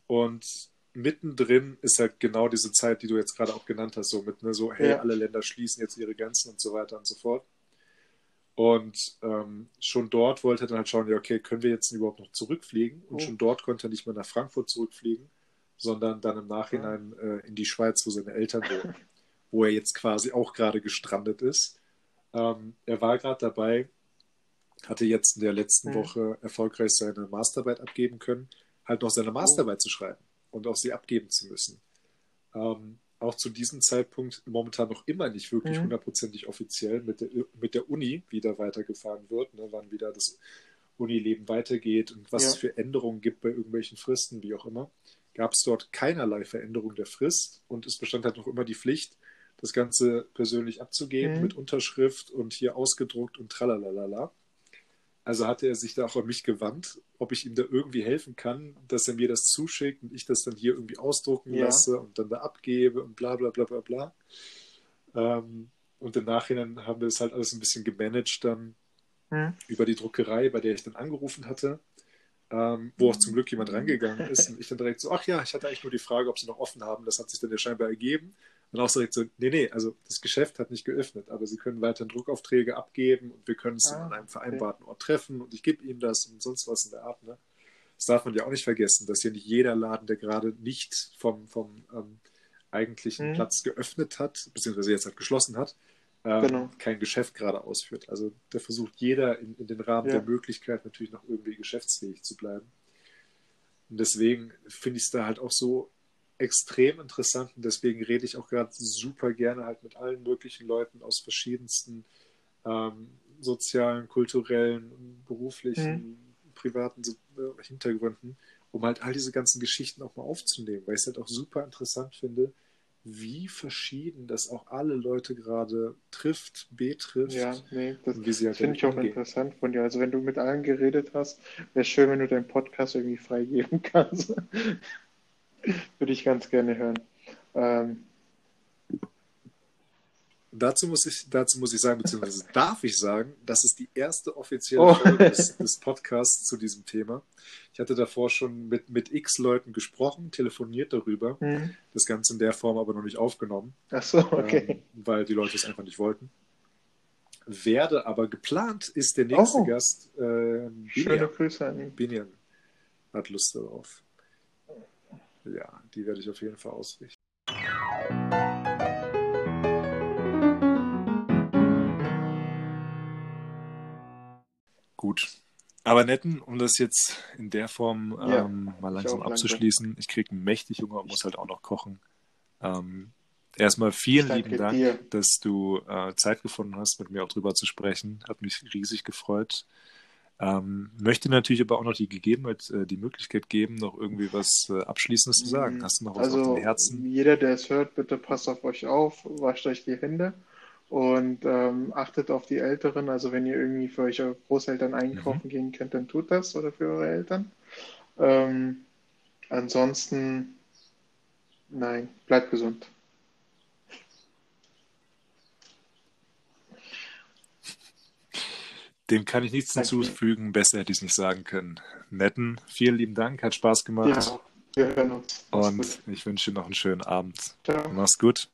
und mittendrin ist halt genau diese Zeit, die du jetzt gerade auch genannt hast, so mit ne, so, hey, ja. alle Länder schließen jetzt ihre Grenzen und so weiter und so fort. Und ähm, schon dort wollte er dann halt schauen, ja, okay, können wir jetzt überhaupt noch zurückfliegen? Und oh. schon dort konnte er nicht mehr nach Frankfurt zurückfliegen, sondern dann im Nachhinein äh, in die Schweiz, wo seine Eltern wohnen, wo er jetzt quasi auch gerade gestrandet ist. Ähm, er war gerade dabei, hatte jetzt in der letzten mhm. Woche erfolgreich seine Masterarbeit abgeben können, halt noch seine Masterarbeit oh. zu schreiben und auch sie abgeben zu müssen. Ähm, auch zu diesem Zeitpunkt momentan noch immer nicht wirklich mhm. hundertprozentig offiziell mit der, mit der Uni wieder weitergefahren wird, ne, wann wieder das Unileben weitergeht und was ja. es für Änderungen gibt bei irgendwelchen Fristen, wie auch immer gab es dort keinerlei Veränderung der Frist und es bestand halt noch immer die Pflicht, das Ganze persönlich abzugeben mhm. mit Unterschrift und hier ausgedruckt und tralalala. Also hatte er sich da auch an mich gewandt, ob ich ihm da irgendwie helfen kann, dass er mir das zuschickt und ich das dann hier irgendwie ausdrucken ja. lasse und dann da abgebe und bla bla bla bla bla. Ähm, und im Nachhinein haben wir das halt alles ein bisschen gemanagt dann mhm. über die Druckerei, bei der ich dann angerufen hatte ähm, wo auch zum Glück jemand reingegangen ist und ich dann direkt so, ach ja, ich hatte eigentlich nur die Frage, ob sie noch offen haben. Das hat sich dann ja scheinbar ergeben. Und auch direkt so, nee, nee, also das Geschäft hat nicht geöffnet, aber sie können weiterhin Druckaufträge abgeben und wir können es ah, an einem vereinbarten Ort treffen und ich gebe ihnen das und sonst was in der Art. Ne? Das darf man ja auch nicht vergessen, dass hier nicht jeder Laden, der gerade nicht vom, vom ähm, eigentlichen mhm. Platz geöffnet hat, beziehungsweise jetzt halt geschlossen hat, ähm, genau. kein Geschäft gerade ausführt. Also da versucht jeder in, in den Rahmen ja. der Möglichkeit natürlich noch irgendwie geschäftsfähig zu bleiben. Und deswegen finde ich es da halt auch so extrem interessant und deswegen rede ich auch gerade super gerne halt mit allen möglichen Leuten aus verschiedensten ähm, sozialen, kulturellen, beruflichen, mhm. privaten äh, Hintergründen, um halt all diese ganzen Geschichten auch mal aufzunehmen, weil ich es halt auch super interessant finde, wie verschieden das auch alle Leute gerade trifft, betrifft. Ja, nee, das halt finde ich auch umgehen. interessant von dir. Also wenn du mit allen geredet hast, wäre schön, wenn du deinen Podcast irgendwie freigeben kannst. Würde ich ganz gerne hören. Ähm, Dazu muss ich, dazu muss ich sagen, beziehungsweise darf ich sagen, das ist die erste offizielle oh. Folge des, des, Podcasts zu diesem Thema. Ich hatte davor schon mit, mit x Leuten gesprochen, telefoniert darüber, mhm. das Ganze in der Form aber noch nicht aufgenommen. Ach so, okay. Ähm, weil die Leute es einfach nicht wollten. Werde aber geplant ist der nächste oh. Gast. Äh, Schöne Grüße an ihn. Binian hat Lust darauf. Ja, die werde ich auf jeden Fall ausrichten. Gut. Aber netten, um das jetzt in der Form ja, ähm, mal langsam abzuschließen. Ich kriege einen mächtig Hunger und muss halt auch noch kochen. Ähm, erstmal vielen lieben Dank, dir. dass du äh, Zeit gefunden hast, mit mir auch drüber zu sprechen. Hat mich riesig gefreut. Ähm, möchte natürlich aber auch noch die Gegebenheit, äh, die Möglichkeit geben, noch irgendwie was äh, Abschließendes zu sagen. Mhm. Hast du noch was also, auf dem Herzen? Jeder, der es hört, bitte passt auf euch auf, wascht euch die Hände und ähm, achtet auf die Älteren. Also wenn ihr irgendwie für eure Großeltern einkaufen mhm. gehen könnt, dann tut das oder für eure Eltern. Ähm, ansonsten, nein, bleibt gesund. Dem kann ich nichts hinzufügen. Besser hätte ich es nicht sagen können. Netten, vielen lieben Dank. Hat Spaß gemacht. Ja, wir hören uns. Und gut. ich wünsche dir noch einen schönen Abend. Ciao. Mach's gut.